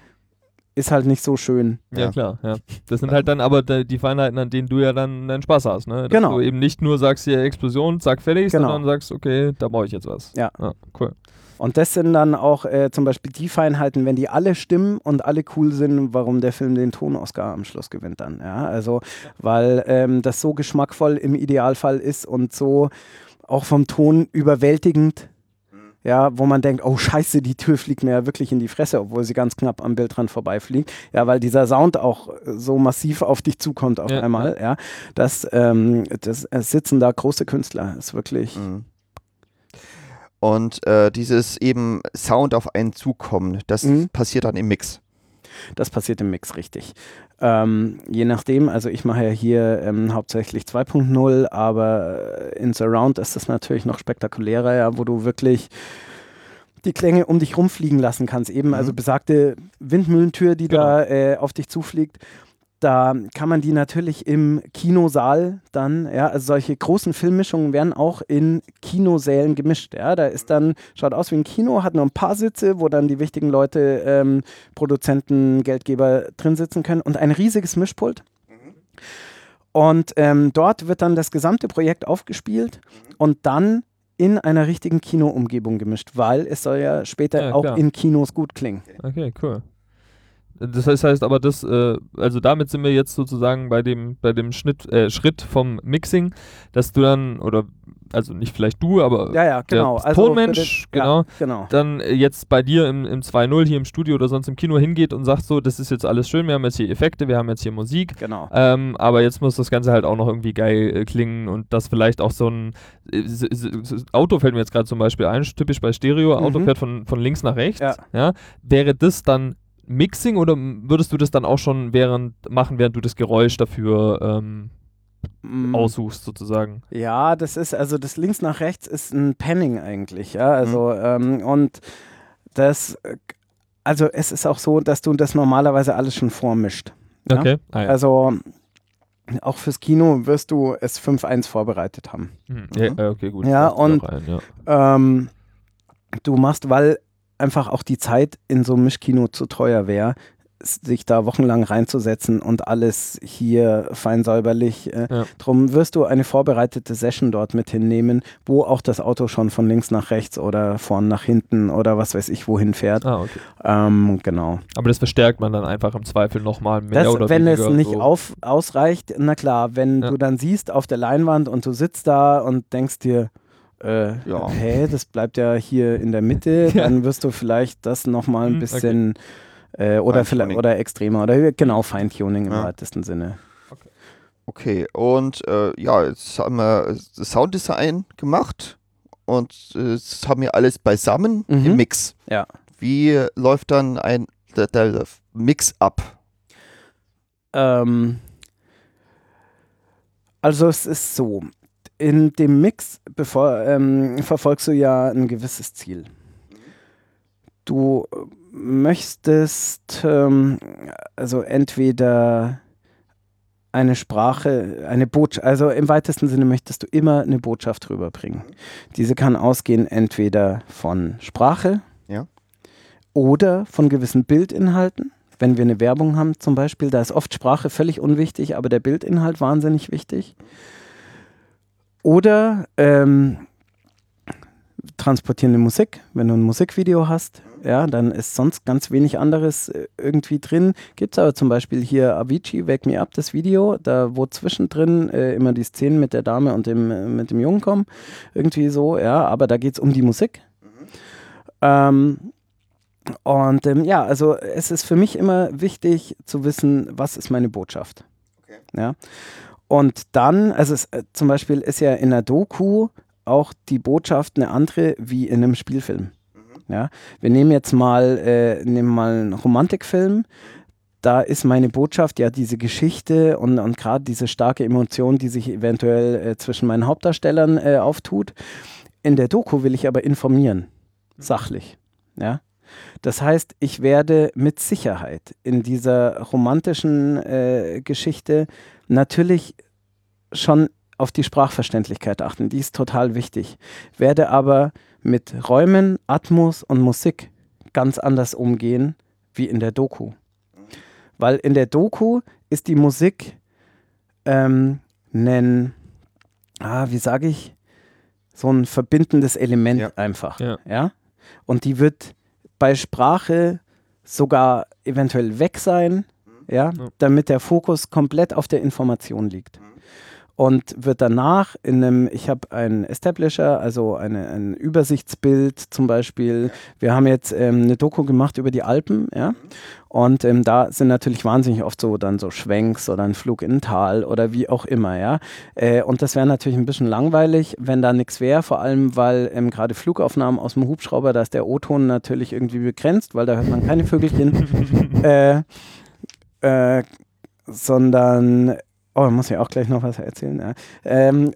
ist halt nicht so schön. Ja, Ja. klar, ja. Das sind halt dann aber die Feinheiten, an denen du ja dann deinen Spaß hast, ne? Dass Genau. du eben nicht nur sagst, hier Explosion, zack, fertig, Genau. sondern sagst, okay, da brauche ich jetzt was. Ja. cool. Und das sind dann auch äh, zum Beispiel die Feinheiten, wenn die alle stimmen und alle cool sind, warum der Film den Ton-Oscar am Schluss gewinnt dann. Ja, also, weil ähm, das so geschmackvoll im Idealfall ist und so auch vom Ton überwältigend. Ja, wo man denkt, oh Scheiße, die Tür fliegt mir ja wirklich in die Fresse, obwohl sie ganz knapp am Bildrand vorbeifliegt. Ja, weil dieser Sound auch äh, so massiv auf dich zukommt auf Ja, einmal. Ja, das, ähm, das es sitzen da große Künstler. Ist wirklich. Mhm. Und äh, dieses eben Sound auf einen zukommen, das Mhm. passiert dann im Mix. Das passiert im Mix richtig. Ähm, je nachdem, also ich mache ja hier ähm, hauptsächlich 2.0, aber äh, in Surround ist das natürlich noch spektakulärer, ja, wo du wirklich die Klänge um dich rumfliegen lassen kannst. Eben, Mhm. also besagte Windmühlentür, die da äh, auf dich zufliegt. Da kann man die natürlich im Kinosaal dann, ja, also solche großen Filmmischungen werden auch in Kinosälen gemischt. Ja, da ist dann, schaut aus wie ein Kino, hat nur ein paar Sitze, wo dann die wichtigen Leute, ähm, Produzenten, Geldgeber drin sitzen können und ein riesiges Mischpult. Und ähm, dort wird dann das gesamte Projekt aufgespielt und dann in einer richtigen Kinoumgebung gemischt, weil es soll ja später Ja, auch in Kinos gut klingen. Okay, cool. Das heißt, heißt aber das, äh, also damit sind wir jetzt sozusagen bei dem, bei dem Schnitt, äh, Schritt vom Mixing, dass du dann, oder also nicht vielleicht du, aber Ja, ja, genau. der Also Tonmensch, bitte- genau, Ja, genau. dann jetzt bei dir im, im 2.0 hier im Studio oder sonst im Kino hingeht und sagt so, das ist jetzt alles schön, wir haben jetzt hier Effekte, wir haben jetzt hier Musik, Genau. ähm, aber jetzt muss das Ganze halt auch noch irgendwie geil äh, klingen und das vielleicht auch so ein äh, Auto fällt mir jetzt gerade zum Beispiel ein, typisch bei Stereo, Auto Mhm. fährt von, von links nach rechts. Ja. Wäre das dann Mixing oder würdest du das dann auch schon während machen, während du das Geräusch dafür ähm, Mm. aussuchst, sozusagen? Ja, das ist, also das links nach rechts ist ein Panning eigentlich, ja. Also, ähm, und das, also es ist auch so, dass du das normalerweise alles schon vormischt. Ja? Okay. Ah, ja. Also auch fürs Kino wirst du es 5-1 vorbereitet haben. Mhm. ja, Mhm. okay, gut. Ja, und- rein, ja. Ähm, du machst, weil einfach auch die Zeit in so einem Mischkino zu teuer wäre, sich da wochenlang reinzusetzen und alles hier fein säuberlich. Äh, Ja. Drum wirst du eine vorbereitete Session dort mit hinnehmen, wo auch das Auto schon von links nach rechts oder vorn nach hinten oder was weiß ich wohin fährt. Ah, okay. Ähm, genau. Aber das verstärkt man dann einfach im Zweifel nochmal mehr Das, oder wenn es nicht so. auf, ausreicht, na klar, wenn Ja. du dann siehst auf der Leinwand und du sitzt da und denkst dir, äh, Ja. hä, das bleibt ja hier in der Mitte, [laughs] Ja. dann wirst du vielleicht das nochmal ein Hm, bisschen äh, oder, vielleicht, oder extremer oder genau Feintuning im Ja. weitesten Sinne. Okay, und äh, ja, jetzt haben wir das Sounddesign gemacht und äh, das haben wir alles beisammen Mhm. im Mix. Ja. Wie läuft dann ein der, der Mix ab? Ähm, also es ist so, in dem Mix bevor, ähm, verfolgst du ja ein gewisses Ziel. Du möchtest ähm, also entweder eine Sprache, eine Botschaft, also im weitesten Sinne möchtest du immer eine Botschaft rüberbringen. Diese kann ausgehen entweder von Sprache Ja. oder von gewissen Bildinhalten. Wenn wir eine Werbung haben zum Beispiel, da ist oft Sprache völlig unwichtig, aber der Bildinhalt wahnsinnig wichtig. Oder ähm, transportierende Musik, wenn du ein Musikvideo hast, ja, dann ist sonst ganz wenig anderes äh, irgendwie drin. Gibt es aber zum Beispiel hier Avicii, Wake Me Up, das Video, da wo zwischendrin äh, immer die Szenen mit der Dame und dem, äh, mit dem Jungen kommen. Irgendwie so, ja, aber da geht es um die Musik. Ähm, und ähm, ja, also es ist für mich immer wichtig zu wissen, was ist meine Botschaft. Okay. Ja. Und dann, also es, äh, zum Beispiel ist ja in der Doku auch die Botschaft eine andere wie in einem Spielfilm. Ja. Wir nehmen jetzt mal, äh, nehmen mal einen Romantikfilm. Da ist meine Botschaft ja diese Geschichte und, und gerade diese starke Emotion, die sich eventuell äh, zwischen meinen Hauptdarstellern äh, auftut. In der Doku will ich aber informieren, sachlich. Ja. Das heißt, ich werde mit Sicherheit in dieser romantischen äh, Geschichte natürlich schon auf die Sprachverständlichkeit achten. Die ist total wichtig. Werde aber mit Räumen, Atmos und Musik ganz anders umgehen wie in der Doku. Weil in der Doku ist die Musik ähm, ein, ah, wie sage ich, so ein verbindendes Element Ja. einfach. Ja. ja? Und die wird bei Sprache sogar eventuell weg sein, ja, Ja. damit der Fokus komplett auf der Information liegt. Und wird danach in einem, ich habe einen Establisher, also eine, ein Übersichtsbild zum Beispiel. Wir haben jetzt ähm, eine Doku gemacht über die Alpen, ja. Und ähm, da sind natürlich wahnsinnig oft so dann so Schwenks oder ein Flug in ein Tal oder wie auch immer, ja. Äh, und das wäre natürlich ein bisschen langweilig, wenn da nichts wäre, vor allem weil ähm, gerade Flugaufnahmen aus dem Hubschrauber, da ist der O-Ton natürlich irgendwie begrenzt, weil da hört man keine Vögelchen. [laughs] äh, äh, sondern, oh, muss ich auch gleich noch was erzählen. Ja. Ähm,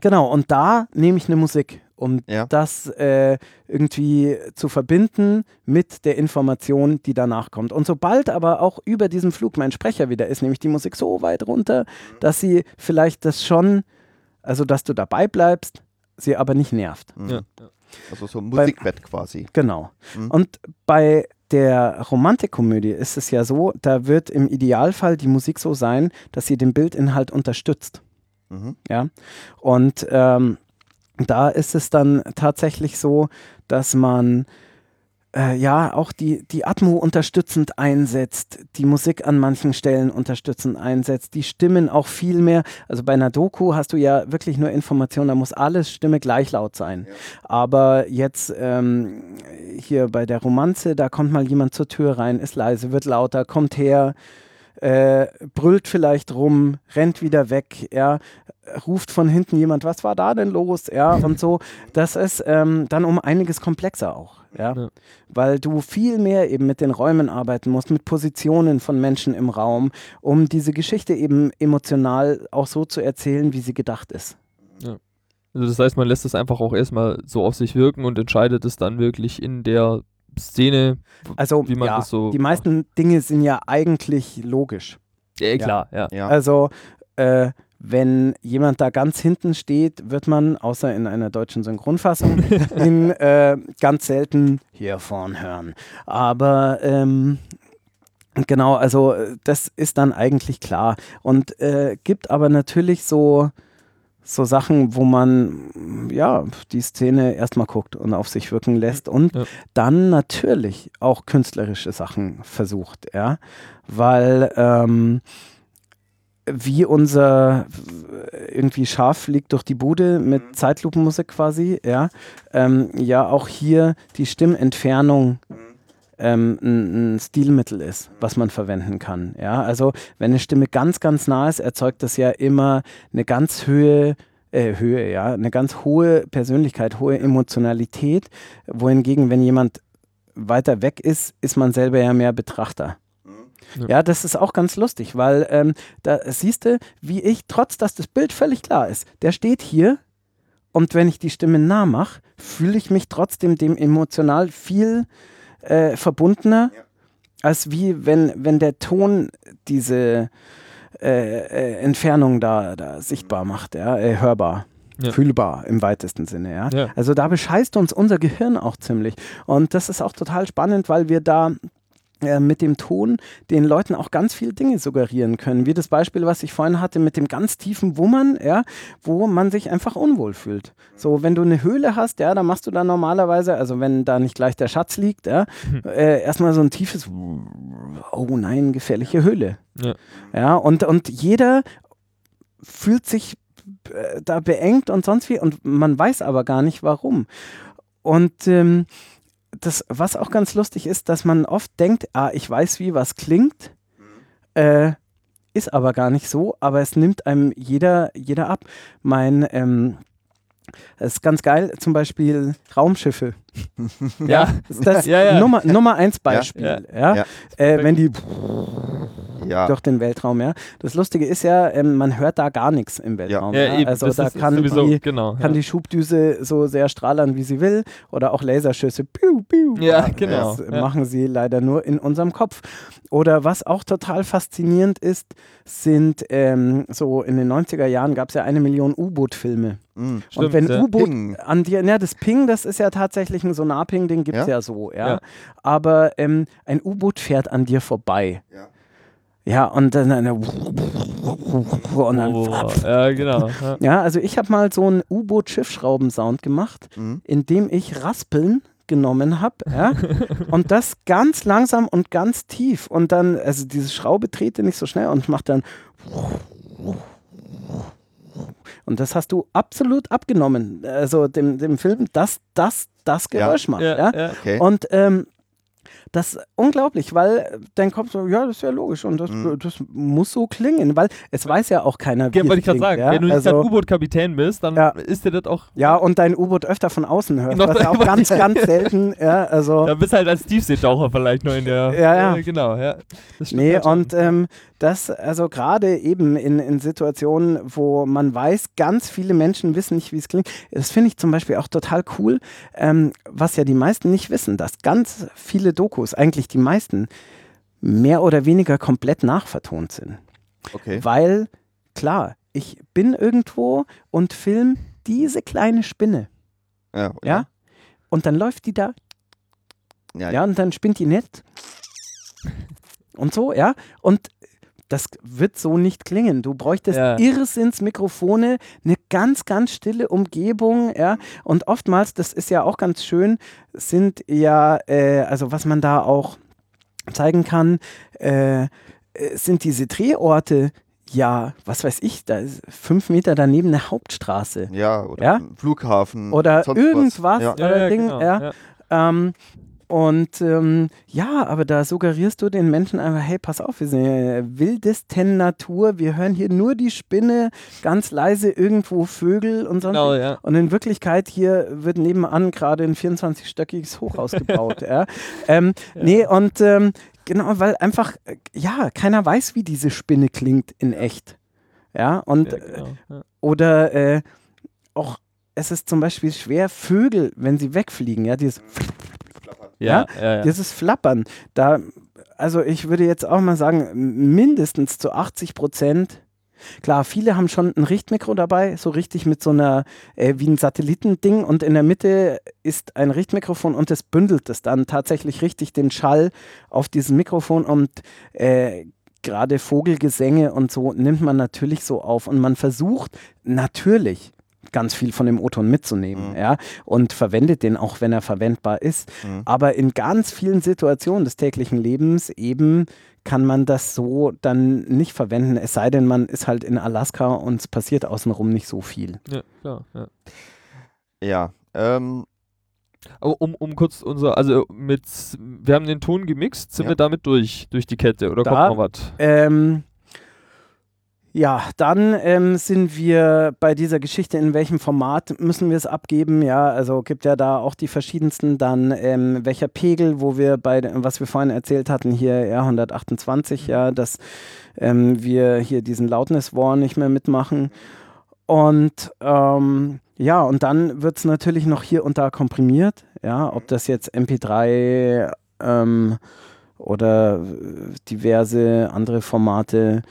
genau, und da nehme ich eine Musik, um Ja. das äh, irgendwie zu verbinden mit der Information, die danach kommt. Und sobald aber auch über diesem Flug mein Sprecher wieder ist, nehme ich die Musik so weit runter, dass sie vielleicht das schon, also dass du dabei bleibst, sie aber nicht nervt. Mhm. Ja. ja. Also so ein Musikbett quasi. Genau. Mhm. Und bei der Romantikkomödie ist es ja so, da wird im Idealfall die Musik so sein, dass sie den Bildinhalt unterstützt. Mhm. Ja. Und ähm, da ist es dann tatsächlich so, dass man äh, ja auch die, die Atmo unterstützend einsetzt, die Musik an manchen Stellen unterstützend einsetzt, die Stimmen auch viel mehr. Also bei einer Doku hast du ja wirklich nur Informationen, da muss alles Stimme gleich laut sein. Aber jetzt ähm, hier bei der Romanze, da kommt mal jemand zur Tür rein, ist leise, wird lauter, kommt her, äh, brüllt vielleicht rum, rennt wieder weg, ja, ruft von hinten jemand, was war da denn los, ja, und so. Das ist ähm, dann um einiges komplexer auch, ja, Ja. weil du viel mehr eben mit den Räumen arbeiten musst, mit Positionen von Menschen im Raum, um diese Geschichte eben emotional auch so zu erzählen, wie sie gedacht ist. Also das heißt, man lässt es einfach auch erstmal so auf sich wirken und entscheidet es dann wirklich in der Szene, Also, wie man ja, das so. die meisten Dinge sind ja eigentlich logisch. macht. Ja, klar, ja. Ja. Also, äh, wenn jemand da ganz hinten steht, wird man, außer in einer deutschen Synchronfassung, [laughs] ihn äh, ganz selten hier vorn hören. Aber ähm, Genau, also das ist dann eigentlich klar. Und äh, gibt aber natürlich so, so Sachen, wo man ja die Szene erstmal guckt und auf sich wirken lässt und Ja. dann natürlich auch künstlerische Sachen versucht, ja. Weil ähm, wie unser irgendwie Schaf fliegt durch die Bude mit Zeitlupenmusik quasi, ja, ähm, ja auch hier die Stimmentfernung ähm, ein, ein Stilmittel ist, was man verwenden kann. Ja, also wenn eine Stimme ganz, ganz nah ist, erzeugt das ja immer eine ganz Höhe, äh, Höhe, ja, eine ganz hohe Persönlichkeit, hohe Emotionalität, wohingegen, wenn jemand weiter weg ist, ist man selber ja mehr Betrachter. Ja. Ja, das ist auch ganz lustig, weil ähm, da siehst du, wie ich, trotz dass das Bild völlig klar ist, der steht hier und wenn ich die Stimme nah mache, fühle ich mich trotzdem dem emotional viel äh, verbundener, als wie wenn, wenn der Ton diese äh, äh, Entfernung da, da sichtbar macht, ja, äh, hörbar. Ja. Fühlbar im weitesten Sinne, ja? Ja. Also da bescheißt uns unser Gehirn auch ziemlich. Und das ist auch total spannend, weil wir da mit dem Ton den Leuten auch ganz viele Dinge suggerieren können. Wie das Beispiel, was ich vorhin hatte mit dem ganz tiefen Wummern, ja, wo man sich einfach unwohl fühlt. So, wenn du eine Höhle hast, ja, dann machst du da normalerweise, also wenn da nicht gleich der Schatz liegt, ja, äh, erstmal so ein tiefes, oh nein, gefährliche Höhle. Ja. Ja, und, und jeder fühlt sich äh, da beengt und sonst wie und man weiß aber gar nicht warum. Und ähm, das, was auch ganz lustig ist, dass man oft denkt, ah, ich weiß, wie was klingt, äh, ist aber gar nicht so, aber es nimmt einem jeder, jeder ab. Mein, ähm, das ist ganz geil, zum Beispiel Raumschiffe. Ja. Das ist das Ja, ja. Nummer, Nummer eins Beispiel. Ja. Äh, wenn die Ja. durch den Weltraum, ja. Das Lustige ist ja, ähm, man hört da gar nichts im Weltraum. Ja, Ja, Also das da kann, sowieso, die, genau. kann ja. die Schubdüse so sehr strahlern, wie sie will. Oder auch Laserschüsse. Piu, piu. Ja, genau. Das Ja. machen sie leider nur in unserem Kopf. Oder was auch total faszinierend ist, sind ähm, so in den 90er Jahren gab es ja eine Million U-Boot-Filme. Mhm. Stimmt, Und wenn ja. U-Boot an dir, ja, das Ping, das ist ja tatsächlich ein Sonarping, den gibt es ja? Ja? so, ja. Ja. Aber ähm, ein U-Boot fährt an dir vorbei. Ja. Ja, und dann eine und dann Oh, ja, genau. Ja. ja, also ich habe mal so einen U-Boot-Schiffschrauben-Sound gemacht, Mhm. indem ich Raspeln genommen habe, ja, [laughs] und das ganz langsam und ganz tief und dann, also diese Schraube drehte nicht so schnell und macht dann und das hast du absolut abgenommen, also dem, dem Film, dass das das Ja. Geräusch macht, ja. Ja, ja. Okay. Und ähm, das ist unglaublich, weil dann kommt so, ja, das ist ja logisch und das, Mhm. das muss so klingen, weil es weiß ja auch keiner, wie Ja, es wollte ich gerade klingt, sagen, ja? wenn du nicht also, gerade U-Boot-Kapitän bist, dann Ja. ist dir das auch. ja, und dein U-Boot öfter von außen hörst, Noch- was ja [laughs] auch ganz, ganz selten, ja, also Da bist halt als Tiefseetaucher vielleicht nur in der. Ja, ja. Äh, genau, ja. Das stimmt Nee, halt und ähm, das, also gerade eben in, in Situationen, wo man weiß, ganz viele Menschen wissen nicht, wie es klingt, das finde ich zum Beispiel auch total cool, ähm, was ja die meisten nicht wissen, dass ganz viele Dokus, eigentlich die meisten, mehr oder weniger komplett nachvertont sind. okay. Weil, klar, ich bin irgendwo und film diese kleine Spinne, Ja. ja, und dann läuft die da Ja. ja, und dann spinnt die nett. Und so, ja. Und das wird so nicht klingen. Du bräuchtest Ja. Irrsinnsmikrofone, eine ganz, ganz stille Umgebung, ja. Und oftmals, das ist ja auch ganz schön, sind ja, äh, also was man da auch zeigen kann, äh, äh, sind diese Drehorte, ja, was weiß ich, da ist fünf Meter daneben eine Hauptstraße. Ja, oder Ja? ein Flughafen. Oder sonst irgendwas. Was. Ja. ja, ja, Ding, genau, ja. ja. Ähm, und ähm, ja, aber da suggerierst du den Menschen einfach, hey, pass auf, wir sind in der wildesten Natur, wir hören hier nur die Spinne, ganz leise irgendwo Vögel und sonst. Genau, ja. Und in Wirklichkeit hier wird nebenan gerade ein 24-stöckiges Hochhaus gebaut. [laughs] ja. Ähm, Nee, und ähm, genau, weil einfach, äh, ja, keiner weiß, wie diese Spinne klingt in echt. Ja, und ja, genau, ja. oder äh, auch, es ist zum Beispiel schwer, Vögel, wenn sie wegfliegen, ja, dieses, Ja, ja, ja. dieses Flappern, da, also ich würde jetzt auch mal sagen, mindestens zu 80 Prozent Klar, viele haben schon ein Richtmikro dabei, so richtig mit so einer, äh, wie ein Satellitending und in der Mitte ist ein Richtmikrofon und das bündelt es dann tatsächlich richtig den Schall auf diesem Mikrofon und äh, gerade Vogelgesänge und so nimmt man natürlich so auf und man versucht natürlich ganz viel von dem O-Ton mitzunehmen, Mhm. ja, und verwendet den auch, wenn er verwendbar ist. Mhm. Aber in ganz vielen Situationen des täglichen Lebens eben kann man das so dann nicht verwenden, es sei denn, man ist halt in Alaska und es passiert außenrum nicht so viel. Ja, klar. Ja. Ja, ähm, Aber um, um kurz unser, also mit, wir haben den Ton gemixt, sind Ja. wir damit durch, durch die Kette oder Da- kommt noch was? Ähm, ja, dann ähm, sind wir bei dieser Geschichte, in welchem Format müssen wir es abgeben. Ja, also gibt ja da auch die verschiedensten, dann ähm, welcher Pegel, wo wir bei, was wir vorhin erzählt hatten, hier R128, ja, dass ähm, wir hier diesen Loudness War nicht mehr mitmachen. Und ähm, ja, und dann wird es natürlich noch hier und da komprimiert, ja, ob das jetzt MP3 ähm, oder äh, diverse andere Formate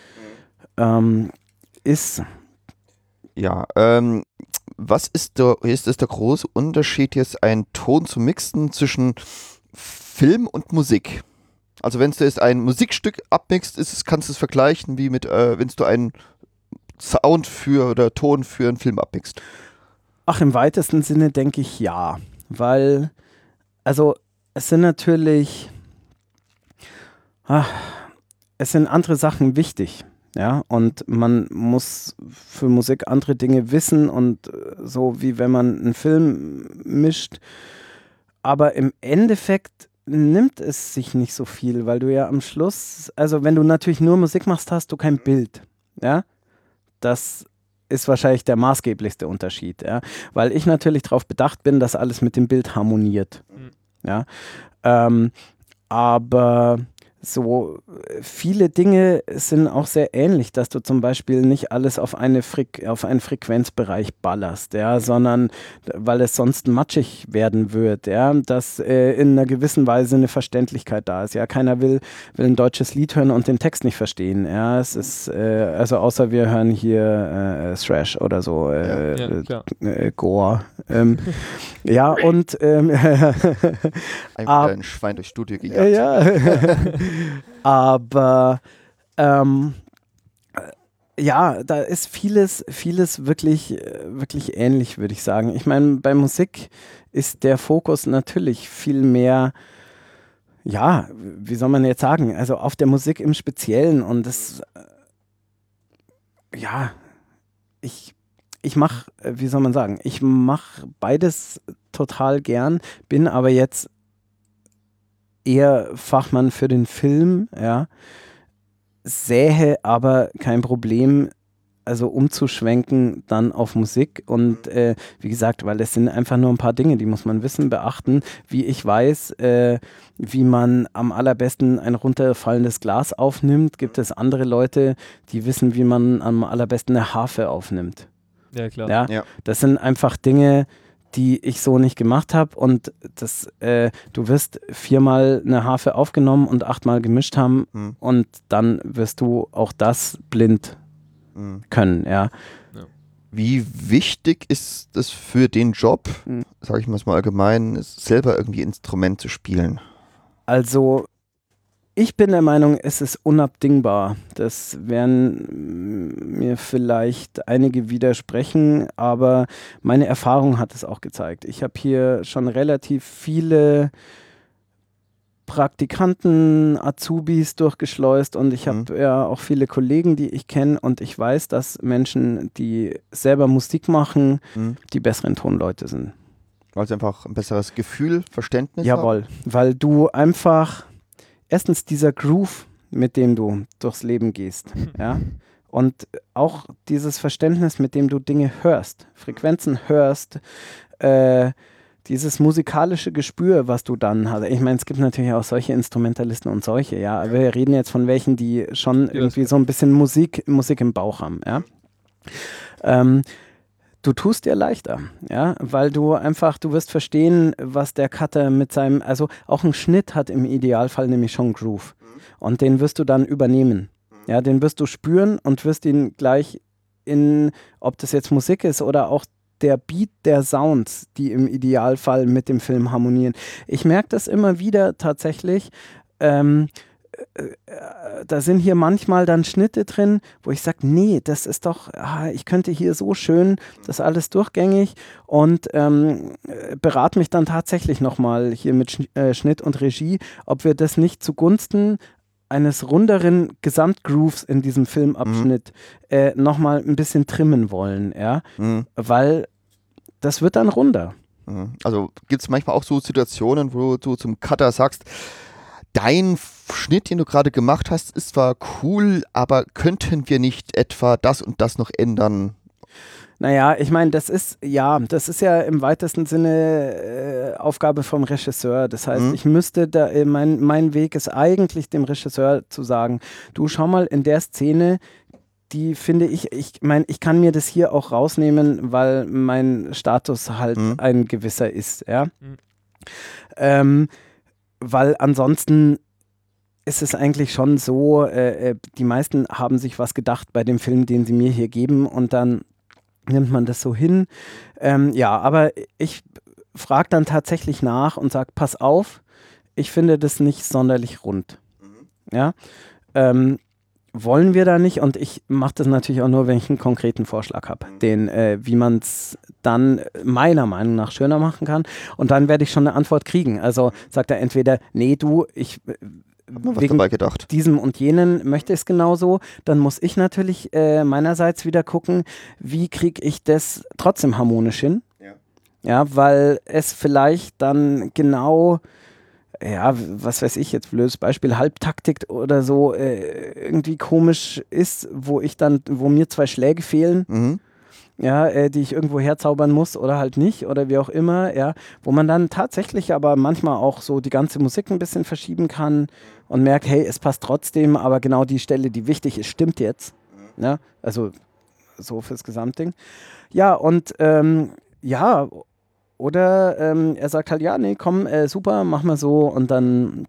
ähm, ist. ja, ähm, was ist der, ist das der große Unterschied jetzt, einen Ton zu mixen zwischen Film und Musik? Also wenn du jetzt ein Musikstück abmixst, ist kannst du es vergleichen wie mit, äh, wenn du einen Sound für oder Ton für einen Film abmixst. Ach, im weitesten Sinne denke ich ja, weil, also es sind natürlich, ah, es sind andere Sachen wichtig. Ja, und man muss für Musik andere Dinge wissen und äh, so wie wenn man einen Film mischt. Aber im Endeffekt nimmt es sich nicht so viel, weil du ja am Schluss, also wenn du natürlich nur Musik machst, hast du kein Bild. Ja, das ist wahrscheinlich der maßgeblichste Unterschied, ja, weil ich natürlich darauf bedacht bin, dass alles mit dem Bild harmoniert. Mhm. Ja, ähm, aber so äh, viele Dinge sind auch sehr ähnlich, dass du zum Beispiel nicht alles auf, eine Freq auf einen Frequenzbereich ballerst, ja, sondern weil es sonst matschig werden wird, ja, dass äh, in einer gewissen Weise eine Verständlichkeit da ist. Ja, keiner will, will ein deutsches Lied hören und den Text nicht verstehen. Ja, es ist, äh, also außer wir hören hier äh, Thrash oder so, äh, Ja, äh, klar. äh, Gore. Ähm, [laughs] ja, und ähm, [laughs] Einfach Ah. ein Schwein durchs Studio ja, gejagt. ja. [laughs] aber ähm, äh, ja, da ist vieles, vieles wirklich, äh, wirklich ähnlich, würde ich sagen. Ich meine, bei Musik ist der Fokus natürlich viel mehr, ja, wie soll man jetzt sagen, also auf der Musik im Speziellen und das, äh, ja, ich, ich mache, wie soll man sagen, ich mache beides total gern, bin aber jetzt eher Fachmann für den Film, ja, sähe aber kein Problem, also umzuschwenken dann auf Musik und äh, wie gesagt, weil es sind einfach nur ein paar Dinge, die muss man wissen, beachten, wie ich weiß, äh, wie man am allerbesten ein runterfallendes Glas aufnimmt, gibt es andere Leute, die wissen, wie man am allerbesten eine Harfe aufnimmt. Ja, klar. Ja, Ja. das sind einfach Dinge, die ich so nicht gemacht habe und das, äh, du wirst viermal eine Harfe aufgenommen und achtmal gemischt haben Hm, und dann wirst du auch das blind hm. können, ja. Wie wichtig ist es für den Job, Hm. sage ich mal mal allgemein, selber irgendwie Instrument zu spielen? Also ich bin der Meinung, es ist unabdingbar. Das werden mm, mir vielleicht einige widersprechen, aber meine Erfahrung hat es auch gezeigt. Ich habe hier schon relativ viele Praktikanten, Azubis durchgeschleust und ich habe ja auch viele Kollegen, die ich kenne und ich weiß, dass Menschen, die selber Musik machen, Hm? die besseren Tonleute sind. Weil sie einfach ein besseres Gefühl, Verständnis Jawohl, weil du einfach erstens dieser Groove, mit dem du durchs Leben gehst, ja, und auch dieses Verständnis, mit dem du Dinge hörst, Frequenzen hörst, äh, dieses musikalische Gespür, was du dann hast. Ich meine, es gibt natürlich auch solche Instrumentalisten und solche, ja, aber wir reden jetzt von welchen, die schon irgendwie so ein bisschen Musik, Musik im Bauch haben, ja. Ähm, du tust dir leichter, ja, weil du einfach, du wirst verstehen, was der Cutter mit seinem, also auch ein Schnitt hat im Idealfall nämlich schon Groove und den wirst du dann übernehmen. Ja, den wirst du spüren und wirst ihn gleich in, ob das jetzt Musik ist oder auch der Beat der Sounds, die im Idealfall mit dem Film harmonieren. Ich merke das immer wieder tatsächlich. Ähm, äh, äh, da sind hier manchmal dann Schnitte drin, wo ich sage, nee, das ist doch, ah, ich könnte hier so schön, das alles durchgängig und ähm, berate mich dann tatsächlich nochmal hier mit Sch äh, Schnitt und Regie, ob wir das nicht zugunsten eines runderen Gesamtgrooves in diesem Filmabschnitt mhm. äh, nochmal ein bisschen trimmen wollen, ja, mhm. weil das wird dann runder. Mhm. Also gibt es manchmal auch so Situationen, wo du zum Cutter sagst, dein Schnitt, den du gerade gemacht hast, ist zwar cool, aber könnten wir nicht etwa das und das noch ändern? Naja, ich meine, das ist, ja, das ist ja im weitesten Sinne äh, Aufgabe vom Regisseur. Das heißt, mhm. ich müsste da, äh, mein, mein Weg ist eigentlich dem Regisseur zu sagen, du schau mal in der Szene, die finde ich, ich meine, ich kann mir das hier auch rausnehmen, weil mein Status halt mhm. ein gewisser ist, ja. Mhm. Ähm, weil ansonsten ist es eigentlich schon so, äh, äh, die meisten haben sich was gedacht bei dem Film, den sie mir hier geben und dann nimmt man das so hin. Ähm, ja, aber ich frage dann tatsächlich nach und sage, pass auf, ich finde das nicht sonderlich rund. Mhm. Ja, ähm, wollen wir da nicht und ich mache das natürlich auch nur, wenn ich einen konkreten Vorschlag habe, den, äh, wie man es dann meiner Meinung nach schöner machen kann und dann werde ich schon eine Antwort kriegen. Also sagt er entweder, nee, du, ich wegen diesem und jenen möchte ich es genauso, dann muss ich natürlich äh, meinerseits wieder gucken, wie kriege ich das trotzdem harmonisch hin. Ja. ja, weil es vielleicht dann genau ja, was weiß ich, jetzt blödes Beispiel, Halbtaktik oder so äh, irgendwie komisch ist, wo ich dann, wo mir zwei Schläge fehlen. Mhm ja, äh, die ich irgendwo herzaubern muss oder halt nicht oder wie auch immer, ja, wo man dann tatsächlich aber manchmal auch so die ganze Musik ein bisschen verschieben kann und merkt, hey, es passt trotzdem, aber genau die Stelle, die wichtig ist, stimmt jetzt. Ja, also so fürs Gesamtding. Ja, und ähm, ja, oder ähm, er sagt halt, ja, nee, komm, äh, super, mach mal so und dann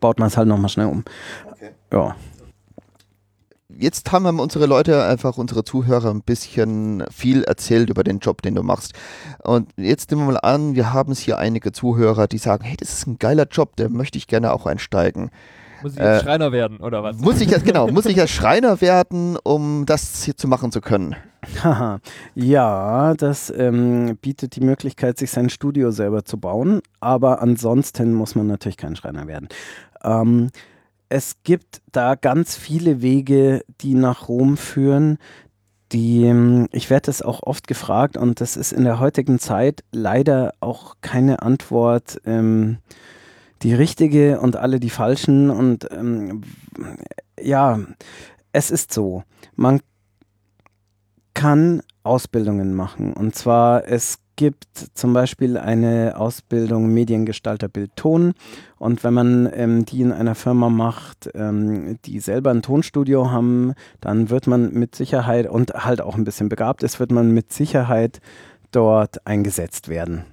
baut man es halt nochmal schnell um. Okay. Ja jetzt haben unsere Leute, einfach unsere Zuhörer ein bisschen viel erzählt über den Job, den du machst. Und jetzt nehmen wir mal an, wir haben hier einige Zuhörer, die sagen, hey, das ist ein geiler Job, da möchte ich gerne auch einsteigen. Muss ich als äh, Schreiner werden, oder was? Muss ich als, genau, muss ich als [laughs] Schreiner werden, um das hier zu machen zu können? ja, das ähm, bietet die Möglichkeit, sich sein Studio selber zu bauen, aber ansonsten muss man natürlich kein Schreiner werden. Ähm, es gibt da ganz viele Wege, die nach Rom führen. Die, ähm, ich werde es auch oft gefragt und das ist in der heutigen Zeit leider auch keine Antwort ähm, die richtige und alle die falschen. Und ähm, ja, es ist so, man kann Ausbildungen machen. Und zwar, es gibt zum Beispiel eine Ausbildung Mediengestalter Bildton. Und wenn man ähm, die in einer Firma macht, ähm, die selber ein Tonstudio haben, dann wird man mit Sicherheit und halt auch ein bisschen begabt ist, wird man mit Sicherheit dort eingesetzt werden.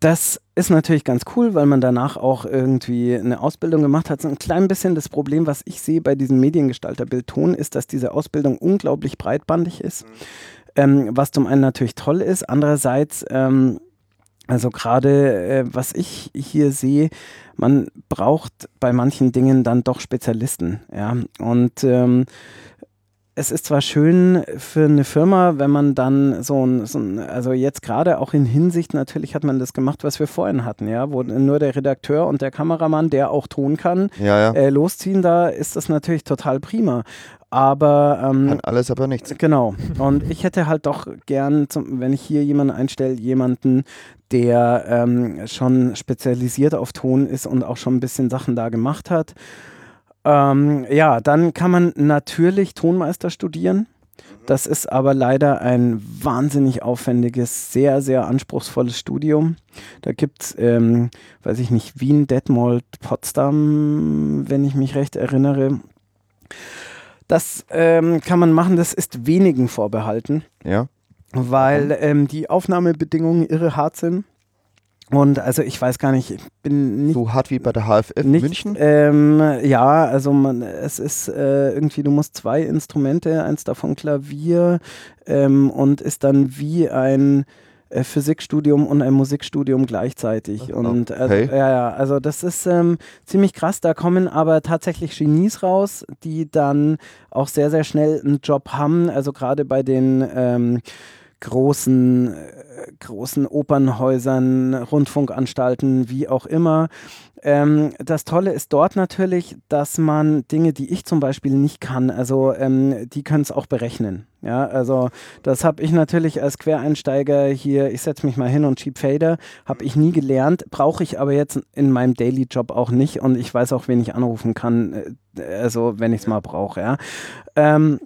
Das ist natürlich ganz cool, weil man danach auch irgendwie eine Ausbildung gemacht hat. So ein klein bisschen das Problem, was ich sehe bei diesem Mediengestalter Bildton, ist, dass diese Ausbildung unglaublich breitbandig ist. Mhm ähm, was zum einen natürlich toll ist, andererseits, ähm, also gerade äh, was ich hier sehe, man braucht bei manchen Dingen dann doch Spezialisten, ja. Und ähm, es ist zwar schön für eine Firma, wenn man dann so ein, so ein, also jetzt gerade auch in Hinsicht, natürlich hat man das gemacht, was wir vorhin hatten, ja, wo nur der Redakteur und der Kameramann, der auch Ton kann, ja, ja. Äh, losziehen, da ist das natürlich total prima. Aber ähm, kann alles, aber nichts. Genau. Und ich hätte halt doch gern, zum, wenn ich hier jemanden einstelle, jemanden, der ähm, schon spezialisiert auf Ton ist und auch schon ein bisschen Sachen da gemacht hat. Ähm, ja, dann kann man natürlich Tonmeister studieren. Das ist aber leider ein wahnsinnig aufwendiges, sehr, sehr anspruchsvolles Studium. Da gibt es, ähm, weiß ich nicht, Wien, Detmold, Potsdam, wenn ich mich recht erinnere. Das ähm, kann man machen, das ist wenigen vorbehalten. Ja. Weil ähm, die Aufnahmebedingungen irre hart sind. Und also ich weiß gar nicht, ich bin nicht So hart wie bei der HFF nicht, München. Ähm, ja, also man, es ist äh, irgendwie, du musst zwei Instrumente, eins davon Klavier ähm, und ist dann wie ein äh, Physikstudium und ein Musikstudium gleichzeitig. Und also, Okay. ja, ja, also das ist ähm, ziemlich krass. Da kommen aber tatsächlich Genies raus, die dann auch sehr, sehr schnell einen Job haben. Also gerade bei den ähm, großen, äh, großen Opernhäusern, Rundfunkanstalten, wie auch immer. Ähm, das Tolle ist dort natürlich, dass man Dinge, die ich zum Beispiel nicht kann, also ähm, die können es auch berechnen. Ja, also das habe ich natürlich als Quereinsteiger hier, ich setze mich mal hin und schieb Fader, habe ich nie gelernt, brauche ich aber jetzt in meinem Daily Job auch nicht und ich weiß auch, wen ich anrufen kann, äh, also wenn ich es mal brauche. Ja. Ähm,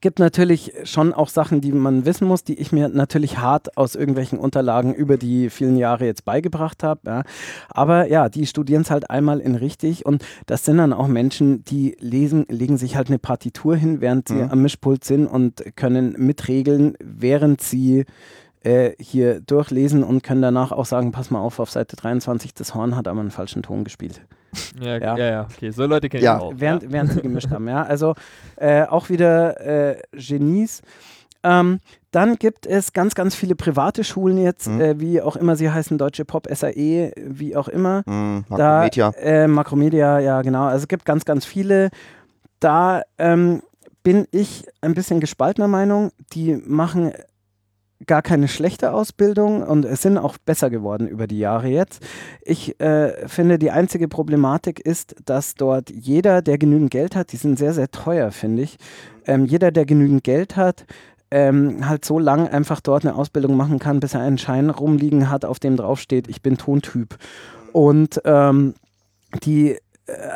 gibt natürlich schon auch Sachen, die man wissen muss, die ich mir natürlich hart aus irgendwelchen Unterlagen über die vielen Jahre jetzt beigebracht habe. Ja. Aber ja, die studieren es halt einmal in richtig und das sind dann auch Menschen, die lesen, legen sich halt eine Partitur hin, während sie Mhm. am Mischpult sind und können mitregeln, während sie äh, hier durchlesen und können danach auch sagen, pass mal auf, auf Seite 23, das Horn hat aber einen falschen Ton gespielt. Ja, Ja. ja, ja, okay. So Leute kenne Ja. ich auch. Während, während sie gemischt haben, ja. Also äh, auch wieder äh, Genies. Ähm, dann gibt es ganz, ganz viele private Schulen jetzt, Mhm. äh, wie auch immer sie heißen, Deutsche Pop, SAE, wie auch immer. Hm, Da, Makromedia. Äh, Makromedia, ja genau. Also es gibt ganz, ganz viele. Da ähm, bin ich ein bisschen gespaltener Meinung. Die machen gar keine schlechte Ausbildung und es sind auch besser geworden über die Jahre jetzt. Ich äh, finde, die einzige Problematik ist, dass dort jeder, der genügend Geld hat, die sind sehr, sehr teuer, finde ich, ähm, jeder, der genügend Geld hat, ähm, halt so lang einfach dort eine Ausbildung machen kann, bis er einen Schein rumliegen hat, auf dem draufsteht, ich bin Tontyp. Und ähm, die,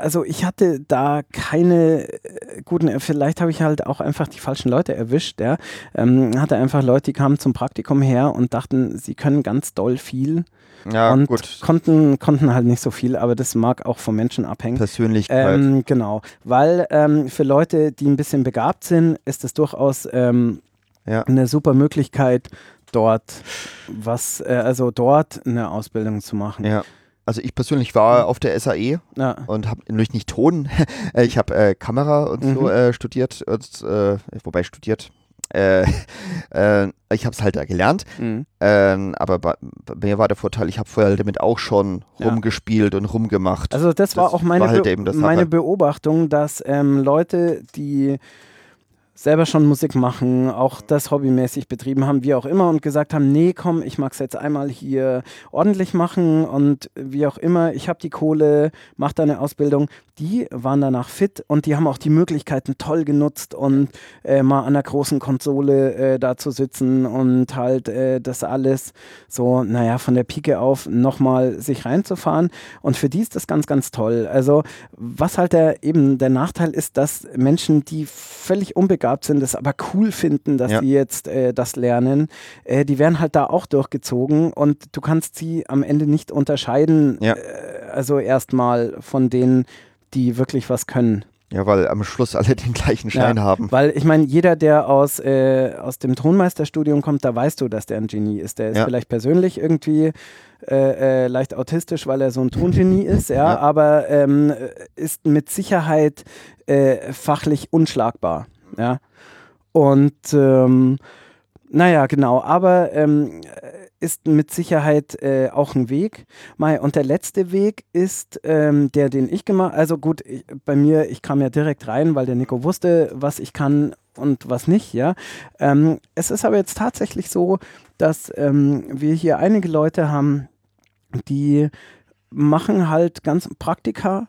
also ich hatte da keine äh, guten, äh, vielleicht habe ich halt auch einfach die falschen Leute erwischt, ja. Ähm, hatte einfach Leute, die kamen zum Praktikum her und dachten, sie können ganz doll viel Ja, und gut. konnten, konnten halt nicht so viel, aber das mag auch vom Menschen abhängen. Persönlichkeit. Ähm, genau, weil ähm, für Leute, die ein bisschen begabt sind, ist es durchaus ähm, Ja. eine super Möglichkeit, dort was, äh, also dort eine Ausbildung zu machen. ja. Also ich persönlich war auf der SAE Ja. und habe nämlich nicht Ton, [laughs] ich habe äh, Kamera und so Mhm. äh, studiert, und, äh, wobei studiert. Äh, [laughs] äh, ich habe es halt da gelernt, Mhm. ähm, aber bei, bei mir war der Vorteil, ich habe vorher damit auch schon Ja. rumgespielt und rumgemacht. Also das, war Das auch meine, war halt Be meine. Beobachtung, dass ähm, Leute, die selber schon Musik machen, auch das hobbymäßig betrieben haben, wie auch immer, und gesagt haben, nee, komm, ich mag es jetzt einmal hier ordentlich machen und wie auch immer, ich habe die Kohle, mach da eine Ausbildung, die waren danach fit und die haben auch die Möglichkeiten toll genutzt und äh, mal an der großen Konsole äh, da zu sitzen und halt äh, das alles so, naja, von der Pike auf nochmal sich reinzufahren. Und für die ist das ganz, ganz toll. Also, was halt der, eben der Nachteil ist, dass Menschen, die völlig unbegabt sind, das aber cool finden, dass Ja. sie jetzt äh, das lernen, äh, die werden halt da auch durchgezogen und du kannst sie am Ende nicht unterscheiden, Ja. äh, also erstmal von denen, die wirklich was können. ja, weil am Schluss alle den gleichen Schein Ja, haben. Weil ich meine, jeder, der aus, äh, aus dem Tonmeisterstudium kommt, da weißt du, dass der ein Genie ist. Der ist Ja. vielleicht persönlich irgendwie äh, äh, leicht autistisch, weil er so ein Tongenie [laughs] ist, ja, Ja. aber ähm, ist mit Sicherheit äh, fachlich unschlagbar. Ja. Und ähm, naja, genau, aber ähm, ist mit Sicherheit äh, auch ein Weg. Mai, und der letzte Weg ist ähm, der, den ich gemacht Also gut, ich, bei mir, ich kam ja direkt rein, weil der Nico wusste, was ich kann und was nicht, ja. Ähm, es ist aber jetzt tatsächlich so, dass ähm, wir hier einige Leute haben, die machen halt ganz Praktika,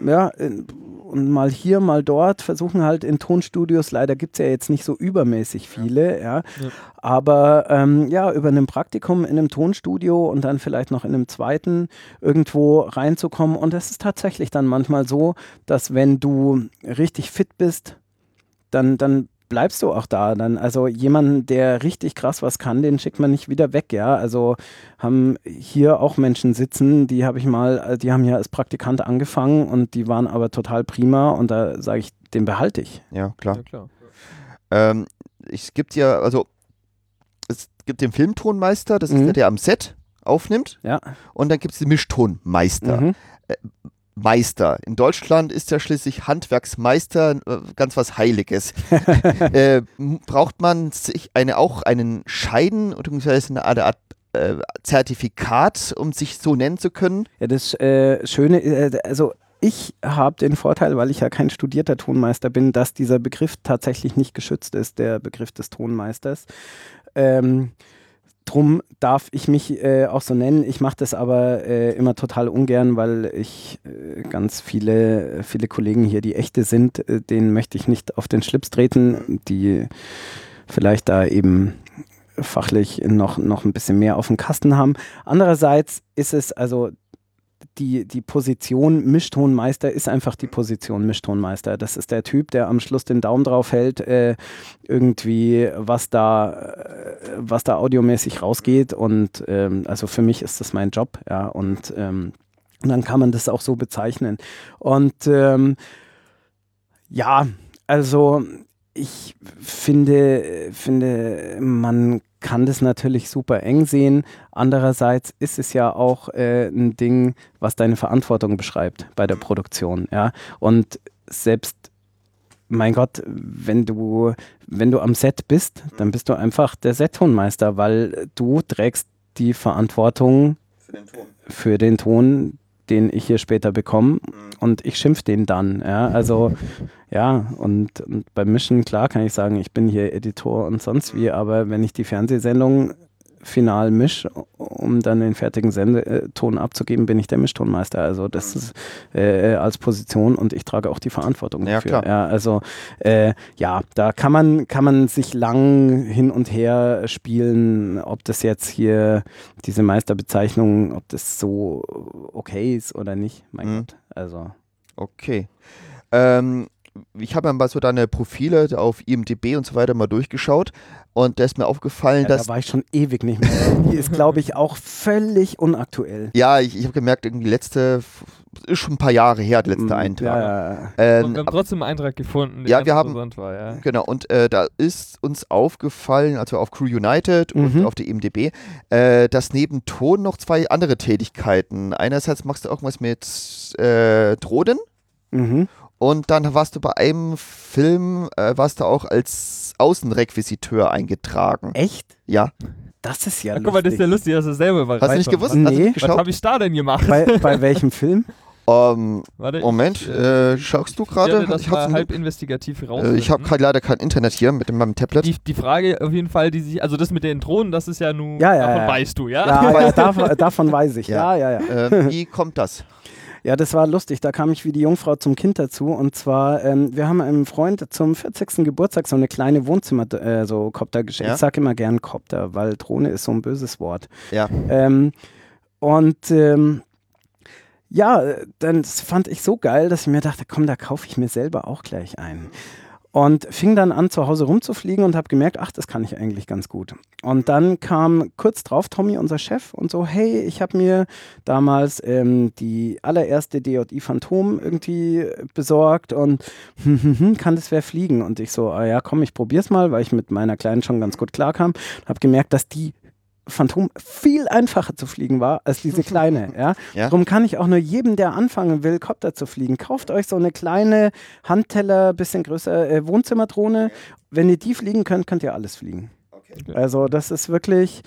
ja, in, und mal hier, mal dort, versuchen halt in Tonstudios, leider gibt es ja jetzt nicht so übermäßig viele, ja, Ja. aber ähm, ja, über ein Praktikum in einem Tonstudio und dann vielleicht noch in einem zweiten irgendwo reinzukommen. Und es ist tatsächlich dann manchmal so, dass wenn du richtig fit bist, dann, dann bleibst du auch da. Dann, also jemanden, der richtig krass was kann, den schickt man nicht wieder weg, ja. Also haben hier auch Menschen sitzen, die habe ich mal, äh, die haben ja als Praktikant angefangen und die waren aber total prima und da sage ich, den behalte ich. Ja, klar. Ja, klar. Ähm, es gibt ja, also es gibt den Filmtonmeister, das ist Mhm. der, der am Set aufnimmt. Ja. Und dann gibt es den Mischtonmeister. Mhm. Meister. In Deutschland ist ja schließlich Handwerksmeister äh, ganz was Heiliges. [laughs] äh, braucht man sich eine, auch einen Scheiden oder eine Art äh, Zertifikat, um sich so nennen zu können? Ja, das äh, Schöne, äh, also ich habe den Vorteil, weil ich ja kein studierter Tonmeister bin, dass dieser Begriff tatsächlich nicht geschützt ist, der Begriff des Tonmeisters. Ähm, drum darf ich mich äh, auch so nennen. Ich mache das aber äh, immer total ungern, weil ich äh, ganz viele, viele Kollegen hier, die echte sind, äh, denen möchte ich nicht auf den Schlips treten, die vielleicht da eben fachlich noch, noch ein bisschen mehr auf dem Kasten haben. Andererseits ist es also die, die Position Mischtonmeister ist einfach die Position Mischtonmeister. Das ist der Typ, der am Schluss den Daumen drauf hält, äh, irgendwie, was da, äh, was da audiomäßig rausgeht. Und ähm, also für mich ist das mein Job, ja. Und, ähm, dann kann man das auch so bezeichnen. Und ähm, ja, also ich finde, finde, man kann das natürlich super eng sehen. Andererseits ist es ja auch äh, ein Ding, was deine Verantwortung beschreibt bei der Produktion. Ja? Und selbst, mein Gott, wenn du, wenn du am Set bist, dann bist du einfach der Set-Tonmeister, weil du trägst die Verantwortung Für den Ton. für den Ton, den ich hier später bekomme und ich schimpf den dann. Ja, also ja, und, und beim Mischen, klar kann ich sagen, ich bin hier Editor und sonst wie, aber wenn ich die Fernsehsendung final misch, um dann den fertigen Sendeton abzugeben, bin ich der Mischtonmeister. Also das ist äh, als Position und ich trage auch die Verantwortung Ja, dafür. klar. Ja, also äh, ja, da kann man, kann man sich lang hin und her spielen, ob das jetzt hier diese Meisterbezeichnung, ob das so okay ist oder nicht. Mein Mhm. Gott. Also. Okay. Ähm, ich habe mal so deine Profile auf IMDb und so weiter mal durchgeschaut und da ist mir aufgefallen, Ja, dass da war ich schon ewig nicht mehr. Die [laughs] ist, glaube ich, auch völlig unaktuell. ja, ich, ich habe gemerkt, irgendwie die letzte ist schon ein paar Jahre her, der letzte Mm, Eintrag. Ja, ja. Und Ähm, wir haben trotzdem einen Eintrag gefunden, der Ja, wir haben- interessant war, ja. Genau, und äh, da ist uns aufgefallen, also auf Crew United und Mhm. auf der IMDB, äh, dass neben Ton noch zwei andere Tätigkeiten. Einerseits machst du irgendwas mit äh, Drohnen Mhm. Und dann warst du bei einem Film, äh, warst du auch als Außenrequisiteur eingetragen. Echt? Ja, Das ist ja Ach, guck mal, das ist ja lustig. lustig, dass du selber überrascht hast du nicht gewusst? Nee. Hast du nicht Was habe ich da denn gemacht? bei, [laughs] bei welchem Film? Ähm, Warte, Moment, ich, äh, schaust du ich gerade? Ich, mal hab's- halb investigativ raus. äh, ich habe leider kein Internet hier mit meinem Tablet. die, die Frage auf jeden Fall, die sich, also das mit den Drohnen, das ist ja nun, Ja, ja, davon ja. weißt du, ja? Ja, ja [laughs] davon, davon weiß ich. Ja. Ja, ja, ja. äh, [laughs] wie kommt das? Ja, das war lustig. Da kam ich wie die Jungfrau zum Kind dazu. Und zwar, ähm, wir haben einem Freund zum 40. Geburtstag so eine kleine Wohnzimmer, äh, so Kopter geschenkt. Ja. Ich sage immer gern Kopter, weil Drohne ist so ein böses Wort. Ja. Ähm, und ähm, ja, dann das fand ich so geil, dass ich mir dachte, komm, da kaufe ich mir selber auch gleich einen. Und fing dann an, zu Hause rumzufliegen und habe gemerkt, ach, das kann ich eigentlich ganz gut. Und dann kam kurz drauf Tommy, unser Chef, und so, hey, ich habe mir damals ähm, die allererste DJI Phantom irgendwie besorgt und [laughs] hm, hm, hm, kann das wer fliegen? Und ich so, ah ja, komm, ich probier's mal, weil ich mit meiner Kleinen schon ganz gut klarkam. Habe gemerkt, dass die Phantom viel einfacher zu fliegen war als diese [laughs] kleine. Ja? Ja. Darum kann ich auch nur jedem, der anfangen will, Kopter zu fliegen, kauft euch so eine kleine Handteller, bisschen größer äh, Wohnzimmerdrohne. Wenn ihr die fliegen könnt, könnt ihr alles fliegen. Also das ist wirklich,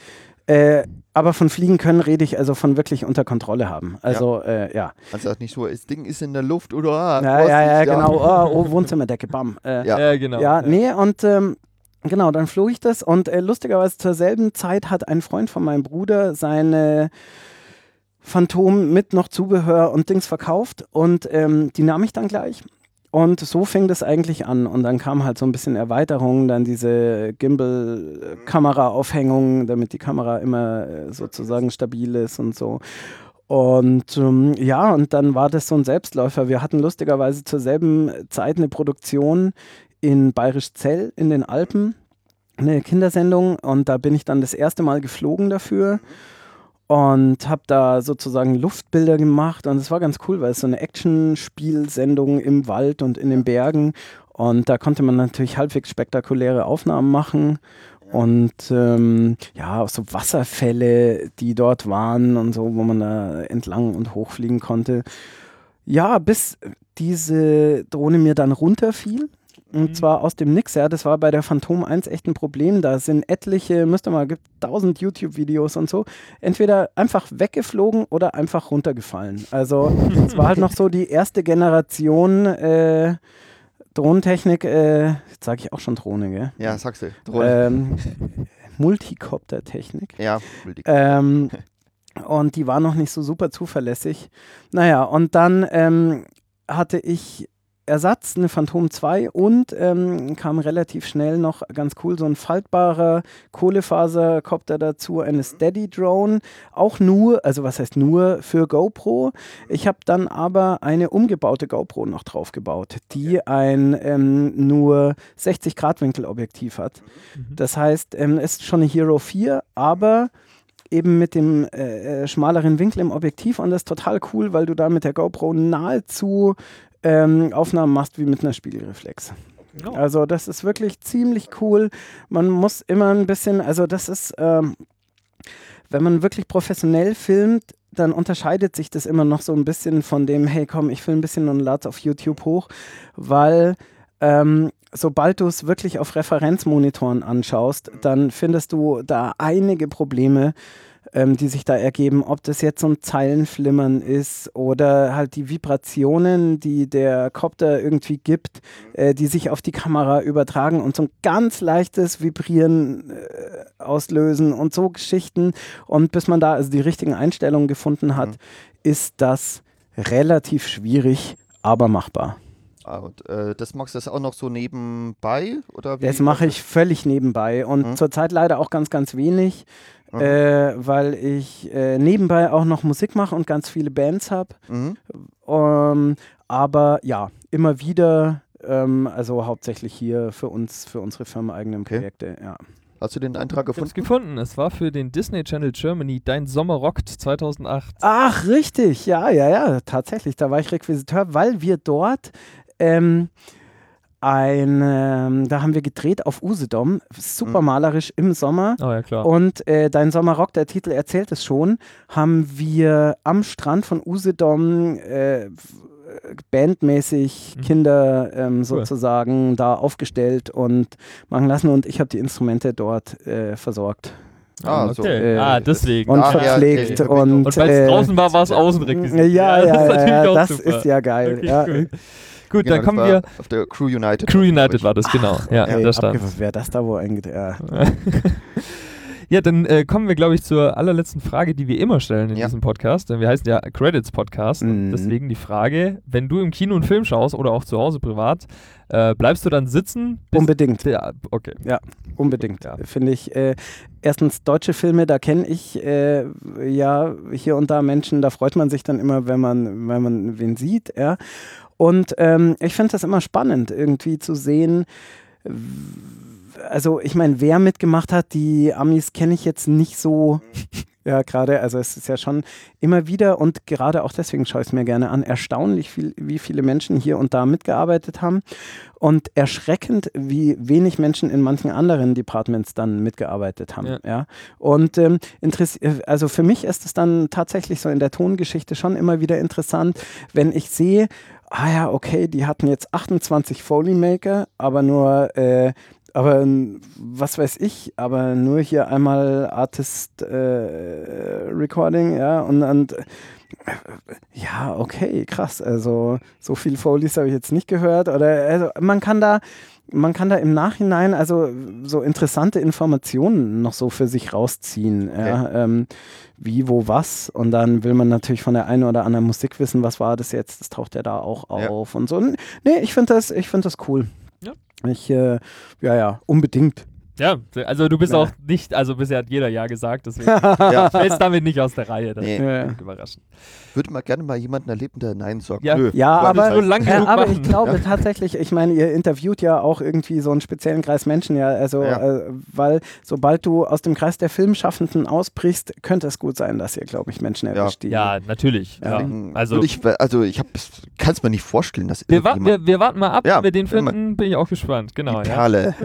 äh, aber von fliegen können rede ich also von wirklich unter Kontrolle haben. Also äh, ja. Also nicht so, das Ding ist in der Luft oder ah, Ja, ja, ja, genau. Oh, oh [laughs] Wohnzimmerdecke, bam. Äh, Ja. Ja, genau. ja, nee, und ähm, genau, dann flog ich das und äh, lustigerweise zur selben Zeit hat ein Freund von meinem Bruder seine Phantom mit noch Zubehör und Dings verkauft und ähm, die nahm ich dann gleich. Und so fing das eigentlich an. Und dann kam halt so ein bisschen Erweiterung, dann diese Gimbal-Kamera-Aufhängung, damit die Kamera immer äh, sozusagen stabil ist und so. Und ähm, ja, und dann war das so ein Selbstläufer. Wir hatten lustigerweise zur selben Zeit eine Produktion in Bayerisch Zell in den Alpen, eine Kindersendung. Und da bin ich dann das erste Mal geflogen dafür und habe da sozusagen Luftbilder gemacht. Und es war ganz cool, weil es so eine Action-Spielsendung im Wald und in den Bergen. Und da konnte man natürlich halbwegs spektakuläre Aufnahmen machen. Und ähm, ja, auch so Wasserfälle, die dort waren und so, wo man da entlang und hochfliegen konnte. Ja, bis diese Drohne mir dann runterfiel. Und Mhm. zwar aus dem Nix, ja. Das war bei der Phantom 1 echt ein Problem. Da sind etliche, müsst ihr mal, gibt tausend YouTube-Videos und so. Entweder einfach weggeflogen oder einfach runtergefallen. Also, es war halt noch so die erste Generation äh, Drohnentechnik. Äh, jetzt sage ich auch schon Drohne, gell? Ja, sagst du. Drohne. Ähm, Multicopter-Technik. ja, will Ähm, und die war noch nicht so super zuverlässig. Naja, und dann ähm, hatte ich Ersatz, eine Phantom 2 und ähm, kam relativ schnell noch ganz cool so ein faltbarer Kohlefaserkopter dazu, eine Steady Drone, auch nur, also was heißt nur für GoPro. Ich habe dann aber eine umgebaute GoPro noch drauf gebaut, die ein ähm, nur 60 Grad Winkelobjektiv hat. Mhm. Das heißt, ähm, es ist schon eine Hero 4, aber eben mit dem äh, äh, schmaleren Winkel im Objektiv und das ist total cool, weil du da mit der GoPro nahezu ähm, Aufnahmen machst wie mit einer Spiegelreflex. Oh. Also das ist wirklich ziemlich cool. Man muss immer ein bisschen, also das ist, ähm, wenn man wirklich professionell filmt, dann unterscheidet sich das immer noch so ein bisschen von dem, hey komm, ich filme ein bisschen und lade auf YouTube hoch, weil ähm, sobald du es wirklich auf Referenzmonitoren anschaust, dann findest du da einige Probleme, ähm, die sich da ergeben, ob das jetzt so ein Zeilenflimmern ist oder halt die Vibrationen, die der Copter irgendwie gibt, äh, die sich auf die Kamera übertragen und so ein ganz leichtes Vibrieren äh, auslösen und so Geschichten. Und bis man da also die richtigen Einstellungen gefunden hat, Mhm. ist das relativ schwierig, aber machbar. Ah, und äh, das machst du das auch noch so nebenbei? Oder wie? Das mache ich völlig nebenbei und Mhm. zurzeit leider auch ganz, ganz wenig, Mhm. äh, weil ich äh, nebenbei auch noch Musik mache und ganz viele Bands habe. Mhm. Ähm, aber ja, immer wieder, ähm, also hauptsächlich hier für uns, für unsere firmeneigenen Okay. Projekte, ja. Hast du den Eintrag Ich hab's gefunden? gefunden. Es war für den Disney Channel Germany Dein Sommer rockt 2008. Ach, richtig, ja, ja, ja, tatsächlich. Da war ich Requisiteur, weil wir dort ähm, ein, ähm, da haben wir gedreht auf Usedom, super Mhm. malerisch im Sommer. Oh ja, klar. Und äh, Dein Sommerrock, der Titel erzählt es schon, haben wir am Strand von Usedom äh, bandmäßig Mhm. Kinder ähm, sozusagen da aufgestellt und machen lassen und ich habe die Instrumente dort äh, versorgt Ah, so. okay. äh, ah, deswegen. und Ah, ja, verpflegt okay. und, Und weil es äh, draußen war, war es Außenrequisit. ja, ja, ja, [laughs] das ist ja, das ist ja geil. Okay, ja. cool. Gut, Genau, dann kommen wir. Auf der Crew United. Crew United war das, genau. Ja, Ey, da stand. wer das da wo eingeht. Ja. [laughs] Ja, dann äh, kommen wir, glaube ich, zur allerletzten Frage, die wir immer stellen in Ja. diesem Podcast. Denn wir heißen ja Credits Podcast. Und Mhm. deswegen die Frage, wenn du im Kino einen Film schaust oder auch zu Hause privat, äh, bleibst du dann sitzen? Unbedingt. Ja, okay. Unbedingt, Ja. finde ich. Äh, erstens deutsche Filme, da kenne ich äh, ja hier und da Menschen, da freut man sich dann immer, wenn man, wenn man wen sieht. Ja. Und ähm, ich finde das immer spannend, irgendwie zu sehen. Also ich meine, wer mitgemacht hat, die Amis kenne ich jetzt nicht so. [laughs] Ja, gerade, also es ist ja schon immer wieder und gerade auch deswegen schaue ich es mir gerne an, erstaunlich viel, wie viele Menschen hier und da mitgearbeitet haben und erschreckend, wie wenig Menschen in manchen anderen Departments dann mitgearbeitet haben. Ja. Ja. Und ähm, äh, also für mich ist es dann tatsächlich so in der Tongeschichte schon immer wieder interessant, wenn ich sehe, ah ja, okay, die hatten jetzt 28 Foley Maker, aber nur äh, aber was weiß ich, aber nur hier einmal Artist äh, Recording, ja, und, und äh, ja, okay, krass. Also so viel Foleys habe ich jetzt nicht gehört. Oder also man kann da, man kann da im Nachhinein also so interessante Informationen noch so für sich rausziehen. Ja, ähm, wie, wo, was. Und dann will man natürlich von der einen oder anderen Musik wissen, was war das jetzt? Das taucht ja da auch Ja. auf und so. Nee, ich finde das, ich finde das cool. Ja. Ich, äh, ja, ja, unbedingt. Ja, also du bist Ja. auch nicht, also bisher hat jeder Ja gesagt, deswegen [laughs] [laughs] Ja. fällst damit nicht aus der Reihe. Das Nee. ist Ja. überraschend. Würde mal gerne mal jemanden erleben, der Nein sagt. Ja. Nö, Ja, aber, lang ja, genug aber ich glaube [laughs] tatsächlich, ich meine, ihr interviewt ja auch irgendwie so einen speziellen Kreis Menschen, ja, also, Ja. Äh, weil sobald du aus dem Kreis der Filmschaffenden ausbrichst, könnte es gut sein, dass ihr, glaube ich, Menschen Ja. erwischt, die. Ja, natürlich. Ja. Also, würde ich, also ich kann es mir nicht vorstellen, dass wir, wa wir, wir warten mal ab, Ja, wenn wir den finden, bin ich auch gespannt. Genau, die ja. Perle.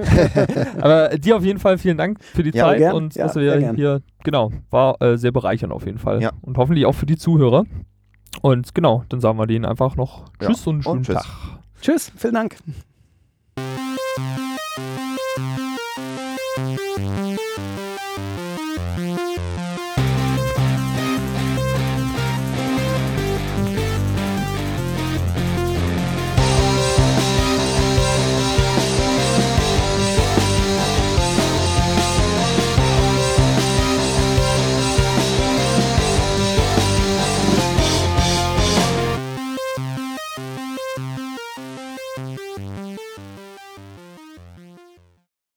Aber die dir auf jeden Fall vielen Dank für die Ja, Zeit gern. und Ja, dass wir hier, genau, war äh, sehr bereichernd auf jeden Fall. Ja. Und hoffentlich auch für die Zuhörer. Und genau, dann sagen wir denen einfach noch Tschüss und und schönen tschüss. Tag. Tschüss, vielen Dank.